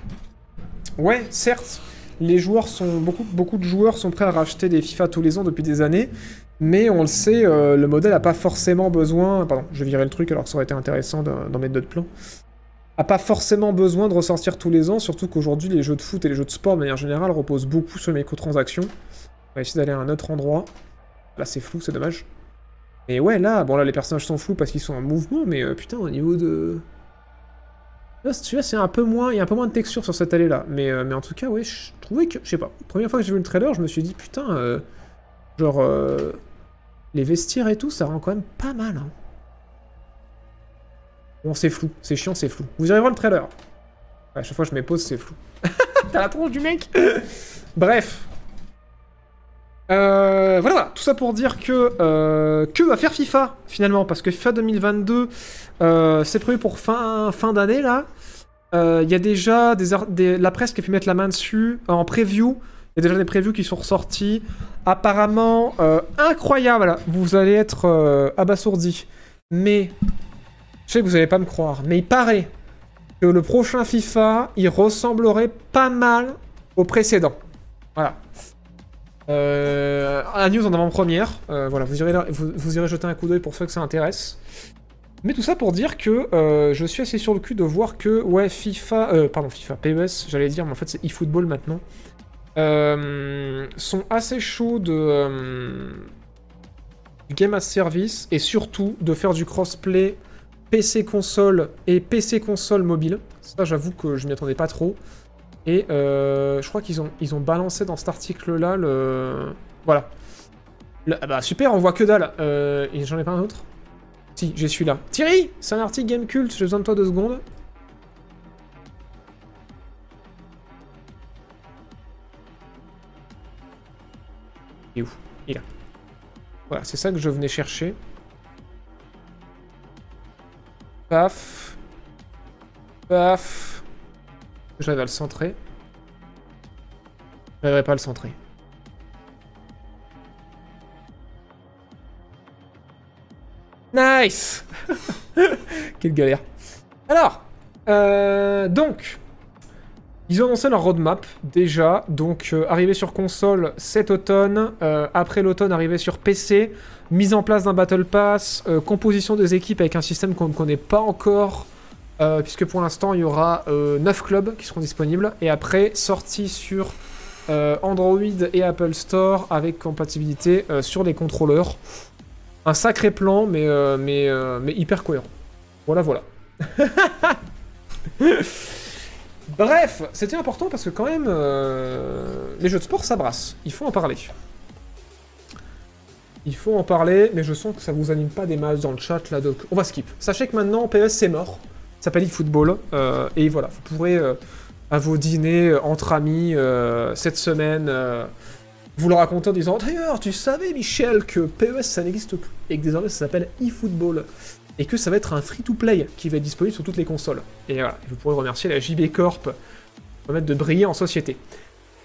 ouais, certes, les joueurs sont beaucoup, beaucoup de joueurs sont prêts à racheter des FIFA tous les ans depuis des années, mais on le sait, le modèle a pas forcément besoin. Pardon, je virais le truc alors que ça aurait été intéressant d'en d'en mettre d'autres plans. A pas forcément besoin de ressortir tous les ans, surtout qu'aujourd'hui les jeux de foot et les jeux de sport de manière générale reposent beaucoup sur les microtransactions. On va essayer d'aller à un autre endroit. Là c'est flou, c'est dommage. Mais ouais, là, bon là les personnages sont flous parce qu'ils sont en mouvement, mais euh, putain au niveau de... Là, celui-là c'est un peu moins, il y a un peu moins de texture sur cette allée là, mais, euh, mais en tout cas ouais, je trouvais que, je sais pas, première fois que j'ai vu le trailer, je me suis dit putain, euh, genre les vestiaires et tout, ça rend quand même pas mal. Hein. Bon c'est flou, c'est chiant, c'est flou. Vous irez voir le trailer. À chaque fois que je mets pause, c'est flou. T'as la tronche du mec? Bref. Euh, voilà, tout ça pour dire que euh, que va faire FIFA finalement parce que FIFA 2022 euh, c'est prévu pour fin fin d'année là. Il y a déjà des, la presse qui a pu mettre la main dessus en preview. Il y a déjà des previews qui sont ressortis. Apparemment incroyable. Vous allez être abasourdi. Mais je sais que vous allez pas me croire, mais il paraît que le prochain FIFA il ressemblerait pas mal au précédent. Voilà. Euh, news en avant-première. Euh, voilà, vous irez, vous, irez jeter un coup d'œil pour ceux que ça intéresse. Mais tout ça pour dire que euh, je suis assez sur le cul de voir que, ouais, FIFA, euh, pardon, FIFA, PES, j'allais dire, mais en fait c'est eFootball maintenant, sont assez chauds de game as service et surtout de faire du crossplay PC console et PC console mobile. Ça, j'avoue que je m'y attendais pas trop. Et euh, je crois qu'ils ont, ils ont balancé dans cet article-là le... Voilà. Ah bah super, on voit que dalle. Euh, j'en ai pas un autre? Si, j'ai celui-là. Thierry C'est un article Game Cult, j'ai besoin de toi deux secondes. Il est où? Il est là. Voilà, c'est ça que je venais chercher. Paf. Paf. J'arrive à le centrer. J'arriverai pas à le centrer. Nice Quelle galère. Alors, euh, donc, ils ont annoncé leur roadmap déjà. Donc, euh, arrivé sur console cet automne. euh, après l'automne, arrivé sur PC. Mise en place d'un Battle Pass. euh, composition des équipes avec un système qu'on ne connaît pas encore. Euh, puisque pour l'instant, il y aura 9 clubs qui seront disponibles. Et après, sortie sur euh, Android et Apple Store avec compatibilité euh, sur les contrôleurs. Un sacré plan, mais, euh, euh, hyper cohérent. Voilà, voilà. Bref, c'était important parce que quand même, euh, les jeux de sport, ça brasse. Il faut en parler. Il faut en parler, mais je sens que ça vous anime pas des masses dans le chat là. Donc on va skip. Sachez que maintenant PS c'est mort. S'appelle eFootball. euh, et voilà, vous pourrez euh, à vos dîners euh, entre amis cette semaine vous le raconter en disant D'ailleurs, tu savais Michel que PES ça n'existe plus et que désormais ça s'appelle eFootball et que ça va être un free-to-play qui va être disponible sur toutes les consoles. Et voilà, vous pourrez remercier la JB Corp permettre de briller en société.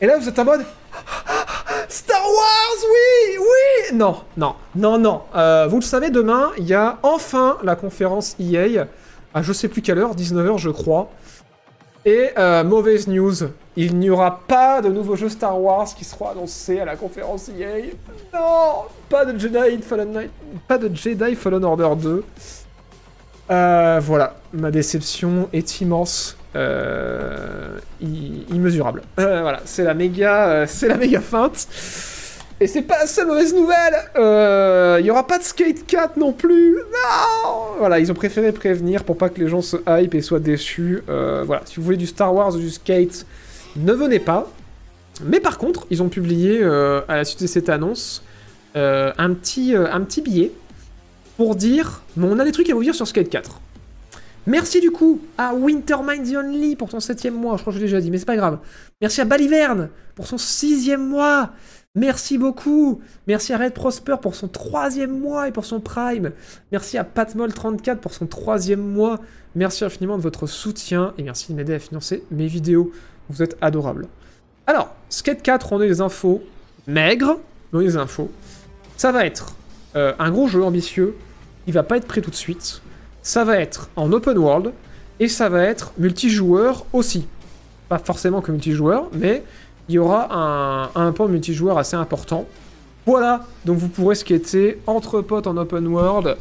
Et là, vous êtes en mode Star Wars, oui, oui Non, non, non, non. Vous le savez, demain, il y a enfin la conférence EA, je sais plus quelle heure, 19h je crois. Et euh, mauvaise news, il n'y aura pas de nouveaux jeux Star Wars qui seront annoncés à la conférence EA. Non, pas de Jedi Fallen Knight, pas de Jedi Fallen Order 2. Euh, voilà, ma déception est immense, euh, immesurable. Voilà, c'est la méga, c'est la méga feinte. Et c'est pas la seule mauvaise nouvelle. Euh, Il y aura pas de Skate 4 non plus. Non. Voilà, ils ont préféré prévenir pour pas que les gens se hype et soient déçus. Euh, voilà, si vous voulez du Star Wars ou du Skate, ne venez pas. Mais par contre, ils ont publié euh, à la suite de cette annonce euh, un petit, euh, un petit billet pour dire, on a des trucs à vous dire sur Skate 4. Merci du coup à Wintermind Only pour son septième mois, je crois que je l'ai déjà dit, mais c'est pas grave. Merci à Baliverne pour son sixième mois. Merci beaucoup. Merci à Red Prosper pour son troisième mois et pour son Prime. Merci à Patmol34 pour son troisième mois. Merci infiniment de votre soutien et merci de m'aider à financer mes vidéos. vous êtes adorables. Alors, Skate 4, on a des infos maigres, mais on a des infos. Ça va être euh, un gros jeu ambitieux, il va pas être prêt tout de suite. Ça va être en open world, et ça va être multijoueur aussi. Pas forcément que multijoueur, mais il y aura un, un multijoueur assez important. Voilà, donc vous pourrez skater entre potes en open world.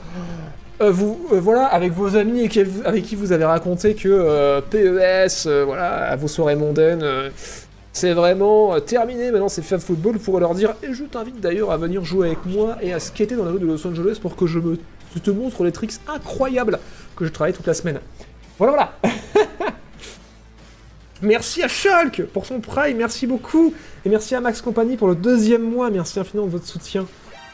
Euh, vous, euh, voilà, avec vos amis et avec qui vous avez raconté que euh, PES, voilà, à vos soirées mondaines, c'est vraiment terminé. Maintenant, c'est Fab Football. Vous leur dire, et je t'invite d'ailleurs à venir jouer avec moi et à skater dans la rue de Los Angeles pour que je je te montre les tricks incroyables que je travaille toute la semaine. Voilà, voilà. Merci à Shulk pour son prime, merci beaucoup. Et merci à Max Company pour le deuxième mois, merci infiniment de votre soutien.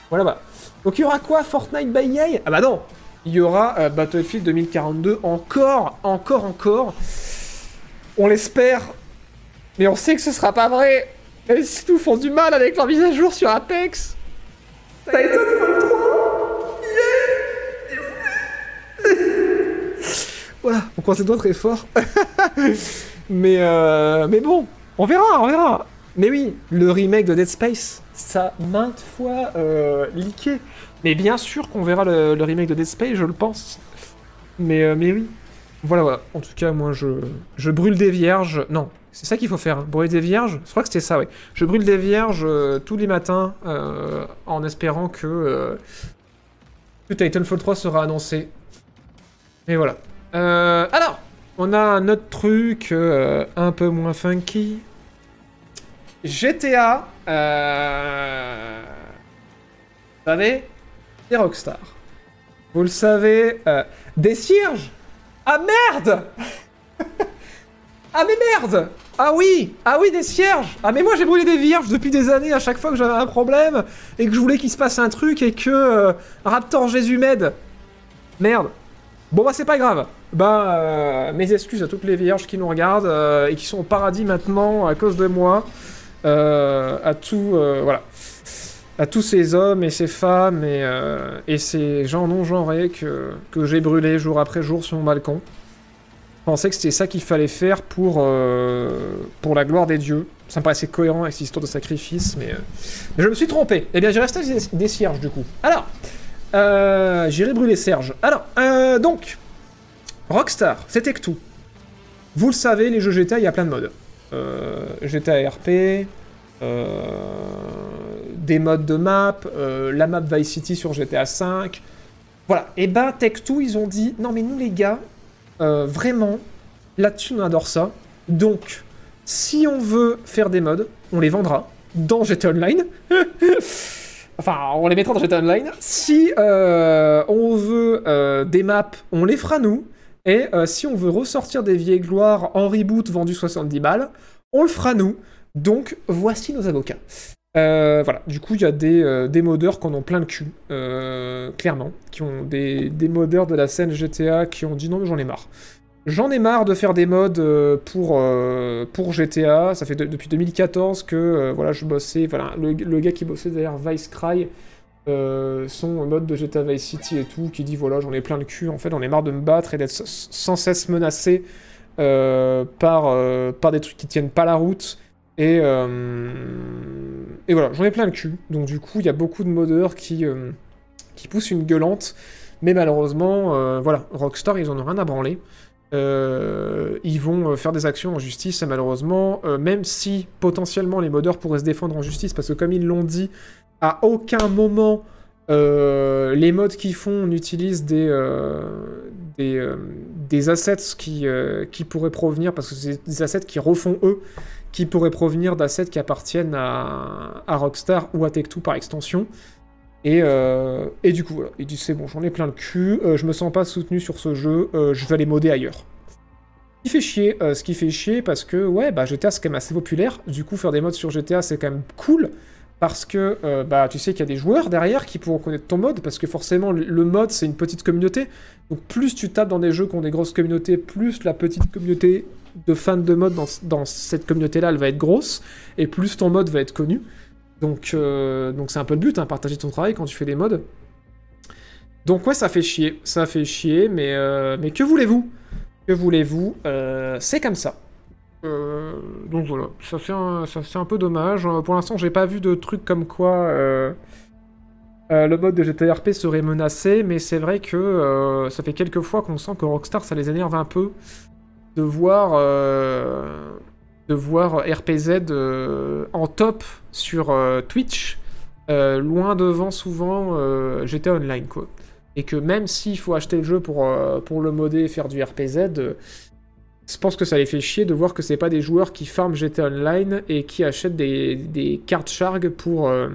Voilà, bah. Donc il y aura quoi? Fortnite by EA Ah bah non Il y aura euh, Battlefield 2042 encore, encore, encore. On l'espère, mais on sait que ce sera pas vrai. Si nous font du mal avec leur mise à jour sur Apex. Titanfall 3 Voilà, on croise les doigts très fort. mais, euh, mais bon, on verra, on verra. Mais oui, le remake de Dead Space, ça maintes fois euh, leaké. Mais bien sûr qu'on verra le, remake de Dead Space, je le pense. Mais, euh, mais oui. Voilà, voilà. En tout cas, moi, je, je brûle des vierges. Non, c'est ça qu'il faut faire. hein. Brûler des vierges Je crois que c'était ça, oui. Je brûle des vierges euh, tous les matins en espérant que, que Titanfall 3 sera annoncé. Et voilà. Euh, alors, on a un autre truc euh, un peu moins funky. GTA, euh... vous savez, des Rockstar. Vous le savez, euh, des cierges Ah merde Ah mais merde Ah oui Ah oui, des cierges Ah mais moi j'ai brûlé des vierges depuis des années à chaque fois que j'avais un problème et que je voulais qu'il se passe un truc et que euh, Raptor Jésus m'aide. Merde. Bon bah c'est pas grave. Bah euh, mes excuses à toutes les vierges qui nous regardent euh, et qui sont au paradis maintenant à cause de moi. Euh, à tout voilà. À tous ces hommes et ces femmes et, et ces gens non genrés que, que j'ai brûlés jour après jour sur mon balcon. Je pensais que c'était ça qu'il fallait faire pour, pour la gloire des dieux. Ça me paraissait cohérent avec cette histoire de sacrifice, mais, mais je me suis trompé. Eh bien, j'ai resté des, cierges, du coup. Alors, j'irai brûler Serge. Alors, donc, Rockstar, c'était que tout. Vous le savez, les jeux GTA, il y a plein de modes. Euh, GTA RP, euh, des modes de map, euh, la map Vice City sur GTA V. Voilà. Et ben, Tech2, ils ont dit non, mais nous, les gars, vraiment, là-dessus, on adore ça. Donc, si on veut faire des modes, on les vendra dans GTA Online. enfin, on les mettra dans GTA Online. Si on veut des maps, on les fera nous. Et euh, si on veut ressortir des vieilles gloires en reboot vendues 70 balles, on le fera nous. Donc, voici nos avocats. Euh, voilà, du coup, il y a des, euh, des modeurs qui en ont plein le cul, clairement, qui ont des, des modeurs de la scène GTA qui ont dit non, mais j'en ai marre. J'en ai marre de faire des mods pour, pour GTA. Ça fait de- depuis 2014 que voilà, je bossais. Voilà, le, le gars qui bossait derrière Vice Cry, euh, son mode de GTA Vice City et tout, qui dit voilà, j'en ai plein le cul. En fait, j'en ai marre de me battre et d'être sans cesse menacé euh, par, euh, par des trucs qui tiennent pas la route. Et, et voilà, j'en ai plein le cul. Donc du coup, il y a beaucoup de modeurs qui, qui poussent une gueulante. Mais malheureusement, voilà, Rockstar, ils en ont rien à branler. Ils vont faire des actions en justice et malheureusement, même si potentiellement les modeurs pourraient se défendre en justice, parce que comme ils l'ont dit, à aucun moment euh, les modes qu'ils font n'utilisent des, euh, des, euh, des assets qui, qui pourraient provenir, parce que c'est des assets qui refont eux, qui pourraient provenir d'assets qui appartiennent à, à Rockstar ou à Tech2 par extension. Et, et du coup, voilà, il dit c'est bon, j'en ai plein le cul, je me sens pas soutenu sur ce jeu, je vais aller modder ailleurs. Ce qui fait chier, ce qui fait chier parce que ouais, bah GTA c'est quand même assez populaire, du coup faire des mods sur GTA c'est quand même cool, parce que euh, bah tu sais qu'il y a des joueurs derrière qui pourront connaître ton mode, parce que forcément le- mode c'est une petite communauté, donc plus tu tapes dans des jeux qui ont des grosses communautés, plus la petite communauté de fans de mode dans, cette communauté-là elle va être grosse, et plus ton mode va être connu. Donc, euh, donc c'est un peu le but, hein, partager ton travail quand tu fais des mods. Donc ouais, ça fait chier, ça fait chier, mais, euh, mais que voulez-vous? Que voulez-vous? C'est comme ça. Euh, donc voilà, ça fait, un, peu dommage. Euh, Pour l'instant, j'ai pas vu de trucs comme quoi euh, euh, le mode de GTRP serait menacé, mais c'est vrai que ça fait quelques fois qu'on sent que Rockstar, ça les énerve un peu de voir, de RPZ en top sur Twitch, loin devant souvent GTA Online, quoi. Et que même s'il faut acheter le jeu pour, pour le modder et faire du RPZ, je pense que ça les fait chier de voir que c'est pas des joueurs qui farment GTA Online et qui achètent des, des cartes Sharg pour, euh,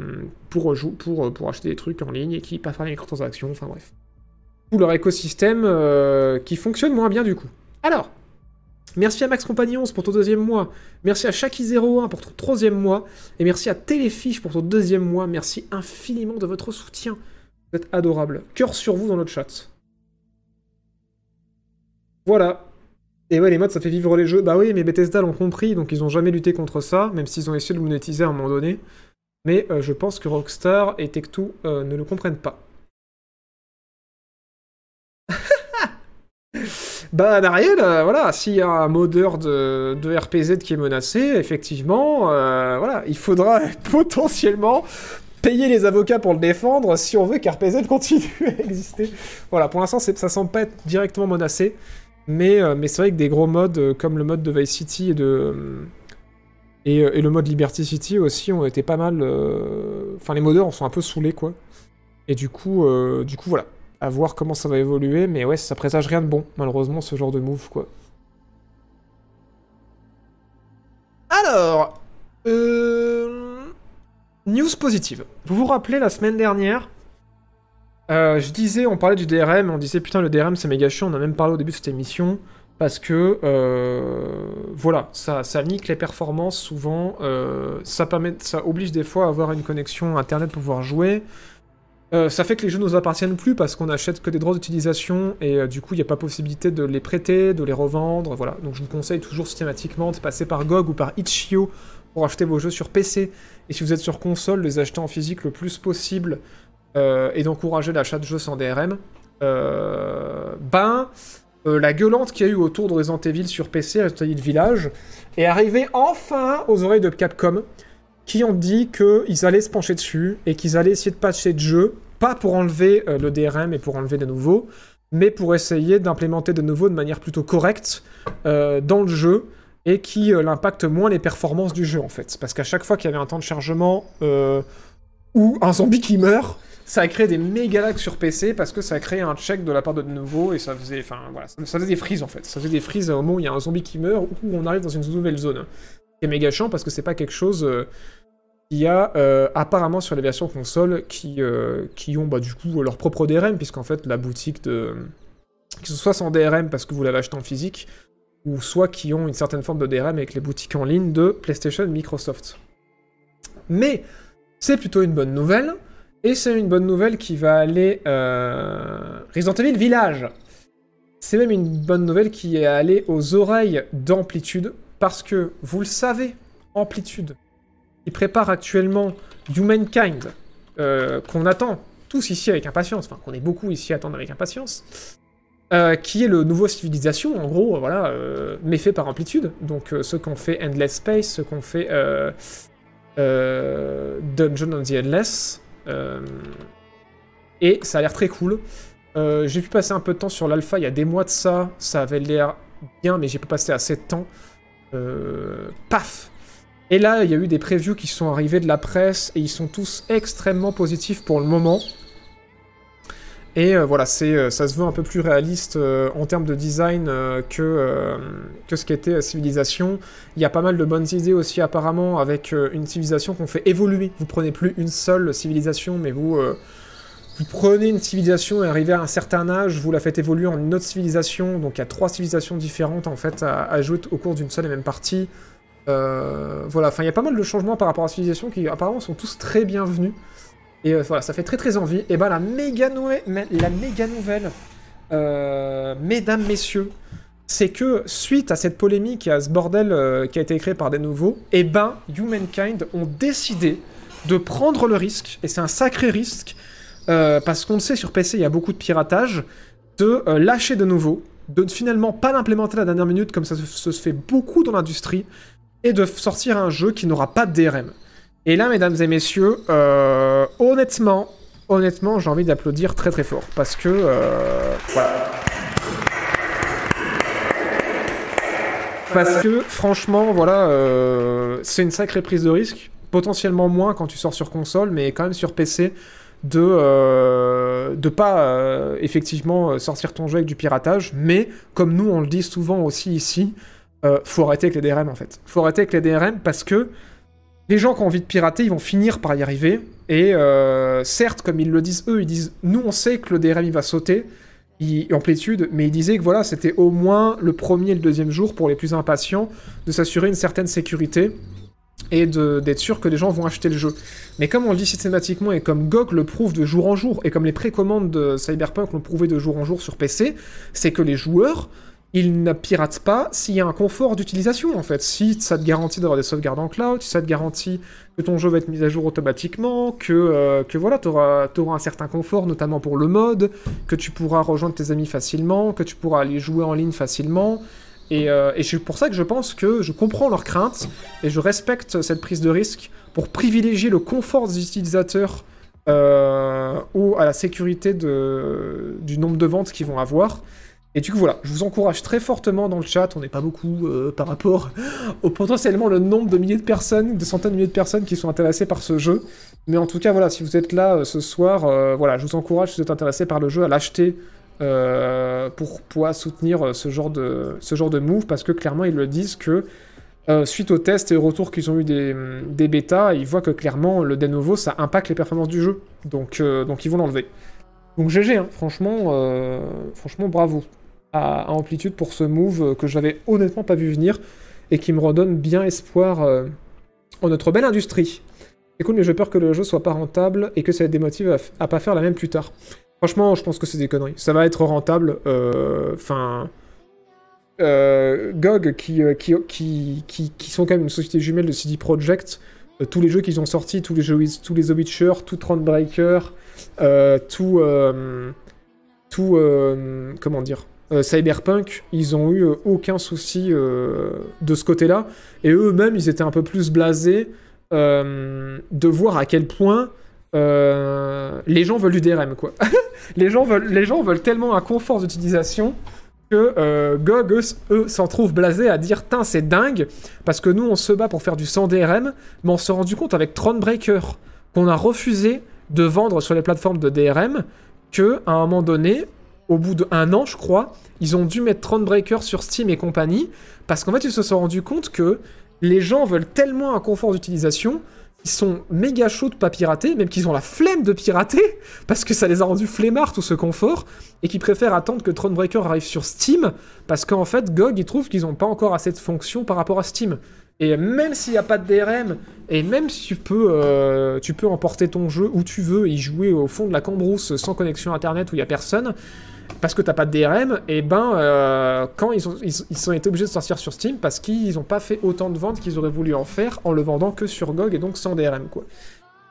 pour, jou- pour, pour acheter des trucs en ligne et qui passent par les microtransactions, enfin bref. Tout leur écosystème euh, qui fonctionne moins bien du coup. Alors, merci à Max Compagnons pour ton deuxième mois, merci à Shaki01 pour ton troisième mois, et merci à Téléfiche pour ton deuxième mois. Merci infiniment de votre soutien. Vous êtes adorable. Cœur sur vous dans notre chat. Voilà. Et ouais, les mods, ça fait vivre les jeux. Bah oui, mais Bethesda l'ont compris, donc ils ont jamais lutté contre ça, même s'ils ont essayé de le monétiser à un moment donné. Mais euh, je pense que Rockstar et Tech2 euh, ne le comprennent pas. bah, Dariel, euh, voilà, s'il y a un modeur de, de RPZ qui est menacé, effectivement, voilà, il faudra potentiellement payer les avocats pour le défendre si on veut qu'RPZ continue à exister. Voilà, pour l'instant, ça semble pas être directement menacé. Mais, euh, mais c'est vrai que des gros modes euh, comme le mode de Vice City euh, et, le mode Liberty City aussi ont été pas mal. Enfin, les modeurs en sont un peu saoulés, quoi. Et du coup, du coup, voilà. À voir comment ça va évoluer. Mais ouais, ça présage rien de bon, malheureusement, ce genre de move, quoi. Alors. News positive. Vous vous rappelez la semaine dernière euh, je disais, on parlait du DRM, on disait putain le DRM c'est méga chiant, on a même parlé au début de cette émission, parce que euh, voilà, ça, nique les performances souvent, euh, ça, permet, ça oblige des fois à avoir une connexion internet pour pouvoir jouer, ça fait que les jeux ne nous appartiennent plus parce qu'on achète que des droits d'utilisation et du coup il n'y a pas possibilité de les prêter, de les revendre, voilà. Donc je vous conseille toujours systématiquement de passer par GOG ou par Itch.io pour acheter vos jeux sur PC et si vous êtes sur console, les acheter en physique le plus possible euh, et d'encourager l'achat de jeux sans DRM, euh, ben, euh, la gueulante qu'il y a eu autour de Resident Evil sur PC, Resident Evil Village, est arrivée enfin aux oreilles de Capcom, qui ont dit qu'ils allaient se pencher dessus et qu'ils allaient essayer de patcher de jeu, pas pour enlever le DRM et pour enlever de nouveaux, mais pour essayer d'implémenter de nouveau de manière plutôt correcte dans le jeu et qui euh, impacte moins les performances du jeu en fait. Parce qu'à chaque fois qu'il y avait un temps de chargement ou un zombie qui meurt, ça a créé des méga lags sur PC parce que ça a créé un check de la part de nouveau et ça faisait, enfin voilà, ça, faisait des frises en fait. Ça faisait des frises au moment où il y a un zombie qui meurt ou on arrive dans une nouvelle zone. C'est méga chiant parce que c'est pas quelque chose euh, qu'il y a euh, apparemment sur les versions console qui, euh, qui ont bah, du coup leur propre DRM puisqu'en fait la boutique de qui sont soit sans DRM parce que vous l'avez acheté en physique ou soit qui ont une certaine forme de DRM avec les boutiques en ligne de PlayStation Microsoft. Mais c'est plutôt une bonne nouvelle et c'est une bonne nouvelle qui va aller euh, Resident Evil Village. C'est même une bonne nouvelle qui est allée aux oreilles d'Amplitude, parce que, vous le savez, Amplitude, il prépare actuellement Humankind, euh, qu'on attend tous ici avec impatience, enfin qu'on est beaucoup ici à attendre avec impatience, euh, qui est le nouveau Civilisation, en gros, voilà, mais fait par Amplitude, donc ceux qu'on fait Endless Space, ceux qu'on fait Dungeon on the Endless, et ça a l'air très cool. Euh, j'ai pu passer un peu de temps sur l'alpha il y a des mois de ça. Ça avait l'air bien, mais j'ai pas passé assez de temps. Euh, paf Et là, il y a eu des previews qui sont arrivés de la presse et ils sont tous extrêmement positifs pour le moment. Et euh, voilà, c'est, euh, ça se veut un peu plus réaliste euh, en termes de design que, que ce qu'était Civilisation. Il y a pas mal de bonnes idées aussi apparemment avec une civilisation qu'on fait évoluer. Vous prenez plus une seule civilisation, mais vous, vous prenez une civilisation et arrivez à un certain âge, vous la faites évoluer en une autre civilisation. Donc il y a trois civilisations différentes en fait à, à au cours d'une seule et même partie. Voilà, enfin il y a pas mal de changements par rapport à Civilisation qui apparemment sont tous très bienvenus. Et euh, voilà, ça fait très très envie. Et bah la méga, nouvelle, euh, mesdames, messieurs, c'est que suite à cette polémique et à ce bordel euh, qui a été créé par des nouveaux, et ben Humankind ont décidé de prendre le risque, et c'est un sacré risque, parce qu'on le sait sur PC il y a beaucoup de piratage, de lâcher de nouveau, de finalement pas l'implémenter à la dernière minute comme ça se, se fait beaucoup dans l'industrie, et de sortir un jeu qui n'aura pas de DRM. Et là, mesdames et messieurs, euh, honnêtement, honnêtement, j'ai envie d'applaudir très très fort parce que euh. Parce que franchement, voilà, euh, c'est une sacrée prise de risque. Potentiellement moins quand tu sors sur console, mais quand même sur PC, de euh, de pas effectivement sortir ton jeu avec du piratage. Mais comme nous on le dit souvent aussi ici, euh, faut arrêter avec les DRM en fait. Faut arrêter avec les DRM parce que les gens qui ont envie de pirater, ils vont finir par y arriver. Et euh, certes, comme ils le disent eux, ils disent nous on sait que le DRM va sauter il, amplitude, mais ils disaient que voilà, c'était au moins le premier et le deuxième jour pour les plus impatients de s'assurer une certaine sécurité et d'être sûr que les gens vont acheter le jeu. Mais comme on le dit systématiquement et comme GOG le prouve de jour en jour, et comme les précommandes de Cyberpunk l'ont prouvé de jour en jour sur PC, c'est que les joueurs, ils ne piratent pas s'il y a un confort d'utilisation en fait. Si ça te garantit d'avoir des sauvegardes en cloud, si ça te garantit que ton jeu va être mis à jour automatiquement, que, euh, que voilà, tu auras, un certain confort, notamment pour le mode, que tu pourras rejoindre tes amis facilement, que tu pourras aller jouer en ligne facilement. Et, euh, et c'est pour ça que je pense que je comprends leurs craintes et je respecte cette prise de risque pour privilégier le confort des utilisateurs euh, ou à la sécurité du nombre de ventes qu'ils vont avoir. Et du coup, voilà, je vous encourage très fortement dans le chat, on n'est pas beaucoup euh, par rapport au potentiellement le nombre de milliers de personnes, de centaines de milliers de personnes qui sont intéressées par ce jeu. Mais en tout cas, voilà, si vous êtes là euh, ce soir, euh, voilà, je vous encourage, si vous êtes intéressé par le jeu, à l'acheter pour pouvoir soutenir ce genre, de, ce genre de move, parce que clairement, ils le disent que suite aux tests et aux retours qu'ils ont eu des, des bêtas, ils voient que clairement, le de nouveau, ça impacte les performances du jeu. Donc, donc ils vont l'enlever. Donc GG, hein, franchement, franchement, bravo à, Amplitude pour ce move euh, que j'avais honnêtement pas vu venir et qui me redonne bien espoir euh, en notre belle industrie. C'est cool, mais j'ai peur que le jeu soit pas rentable et que ça démotive à, à pas faire la même plus tard. Franchement, je pense que c'est des conneries. Ça va être rentable. euh, Enfin. GOG, qui, qui, qui, qui, qui sont quand même une société jumelle de CD Projekt, tous les jeux qu'ils ont sortis, tous les jeux, tous les The tout Thronebreaker, euh, tout, tout, comment dire, euh, Cyberpunk, ils ont eu euh, aucun souci euh, de ce côté-là, et eux-mêmes, ils étaient un peu plus blasés de voir à quel point les gens veulent du DRM, quoi. les, gens veulent, tellement un confort d'utilisation que GOG, eux, eux, s'en trouvent blasés à dire Tain, c'est dingue, parce que nous, on se bat pour faire du sans DRM, mais on s'est rendu compte avec Thronebreaker qu'on a refusé de vendre sur les plateformes de DRM que à un moment donné, au bout d'un an, je crois, ils ont dû mettre Thronebreaker sur Steam et compagnie, parce qu'en fait, ils se sont rendus compte que les gens veulent tellement un confort d'utilisation ils sont méga chauds de pas pirater, même qu'ils ont la flemme de pirater, parce que ça les a rendus flemmards tout ce confort, et qu'ils préfèrent attendre que Thronebreaker arrive sur Steam, parce qu'en fait, GOG, ils trouvent qu'ils n'ont pas encore assez de fonctions par rapport à Steam. Et même s'il n'y a pas de DRM, et même si tu peux, euh, tu peux emporter ton jeu où tu veux et y jouer au fond de la cambrousse sans connexion internet où il n'y a personne, parce que t'as pas de DRM, et ben euh, quand ils ont, ils, été obligés de sortir sur Steam parce qu'ils n'ont pas fait autant de ventes qu'ils auraient voulu en faire en le vendant que sur GOG et donc sans DRM quoi.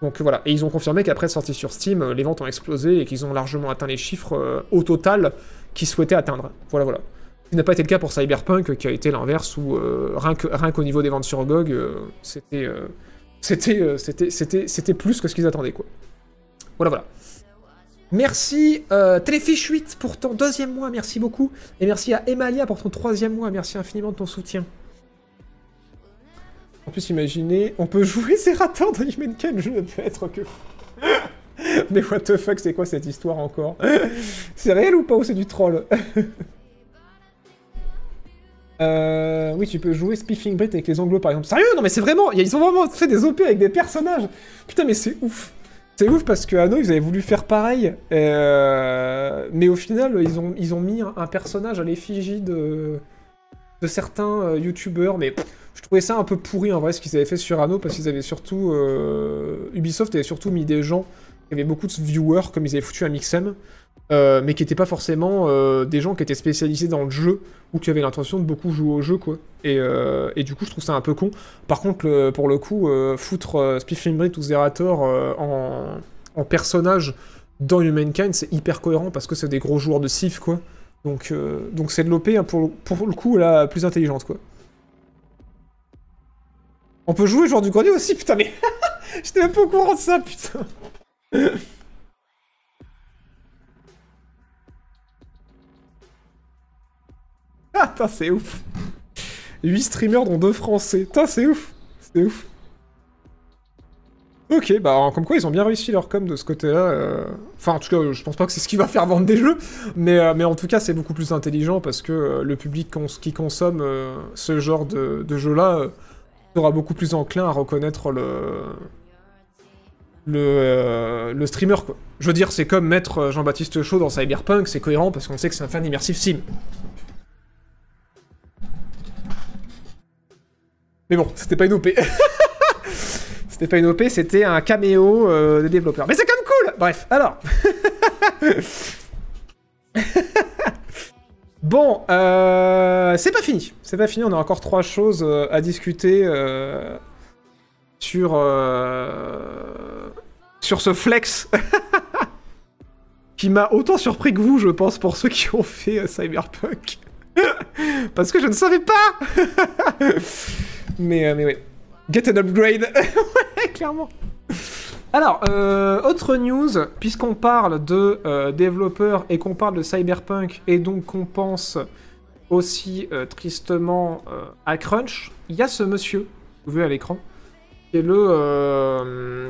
Donc voilà, et ils ont confirmé qu'après sortie sur Steam, euh, les ventes ont explosé et qu'ils ont largement atteint les chiffres euh, au total qu'ils souhaitaient atteindre. Voilà voilà. Ce qui n'a pas été le cas pour Cyberpunk, qui a été l'inverse où rien que- rien qu'au niveau des ventes sur GOG, c'était c'était c'était c'était c'était plus que ce qu'ils attendaient quoi. Voilà voilà. Merci euh, Téléfiche 8 pour ton deuxième mois, merci beaucoup. Et merci à Emalia pour ton troisième mois, merci infiniment de ton soutien. En plus, imaginez, on peut jouer Zerator dans Humankind, je ne peux être que. Mais what the fuck, c'est quoi cette histoire encore? C'est réel ou pas ou c'est du troll? Euh, oui, tu peux jouer Spiffing Brit avec les anglos par exemple. Sérieux? Non, mais c'est vraiment. Ils ont vraiment fait des OP avec des personnages. Putain, mais c'est ouf. C'est ouf parce que ils avaient voulu faire pareil. euh, Mais au final, ils ont, mis un, personnage à l'effigie de, certains euh, youtubeurs. Mais je trouvais ça un peu pourri en vrai ce qu'ils avaient fait sur Anno parce qu'ils avaient surtout. euh, Ubisoft avait surtout mis des gens qui avaient beaucoup de viewers comme ils avaient foutu un Mixem. Euh, mais qui n'étaient pas forcément euh, des gens qui étaient spécialisés dans le jeu ou qui avaient l'intention de beaucoup jouer au jeu, quoi. Et, euh, et du coup, je trouve ça un peu con. Par contre, pour le coup, foutre euh, Spiffing Brit ou Zerator en, en personnage dans Humankind, c'est hyper cohérent parce que c'est des gros joueurs de Sif, quoi. Donc, donc c'est de l'OP hein, pour, pour le coup la plus intelligente, quoi. On peut jouer joueur du grenier aussi, putain, mais j'étais même pas au courant de ça, putain. Ah, putain, c'est ouf. 8 streamers dont 2 français. C'est ouf. C'est ouf. Ok, bah comme quoi ils ont bien réussi leur com de ce côté-là. euh. Enfin, en tout cas, je pense pas que c'est ce qui va faire vendre des jeux, mais, euh, mais en tout cas, c'est beaucoup plus intelligent parce que euh, le public qui consomme ce genre de, jeu-là sera beaucoup plus enclin à reconnaître le le, le streamer quoi. Je veux dire, c'est comme mettre Jean-Baptiste Chaud dans Cyberpunk, c'est cohérent parce qu'on sait que c'est un fan immersif sim. Mais bon, c'était pas une OP. c'était pas une OP, c'était un caméo euh, des développeurs. Mais c'est quand même cool Bref, alors. bon, euh, c'est pas fini. C'est pas fini, on a encore trois choses euh, à discuter euh, sur, sur ce flex. qui m'a autant surpris que vous, je pense, pour ceux qui ont fait Cyberpunk. Parce que je ne savais pas Mais, euh, mais ouais. Get an upgrade. Ouais, clairement. Alors, euh, autre news, puisqu'on parle de euh, développeurs et qu'on parle de Cyberpunk, et donc qu'on pense aussi euh, tristement euh, à Crunch, il y a ce monsieur, vous voyez à l'écran, qui est le,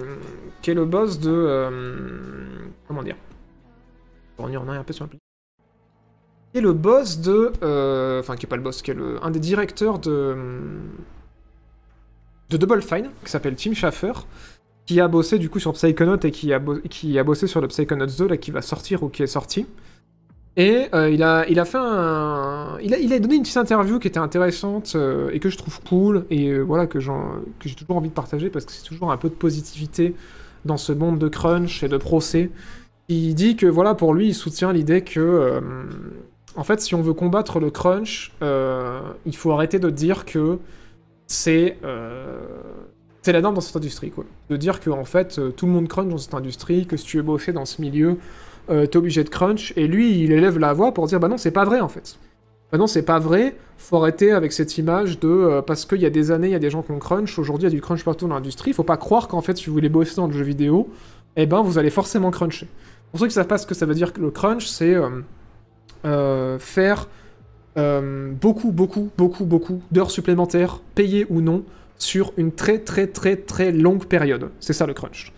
qui est le boss de... comment dire? On y en a un peu sur Qui est le boss de... Enfin, qui est pas le boss, qui est le, un des directeurs de de Double Fine, qui s'appelle Tim Schafer, qui a bossé du coup sur Psychonaut et qui a, qui a bossé sur le Psychonauts 2, là, qui va sortir ou qui est sorti. Et euh, il, a, il a fait un... Il a, il a donné une petite interview qui était intéressante euh, et que je trouve cool, et euh, voilà, que que j'ai toujours envie de partager, parce que c'est toujours un peu de positivité dans ce monde de crunch et de procès. Il dit que, voilà, pour lui, il soutient l'idée que... en fait, si on veut combattre le crunch, il faut arrêter de dire que c'est euh, c'est la norme dans cette industrie, quoi. De dire que en fait, euh, tout le monde crunch dans cette industrie, que si tu veux bosser dans ce milieu, euh, t'es obligé de crunch. Et lui, il élève la voix pour dire bah non, c'est pas vrai en fait. Bah non, c'est pas vrai. Faut arrêter avec cette image de euh, parce qu'il y a des années, il y a des gens qui ont crunch. Aujourd'hui, il y a du crunch partout dans l'industrie. Faut pas croire qu'en fait, si vous voulez bosser dans le jeu vidéo, eh ben, vous allez forcément cruncher. Pour ceux qui savent pas ce que ça veut dire le crunch, c'est faire euh, beaucoup, beaucoup, beaucoup, beaucoup d'heures supplémentaires, payées ou non, sur une très, très, très, très longue période. C'est ça le crunch.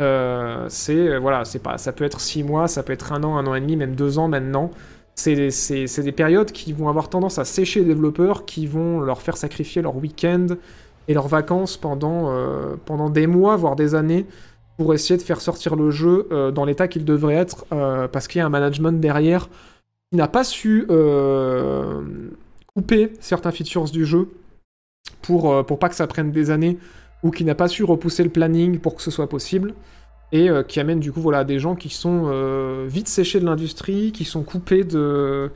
Euh, c'est euh, voilà, c'est pas, ça peut être six mois, ça peut être un an, un an et demi, même deux ans maintenant. C'est c'est des périodes qui vont avoir tendance à sécher les développeurs, qui vont leur faire sacrifier leur week-end et leurs vacances pendant, pendant des mois, voire des années, pour essayer de faire sortir le jeu dans l'état qu'il devrait être, parce qu'il y a un management derrière n'a pas su euh, couper certains features du jeu pour, euh, pour pas que ça prenne des années, ou qui n'a pas su repousser le planning pour que ce soit possible, et euh, qui amène du coup voilà, des gens qui sont vite séchés de l'industrie, qui sont coupés de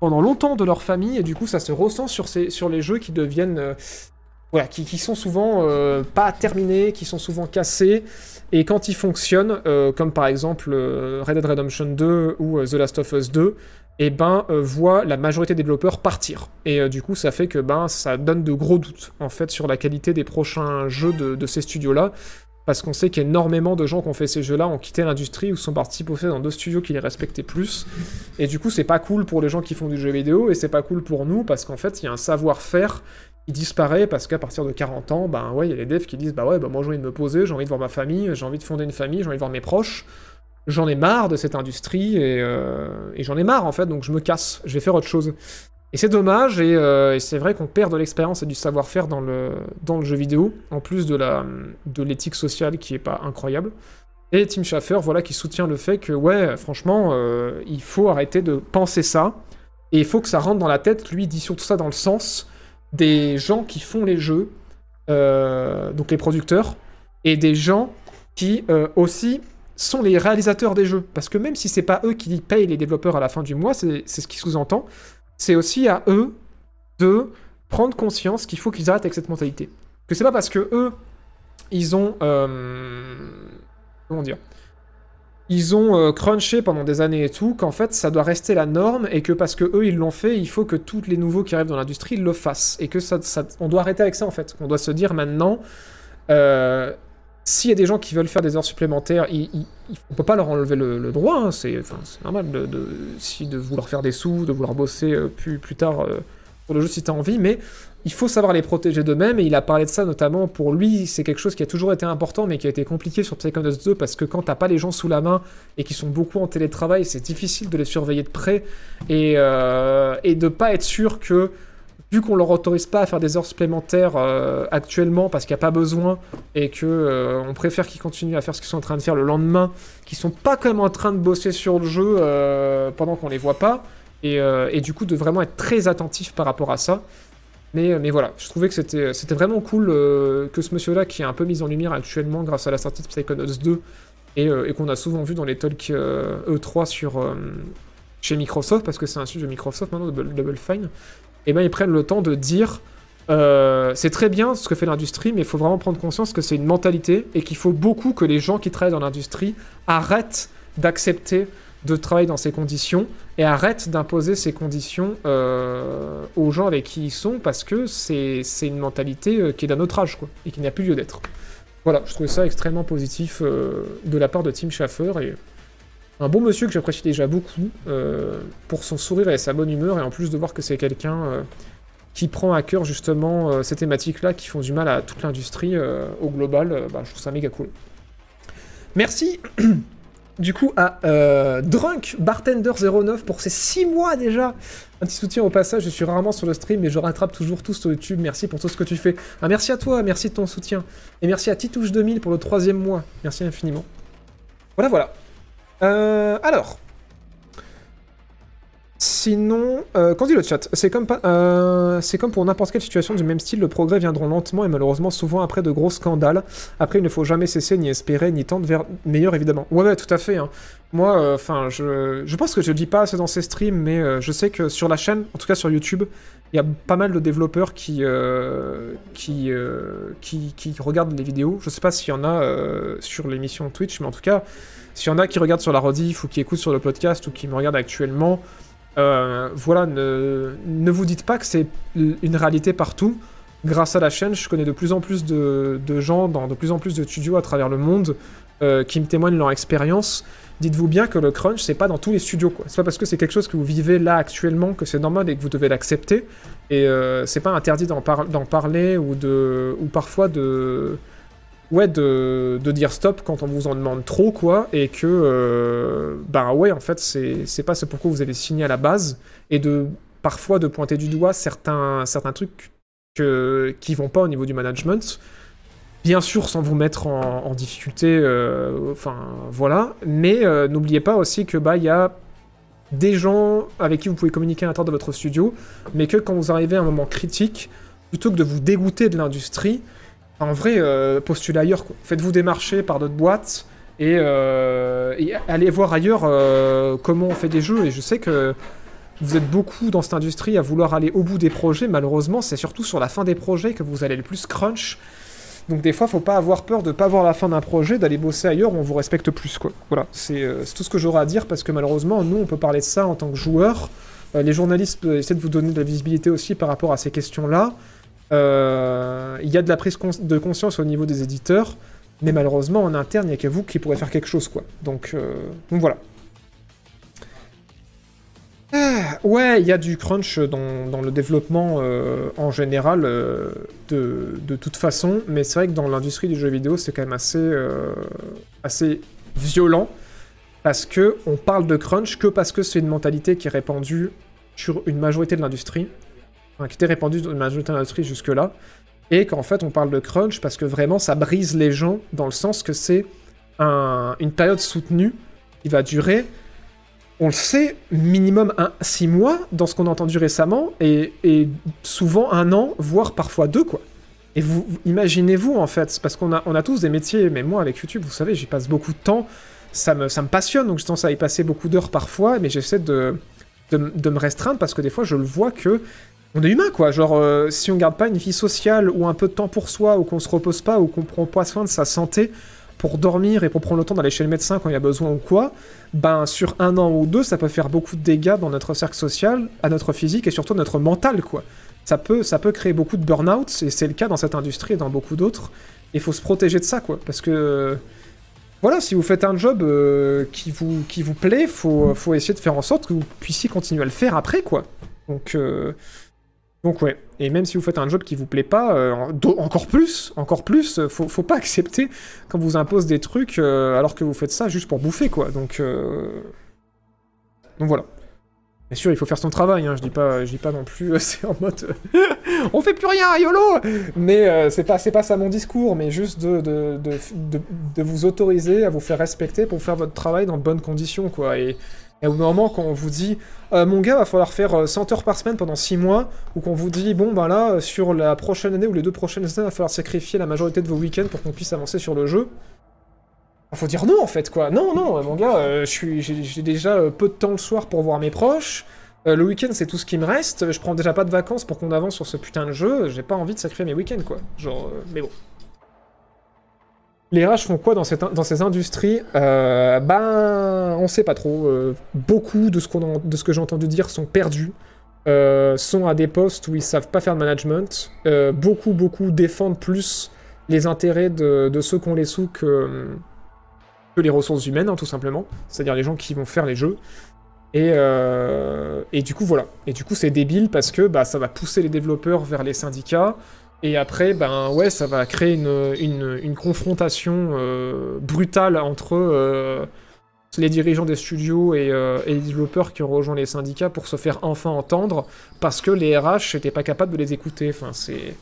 pendant longtemps de leur famille, et du coup ça se ressent sur, ces, sur les jeux qui deviennent... voilà, qui, qui sont souvent pas terminés, qui sont souvent cassés, et quand ils fonctionnent, comme par exemple Red Dead Redemption 2 ou The Last of Us 2, et ben euh, voit la majorité des développeurs partir. Et euh, du coup, ça fait que ben ça donne de gros doutes en fait sur la qualité des prochains jeux de, ces studios-là, parce qu'on sait qu'énormément de gens qui ont fait ces jeux-là ont quitté l'industrie ou sont partis bosser dans d'autres studios qui les respectaient plus. Et du coup, c'est pas cool pour les gens qui font du jeu vidéo et c'est pas cool pour nous parce qu'en fait, il y a un savoir-faire qui disparaît parce qu'à partir de 40 ans, ben ouais, il y a les devs qui disent bah ouais, bah moi j'ai envie de me poser, j'ai envie de voir ma famille, j'ai envie de fonder une famille, j'ai envie de voir mes proches. J'en ai marre de cette industrie et, euh, et j'en ai marre en fait, donc je me casse, je vais faire autre chose. Et c'est dommage, et, euh, et c'est vrai qu'on perd de l'expérience et du savoir-faire dans le, dans le jeu vidéo, en plus de la de l'éthique sociale qui est pas incroyable. Et Tim Schafer, voilà, qui soutient le fait que, ouais, franchement, euh, il faut arrêter de penser ça, et il faut que ça rentre dans la tête. Lui, il dit surtout ça dans le sens des gens qui font les jeux, donc les producteurs, et des gens qui aussi sont les réalisateurs des jeux. Parce que même si c'est pas eux qui payent les développeurs à la fin du mois, c'est ce qui sous-entend, c'est aussi à eux de prendre conscience qu'il faut qu'ils arrêtent avec cette mentalité. Que c'est pas parce que eux, ils ont... euh, comment dire ils ont euh, crunché pendant des années et tout, qu'en fait ça doit rester la norme et que parce que eux ils l'ont fait, il faut que tous les nouveaux qui arrivent dans l'industrie le fassent et que ça- on doit arrêter avec ça en fait. On doit se dire maintenant, euh, s'il y a des gens qui veulent faire des heures supplémentaires, ils, ils- on peut pas leur enlever le, droit, hein, c'est normal de, vouloir faire des sous, de vouloir bosser euh, plus, tard euh, pour le jeu si t'as envie, mais il faut savoir les protéger d'eux-mêmes, et il a parlé de ça notamment pour lui, c'est quelque chose qui a toujours été important, mais qui a été compliqué sur Psychonauts 2, parce que quand t'as pas les gens sous la main, et qui sont beaucoup en télétravail, c'est difficile de les surveiller de près, et, euh, et de pas être sûr que, vu qu'on leur autorise pas à faire des heures supplémentaires euh, actuellement, parce qu'il n'y a pas besoin, et que euh, on préfère qu'ils continuent à faire ce qu'ils sont en train de faire le lendemain, qu'ils sont pas quand même en train de bosser sur le jeu euh, pendant qu'on les voit pas, et, euh, et du coup de vraiment être très attentif par rapport à ça. Mais, voilà, je trouvais que c'était vraiment cool que ce monsieur-là, qui est un peu mis en lumière actuellement grâce à la sortie de Psychonauts 2, et, qu'on a souvent vu dans les talks euh, E3 sur, euh, chez Microsoft, parce que c'est un studio Microsoft maintenant, Double, Double Fine, et ben ils prennent le temps de dire euh, c'est très bien ce que fait l'industrie, mais il faut vraiment prendre conscience que c'est une mentalité et qu'il faut beaucoup que les gens qui travaillent dans l'industrie arrêtent d'accepter de travailler dans ces conditions et arrêtent d'imposer ces conditions euh, aux gens avec qui ils sont parce que c'est une mentalité euh, qui est d'un autre âge quoi, et qui n'a plus lieu d'être. Voilà, je trouvais ça extrêmement positif de la part de Tim Schafer et un bon monsieur que j'apprécie déjà beaucoup euh, pour son sourire et sa bonne humeur et en plus de voir que c'est quelqu'un euh, qui prend à cœur justement euh, ces thématiques-là qui font du mal à toute l'industrie au global, bah, je trouve ça méga cool. Merci du coup à Drunk Bartender 09 pour ses 6 mois déjà. Un petit soutien au passage, je suis rarement sur le stream mais je rattrape toujours tout sur YouTube. Merci pour tout ce que tu fais. Ah, merci à toi, merci de ton soutien. Et merci à Titouche 2000 pour le troisième mois. Merci infiniment. Voilà, voilà. Euh, alors. Sinon, euh, qu'en dit le chat? C'est comme, pas- euh, c'est comme pour n'importe quelle situation du même style, le progrès viendront lentement et malheureusement souvent après de gros scandales. Après, il ne faut jamais cesser, ni espérer, ni tendre vers meilleur, évidemment. Ouais, ouais, tout à fait. hein. Moi, enfin, je, pense que je le dis pas assez dans ces streams, mais euh, je sais que sur la chaîne, en tout cas sur YouTube, il y a pas mal de développeurs qui, euh, euh, regardent les vidéos. Je sais pas s'il y en a euh, sur l'émission Twitch, mais en tout cas, s'il y en a qui regardent sur la rediff ou qui écoutent sur le podcast ou qui me regardent actuellement, euh, voilà, ne, vous dites pas que c'est une réalité partout. Grâce à la chaîne, je connais de plus en plus de, gens dans de plus en plus de studios à travers le monde euh, qui me témoignent leur expérience. Dites-vous bien que le crunch, c'est pas dans tous les studios. quoi. C'est pas parce que c'est quelque chose que vous vivez là actuellement que c'est normal et que vous devez l'accepter. Et euh, c'est pas interdit d'en parler ou, de, ou parfois de, ouais, de, dire stop quand on vous en demande trop, quoi, et que, euh, bah ouais, en fait, c'est pas ce pourquoi vous avez signé à la base, et de parfois de pointer du doigt certains, certains trucs que, qui vont pas au niveau du management. Bien sûr, sans vous mettre en, en difficulté, euh, enfin voilà, mais euh, n'oubliez pas aussi que bah il y a des gens avec qui vous pouvez communiquer à l'intérieur de votre studio, mais que quand vous arrivez à un moment critique, plutôt que de vous dégoûter de l'industrie, en vrai, euh, postulez ailleurs. Faites-vous démarcher par d'autres boîtes et, euh, et allez voir ailleurs euh, comment on fait des jeux. Et je sais que vous êtes beaucoup dans cette industrie à vouloir aller au bout des projets. Malheureusement, c'est surtout sur la fin des projets que vous allez le plus crunch. Donc des fois, faut pas avoir peur de pas voir la fin d'un projet, d'aller bosser ailleurs où on vous respecte plus. Quoi. Voilà, c'est euh, tout ce que j'aurai à dire parce que malheureusement, nous, on peut parler de ça en tant que joueur. Les journalistes essaient de vous donner de la visibilité aussi par rapport à ces questions-là. Euh, Il y a de la prise de conscience au niveau des éditeurs, mais malheureusement, en interne, il n'y a que vous qui pourrez faire quelque chose. quoi. Donc, euh, voilà. Ah, Ouais, il y a du crunch dans, le développement euh, en général, de, toute façon, mais c'est vrai que dans l'industrie du jeu vidéo, c'est quand même assez, assez violent, parce que on parle de crunch que parce que c'est une mentalité qui est répandue sur une majorité de l'industrie, qui était répandue dans une majorité de l'industrie jusque-là, et qu'en fait on parle de crunch parce que vraiment ça brise les gens, dans le sens que c'est un- une période soutenue qui va durer on le sait, minimum un, six mois dans ce qu'on a entendu récemment, et, souvent un an, voire parfois deux, quoi. Et vous, vous- imaginez-vous, en fait, parce qu'on a, on a tous des métiers, mais moi, avec YouTube, vous savez, j'y passe beaucoup de temps, ça me, ça me passionne, donc j'ai tendance à y passer beaucoup d'heures parfois, mais j'essaie de, de, de me restreindre, parce que des fois, je le vois que on est humain, quoi. Genre, euh, si on garde pas une vie sociale, ou un peu de temps pour soi, ou qu'on se repose pas, ou qu'on prend pas soin de sa santé, pour dormir et pour prendre le temps d'aller chez le médecin quand il y a besoin ou quoi, ben sur un an ou deux, ça peut faire beaucoup de dégâts dans notre cercle social, à notre physique et surtout à notre mental, quoi. Ça peut, ça peut créer beaucoup de burn-out, et c'est le cas dans cette industrie et dans beaucoup d'autres. Il faut se protéger de ça, quoi. Parce que voilà, si vous faites un job euh, qui, vous, qui vous plaît, faut, faut essayer de faire en sorte que vous puissiez continuer à le faire après, quoi. Donc, euh, donc ouais. Et même si vous faites un job qui vous plaît pas, euh, encore plus, encore plus, euh, faut, faut pas accepter quand vous impose des trucs euh, alors que vous faites ça juste pour bouffer, quoi. Donc, euh, donc voilà. Bien sûr, il faut faire son travail, hein, je dis pas, je dis pas non plus, c'est en mode on fait plus rien, YOLO Mais c'est pas, c'est pas ça mon discours, mais juste de, de vous autoriser à vous faire respecter pour faire votre travail dans de bonnes conditions, quoi. Et, et au moment, quand on vous dit euh, mon gars, va falloir faire euh, 100 heures par semaine pendant 6 mois, ou qu'on vous dit bon, ben là, euh, sur la prochaine année ou les deux prochaines années, va falloir sacrifier la majorité de vos week-ends pour qu'on puisse avancer sur le jeu. Il faut dire non en fait quoi. Non, non, euh, mon gars, euh, j'ai déjà euh, peu de temps le soir pour voir mes proches. Euh, le week-end c'est tout ce qui me reste. Je prends déjà pas de vacances pour qu'on avance sur ce putain de jeu. J'ai pas envie de sacrifier mes week-ends quoi. Genre, euh, mais bon. Les RH font quoi dans, ces industries Euh, Ben, on sait pas trop. Euh, beaucoup de ce, que j'ai entendu dire sont perdus. Euh, sont à des postes où ils savent pas faire de management. Euh, beaucoup, beaucoup défendent plus les intérêts de, ceux qui ont les sous que, les ressources humaines, hein, tout simplement. C'est-à-dire les gens qui vont faire les jeux. Et, et du coup, voilà. Et du coup, c'est débile parce que bah, ça va pousser les développeurs vers les syndicats. Et après, ben ouais, ça va créer une, une, confrontation euh, brutale entre euh, les dirigeants des studios et, euh, et les développeurs qui ont rejoint les syndicats pour se faire enfin entendre parce que les RH n'étaient pas capables de les écouter. Enfin, c'est.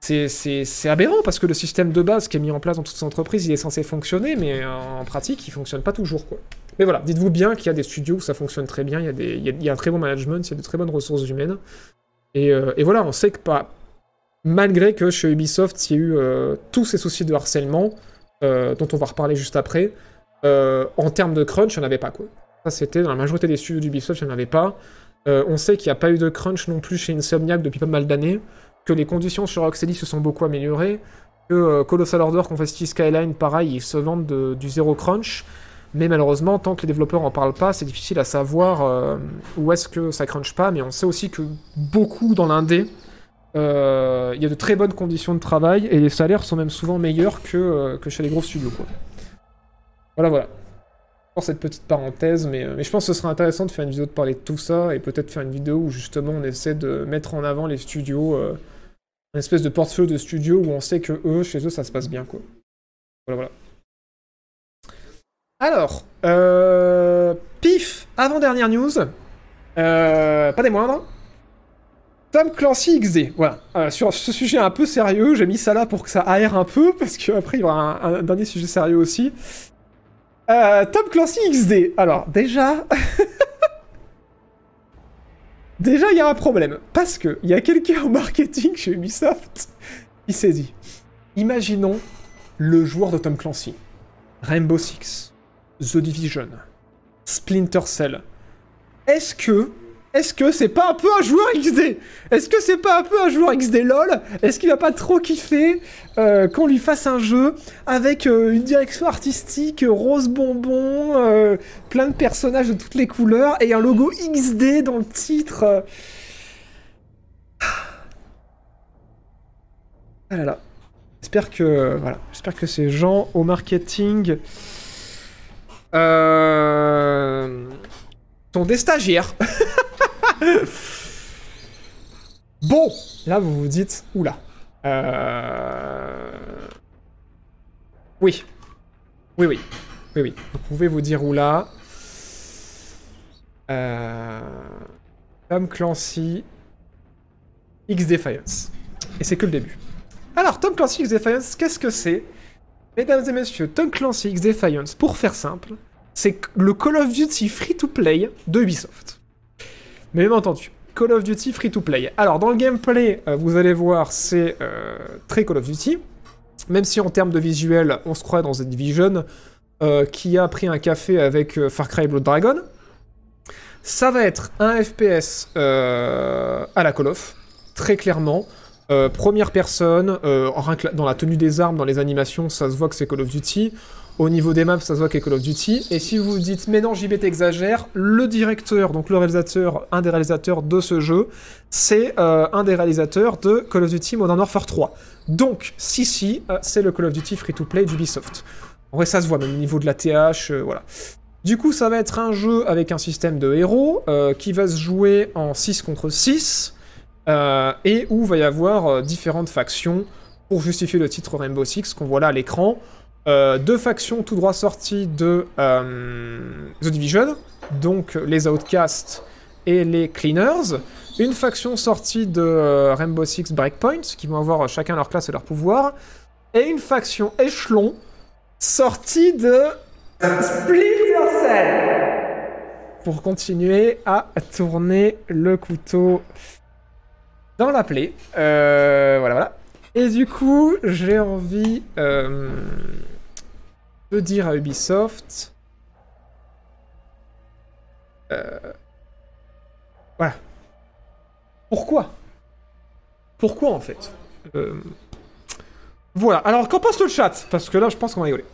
C'est- aberrant parce que le système de base qui est mis en place dans toutes ces entreprises, il est censé fonctionner, mais en pratique, il fonctionne pas toujours. Mais voilà, dites-vous bien qu'il y a des studios où ça fonctionne très bien, il y, a des- il y a, un très bon management, il y a de très bonnes ressources humaines. Et voilà, on sait que pas, malgré que chez Ubisoft, il y a eu euh, tous ces soucis de harcèlement, euh, dont on va reparler juste après, euh, en termes de crunch, il n'y en avait pas. Ça, c'était dans la majorité des studios d'Ubisoft, il n'y en avait pas. On sait qu'il n'y a pas eu de crunch non plus chez Insomniac depuis pas mal d'années, que les conditions sur Rocksteady se sont beaucoup améliorées, que Colossal Order, Confetti Skyline, pareil, ils se vendent de- du zéro crunch. Mais malheureusement, tant que les développeurs en parlent pas, c'est difficile à savoir où est-ce que ça crunch pas. Mais on sait aussi que beaucoup dans l'indé, euh, il y a de très bonnes conditions de travail et les salaires sont même souvent meilleurs que, euh, que chez les gros studios. Quoi. Voilà, voilà. Pour cette petite parenthèse, mais, euh, mais je pense que ce serait intéressant de faire une vidéo de parler de tout ça et peut-être faire une vidéo où justement on essaie de mettre en avant les studios, une espèce de portefeuille de studios où on sait que eux, chez eux, ça se passe bien. Quoi. Voilà, voilà. Alors, pif, avant-dernière news, pas des moindres. Tom Clancy XD, voilà. Euh, sur ce sujet un peu sérieux, j'ai mis ça là pour que ça aère un peu, parce qu'après il y aura un, dernier sujet sérieux aussi. Euh, Tom Clancy XD, alors déjà... déjà il y a un problème, parce que il y a quelqu'un au marketing chez Ubisoft qui s'est dit, imaginons le joueur de Tom Clancy, Rainbow Six, The Division, Splinter Cell. Est-ce que est-ce que c'est pas un peu un joueur XD Est-ce que c'est pas un peu un joueur XD LOL? Est-ce qu'il va pas trop kiffer euh, qu'on lui fasse un jeu avec euh, une direction artistique, euh, rose bonbon, plein de personnages de toutes les couleurs et un logo XD dans le titre. Ah là là. J'espère que ces gens au marketing sont des stagiaires. bon, là vous vous dites, oula. Euh... Oui. Oui, oui. Oui, oui. Vous pouvez vous dire oula. Euh... Tom Clancy X Defiance. Et c'est que le début. Alors, Tom Clancy X Defiance, qu'est-ce que c'est? Mesdames et messieurs, Tom Clancy X Defiance, pour faire simple, c'est le Call of Duty free-to-play de Ubisoft. Mais bien entendu, Call of Duty free-to-play. Alors, dans le gameplay, euh, vous allez voir, c'est euh, très Call of Duty. Même si en termes de visuel, on se croit dans The Division, euh, qui a pris un café avec euh, Far Cry Blood Dragon. Ça va être un FPS à la Call of, très clairement. Première personne, dans la tenue des armes, dans les animations, ça se voit que c'est Call of Duty. Au niveau des maps, ça se voit que c'est Call of Duty. Et si vous dites, mais non, JB t'exagères, le directeur, donc le réalisateur, un des réalisateurs de ce jeu, c'est euh, un des réalisateurs de Call of Duty Modern Warfare 3. Donc, si, si, euh, c'est le Call of Duty free-to-play d'Ubisoft. En vrai, ça se voit, même au niveau de la TH, euh, voilà. Du coup, ça va être un jeu avec un système de héros qui va se jouer en 6 contre 6 euh, et où va y avoir différentes factions pour justifier le titre Rainbow Six qu'on voit là à l'écran. Euh, deux factions tout droit sorties de euh, The Division, donc les Outcasts et les Cleaners. Une faction sortie de euh, Rainbow Six Breakpoint, qui vont avoir chacun leur classe et leur pouvoir. Et une faction échelon sortie de Splinter Cell pour continuer à tourner le couteau dans la plaie. Voilà, voilà. Et du coup, j'ai envie euh, de dire à Ubisoft. Euh, voilà. Pourquoi? Pourquoi en fait? Euh, Voilà. Alors, qu'en pense le chat? Parce que là, je pense qu'on va rigoler.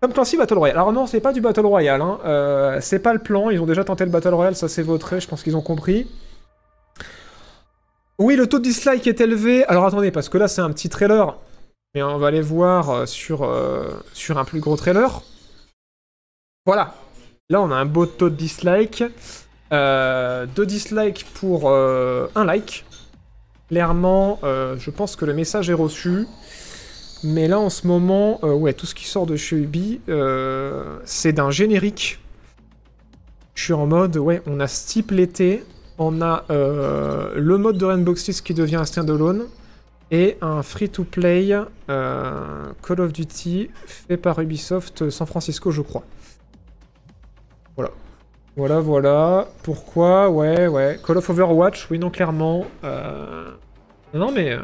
Tom Clancy Battle Royale. Alors non, c'est pas du Battle Royale. Hein. C'est pas le plan. Ils ont déjà tenté le Battle Royale, ça s'est voté. Je pense qu'ils ont compris. Oui, le taux de dislike est élevé. Alors attendez, parce que là c'est un petit trailer. Mais on va aller voir euh, sur, euh, sur un plus gros trailer. Voilà. Là on a un beau taux de dislike. Euh, deux dislikes pour un like. Clairement, je pense que le message est reçu. Mais là en ce moment, ouais, tout ce qui sort de chez Ubi, c'est d'un générique. Je suis en mode, ouais, on a Steep l'été, on a euh, le mode de Rainbow Six qui devient un standalone, et un free-to-play euh, Call of Duty fait par Ubisoft San Francisco, je crois. Voilà. Voilà, voilà. Pourquoi? Ouais, ouais. Call of Overwatch, oui, non, clairement. Euh, Non, mais...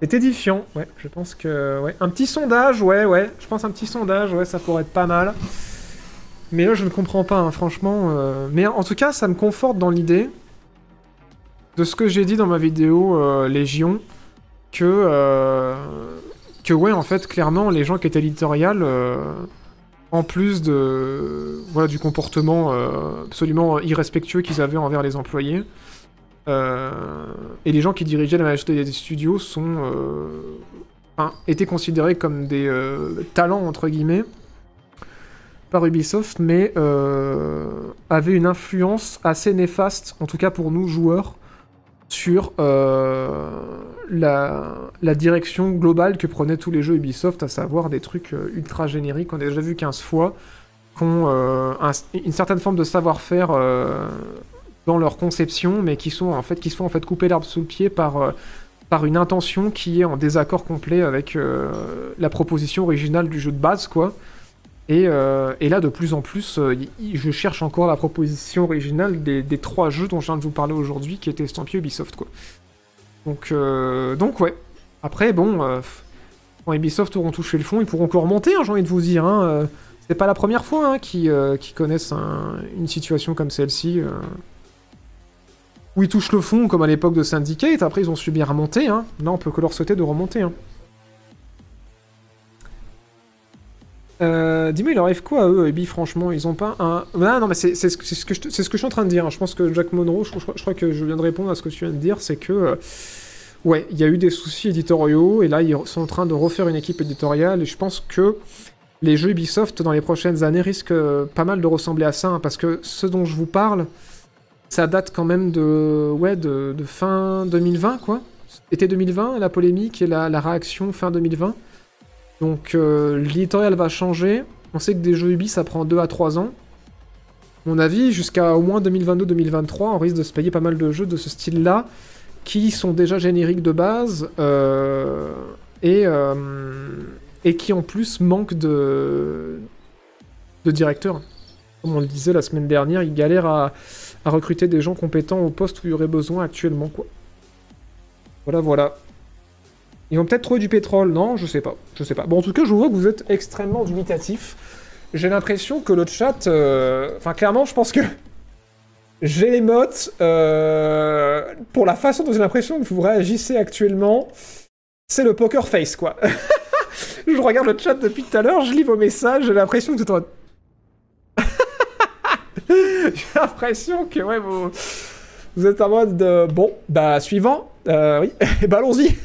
C'est édifiant, ouais, je pense que... Ouais. Un petit sondage, ouais, ouais. Je pense un petit sondage, ouais, ça pourrait être pas mal. Mais là, je ne comprends pas, hein, franchement. euh, Mais en tout cas, ça me conforte dans l'idée de ce que j'ai dit dans ma vidéo euh, Légion, que... euh, Que ouais, en fait, clairement, les gens qui étaient éditorial, euh, en plus de... Voilà, du comportement absolument irrespectueux qu'ils avaient envers les employés, et les gens qui dirigeaient la majorité des studios sont... étaient considérés comme des talents, entre guillemets, par Ubisoft, mais euh, avaient une influence assez néfaste, en tout cas pour nous joueurs, sur euh, la, direction globale que prenaient tous les jeux Ubisoft, à savoir des trucs euh, ultra génériques qu'on a déjà vu 15 fois, qui ont un- une certaine forme de savoir-faire dans leur conception, mais qui sont en fait qui se font en fait couper l'herbe sous le pied par une intention qui est en désaccord complet avec la proposition originale du jeu de base, quoi. Et, euh, et là, de plus en plus, euh, je cherche encore la proposition originale des, trois jeux dont je viens de vous parler aujourd'hui, qui étaient estampillés Ubisoft, quoi. Donc, euh, donc ouais. Après, bon, quand Ubisoft auront touché le fond, ils pourront encore remonter, hein, j'ai envie de vous dire. Hein, c'est pas la première fois hein, qu'ils connaissent un- une situation comme celle-ci. où ils touchent le fond, comme à l'époque de Syndicate, après ils ont su bien remonter. Hein. Là, on peut que leur souhaiter de remonter. Hein. Euh, Dis-moi, il arrive quoi à eux, Ubi, franchement? Ils ont pas un. Ah, non, mais c'est ce, que- je ce que je suis en train de dire. hein. Je pense que Jack Monroe, je, crois- que je viens de répondre à ce que tu viens de dire, c'est que. euh, ouais, il y a eu des soucis éditoriaux, et là, ils sont en train de refaire une équipe éditoriale, et je pense que les jeux Ubisoft dans les prochaines années risquent euh, pas mal de ressembler à ça, hein, parce que ce dont je vous parle, ça date quand même de. Ouais, de, fin 2020, quoi. Été 2020, la polémique et la réaction fin 2020. Donc euh, l'éditorial va changer. On sait que des jeux Ubi, ça prend 2 à 3 ans. Mon avis, jusqu'à au moins 2022-2023, on risque de se payer pas mal de jeux de ce style-là, qui sont déjà génériques de base, euh, et, euh, et qui en plus manquent de, de directeurs. Comme on le disait la semaine dernière, ils galèrent à, recruter des gens compétents au poste où il y aurait besoin actuellement. Voilà, voilà. Ils vont peut-être trouver du pétrole, non Je sais pas. Je sais pas. Bon, en tout cas, je vois que vous êtes extrêmement dubitatif. J'ai l'impression que le chat. euh, Enfin, clairement, je pense que. j'ai l'émote. euh, pour la façon dont j'ai l'impression que vous réagissez actuellement, c'est le poker face, quoi. je regarde le chat depuis tout à l'heure, je lis vos messages, j'ai l'impression que vous êtes en J'ai l'impression que, ouais, vous, vous êtes en mode de, bon, bah, suivant. Euh, oui, et bah, allons-y.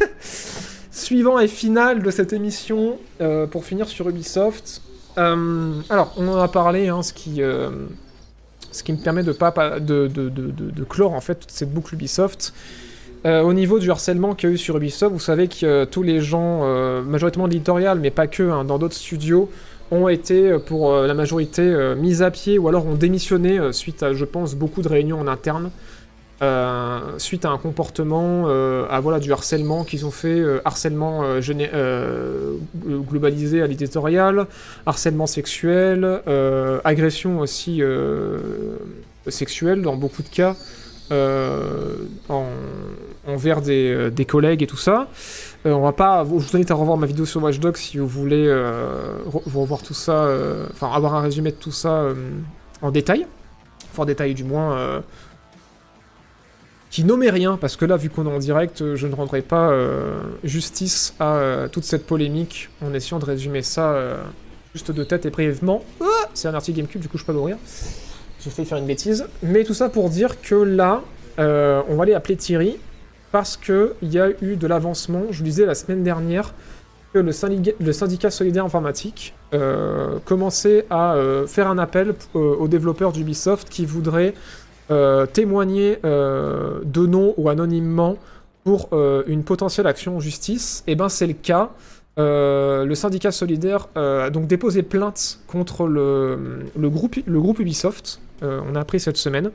Suivant et final de cette émission, euh, pour finir sur Ubisoft. Euh, alors, on en a parlé, hein, ce qui... euh, ce qui me permet de pas de, de, de, clore en fait toute cette boucle Ubisoft. Au niveau du harcèlement qu'il y a eu sur Ubisoft, vous savez que tous les gens, majoritairement de mais pas que, hein, dans d'autres studios, ont été pour la majorité mis à pied ou alors ont démissionné suite à, je pense, beaucoup de réunions en interne, euh, suite à un comportement, euh, à voilà du harcèlement qu'ils ont fait, euh, harcèlement globalisé à l'éditorial, harcèlement sexuel, agression aussi sexuelle dans beaucoup de cas, en- envers des, collègues et tout ça. On va pas, je vous invite à revoir ma vidéo sur Watch Dogs si vous voulez re- tout ça, enfin avoir un résumé de tout ça en détail, en détail du moins. Qui nommait rien, parce que là, vu qu'on est en direct, euh, je ne rendrai pas euh, justice à euh, toute cette polémique en essayant de résumer ça juste de tête et brièvement. Ah C'est un article GameCube, du coup je peux pas l'ouvrir. J'ai failli faire une bêtise. Mais tout ça pour dire que là, on va aller appeler Thierry, parce qu'il y a eu de l'avancement. Je vous disais la semaine dernière que le syndicat, solidaire informatique commençait à faire un appel aux développeurs d'Ubisoft qui voudraient témoigner euh, de nom ou anonymement pour euh, une potentielle action en justice. Et ben c'est le cas. Euh, le syndicat solidaire euh, a donc déposé plainte contre le, groupe, Ubisoft. Euh, on a appris cette semaine.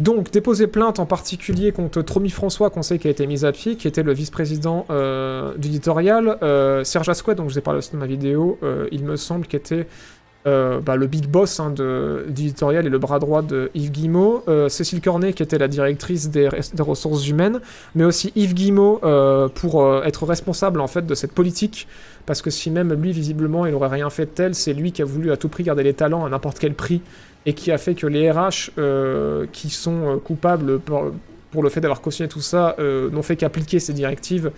Donc, déposer plainte en particulier contre Tromi François, qu'on sait qui a été mis à pied, qui était le vice-président euh, d'éditorial. Euh, Serge Asquet, dont je vous ai parlé aussi dans ma vidéo, euh, il me semble qui était euh, bah, le big boss hein, d'éditorial et le bras droit de Yves Guillemot. Euh, Cécile Cornet, qui était la directrice des, res- des ressources humaines. Mais aussi Yves Guillemot, euh, pour être responsable en fait de cette politique. Parce que si même lui, visiblement, il aurait rien fait de tel, c'est lui qui a voulu à tout prix garder les talents à n'importe quel prix et qui a fait que les RH qui sont coupables pour, pour le fait d'avoir cautionné tout ça n'ont fait qu'appliquer ces directives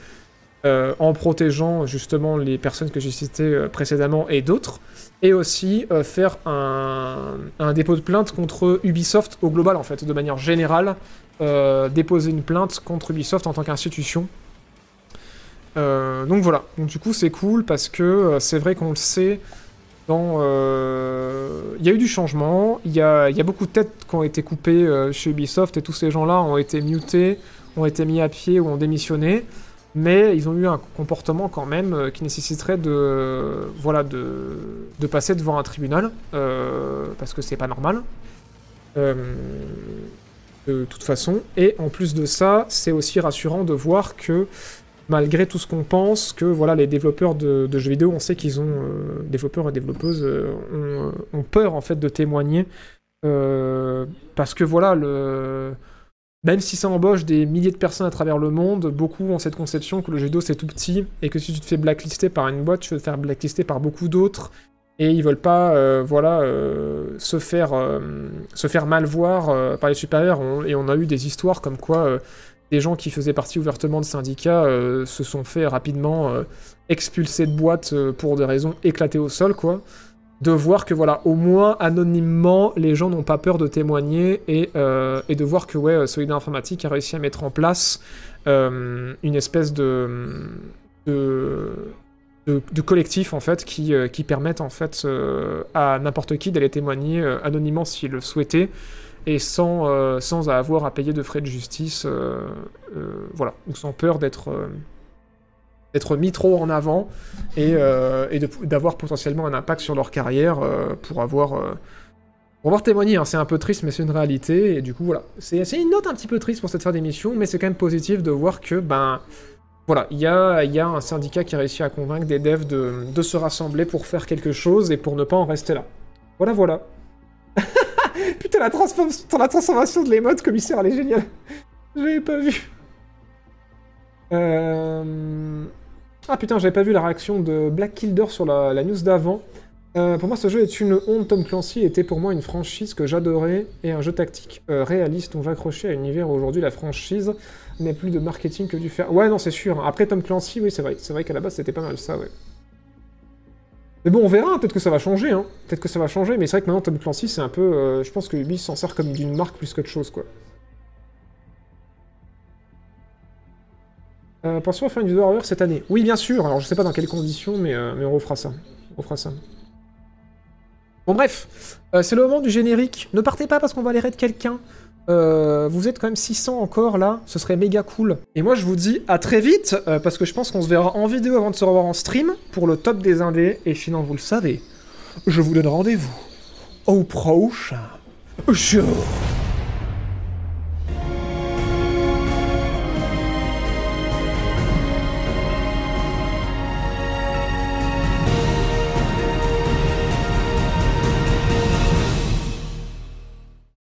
en protégeant justement les personnes que j'ai citées précédemment et d'autres, et aussi euh, faire un, dépôt de plainte contre Ubisoft au global en fait, de manière générale, euh, déposer une plainte contre Ubisoft en tant qu'institution. Euh, donc voilà, donc du coup c'est cool parce que c'est vrai qu'on le sait, il y a eu du changement, il y a, y a beaucoup de têtes qui ont été coupées chez Ubisoft et tous ces gens-là ont été mutés, ont été mis à pied ou ont démissionné, mais ils ont eu un comportement quand même euh, qui nécessiterait de, voilà, de, de passer devant un tribunal, euh, parce que c'est pas normal. Euh, de toute façon. Et en plus de ça, c'est aussi rassurant de voir que malgré tout ce qu'on pense, que voilà, les développeurs de, jeux vidéo, on sait qu'ils ont, développeurs et développeuses, ont, peur en fait de témoigner, parce que voilà, le... même si ça embauche des milliers de personnes à travers le monde, beaucoup ont cette conception que le jeu vidéo c'est tout petit, et que si tu te fais blacklister par une boîte, tu vas te faire blacklister par beaucoup d'autres, et ils veulent pas, euh, voilà, euh, se faire, euh, se faire mal voir par les supérieurs, et on a eu des histoires comme quoi des gens qui faisaient partie ouvertement de syndicats se sont fait rapidement expulser de boîtes euh, pour des raisons éclatées au sol, quoi. De voir que, voilà, au moins anonymement, les gens n'ont pas peur de témoigner et, euh, de voir que, ouais, Solidaire Informatique a réussi à mettre en place euh, une espèce de. de de, collectif en fait qui, euh, qui permettent en fait euh, à n'importe qui d'aller témoigner euh, anonymement s'il le souhaitait et sans, euh, sans avoir à payer de frais de justice, euh, euh, voilà, ou sans peur d'être euh, d'être mis trop en avant et, euh, d'avoir potentiellement un impact sur leur carrière euh, pour avoir euh, pour avoir témoigné. hein. C'est un peu triste, mais c'est une réalité et du coup voilà, c'est une note un petit peu triste pour cette fin d'émission, mais c'est quand même positif de voir que ben voilà, il y a, y a un syndicat qui a réussi à convaincre des devs de, de se rassembler pour faire quelque chose et pour ne pas en rester là. Voilà, voilà. Putain, la transformation de l'émote commissaire, elle est géniale. J'avais pas vu. Euh... Ah putain, j'avais pas vu la réaction de Black Kilder sur la, news d'avant. Euh, pour moi, ce jeu est une honte. Tom Clancy était pour moi une franchise que j'adorais et un jeu tactique euh, réaliste dont j'accrochais à l'univers. Aujourd'hui, la franchise n'est plus de marketing que du faire. Ouais, non, c'est sûr. Après Tom Clancy, oui, c'est vrai. C'est vrai qu'à la base, c'était pas mal ça, ouais. Mais bon, on verra. Peut-être que ça va changer. Hein. Peut-être que ça va changer. Mais c'est vrai que maintenant, Tom Clancy, c'est un peu. euh, je pense que Ubi s'en sert comme d'une marque plus qu'autre chose, quoi. Euh, pensons à faire une vidéo horreur cette année. Oui, bien sûr. Alors, je sais pas dans quelles conditions, mais, euh, mais on refera ça. On fera ça. Bon, bref. Euh, c'est le moment du générique. Ne partez pas parce qu'on va aller raid quelqu'un. Euh, vous êtes quand même 600 encore là, ce serait méga cool. Et moi je vous dis à très vite, parce que je pense qu'on se verra en vidéo avant de se revoir en stream pour le top des indés. Et sinon vous le savez, je vous donne rendez-vous au prochain jour.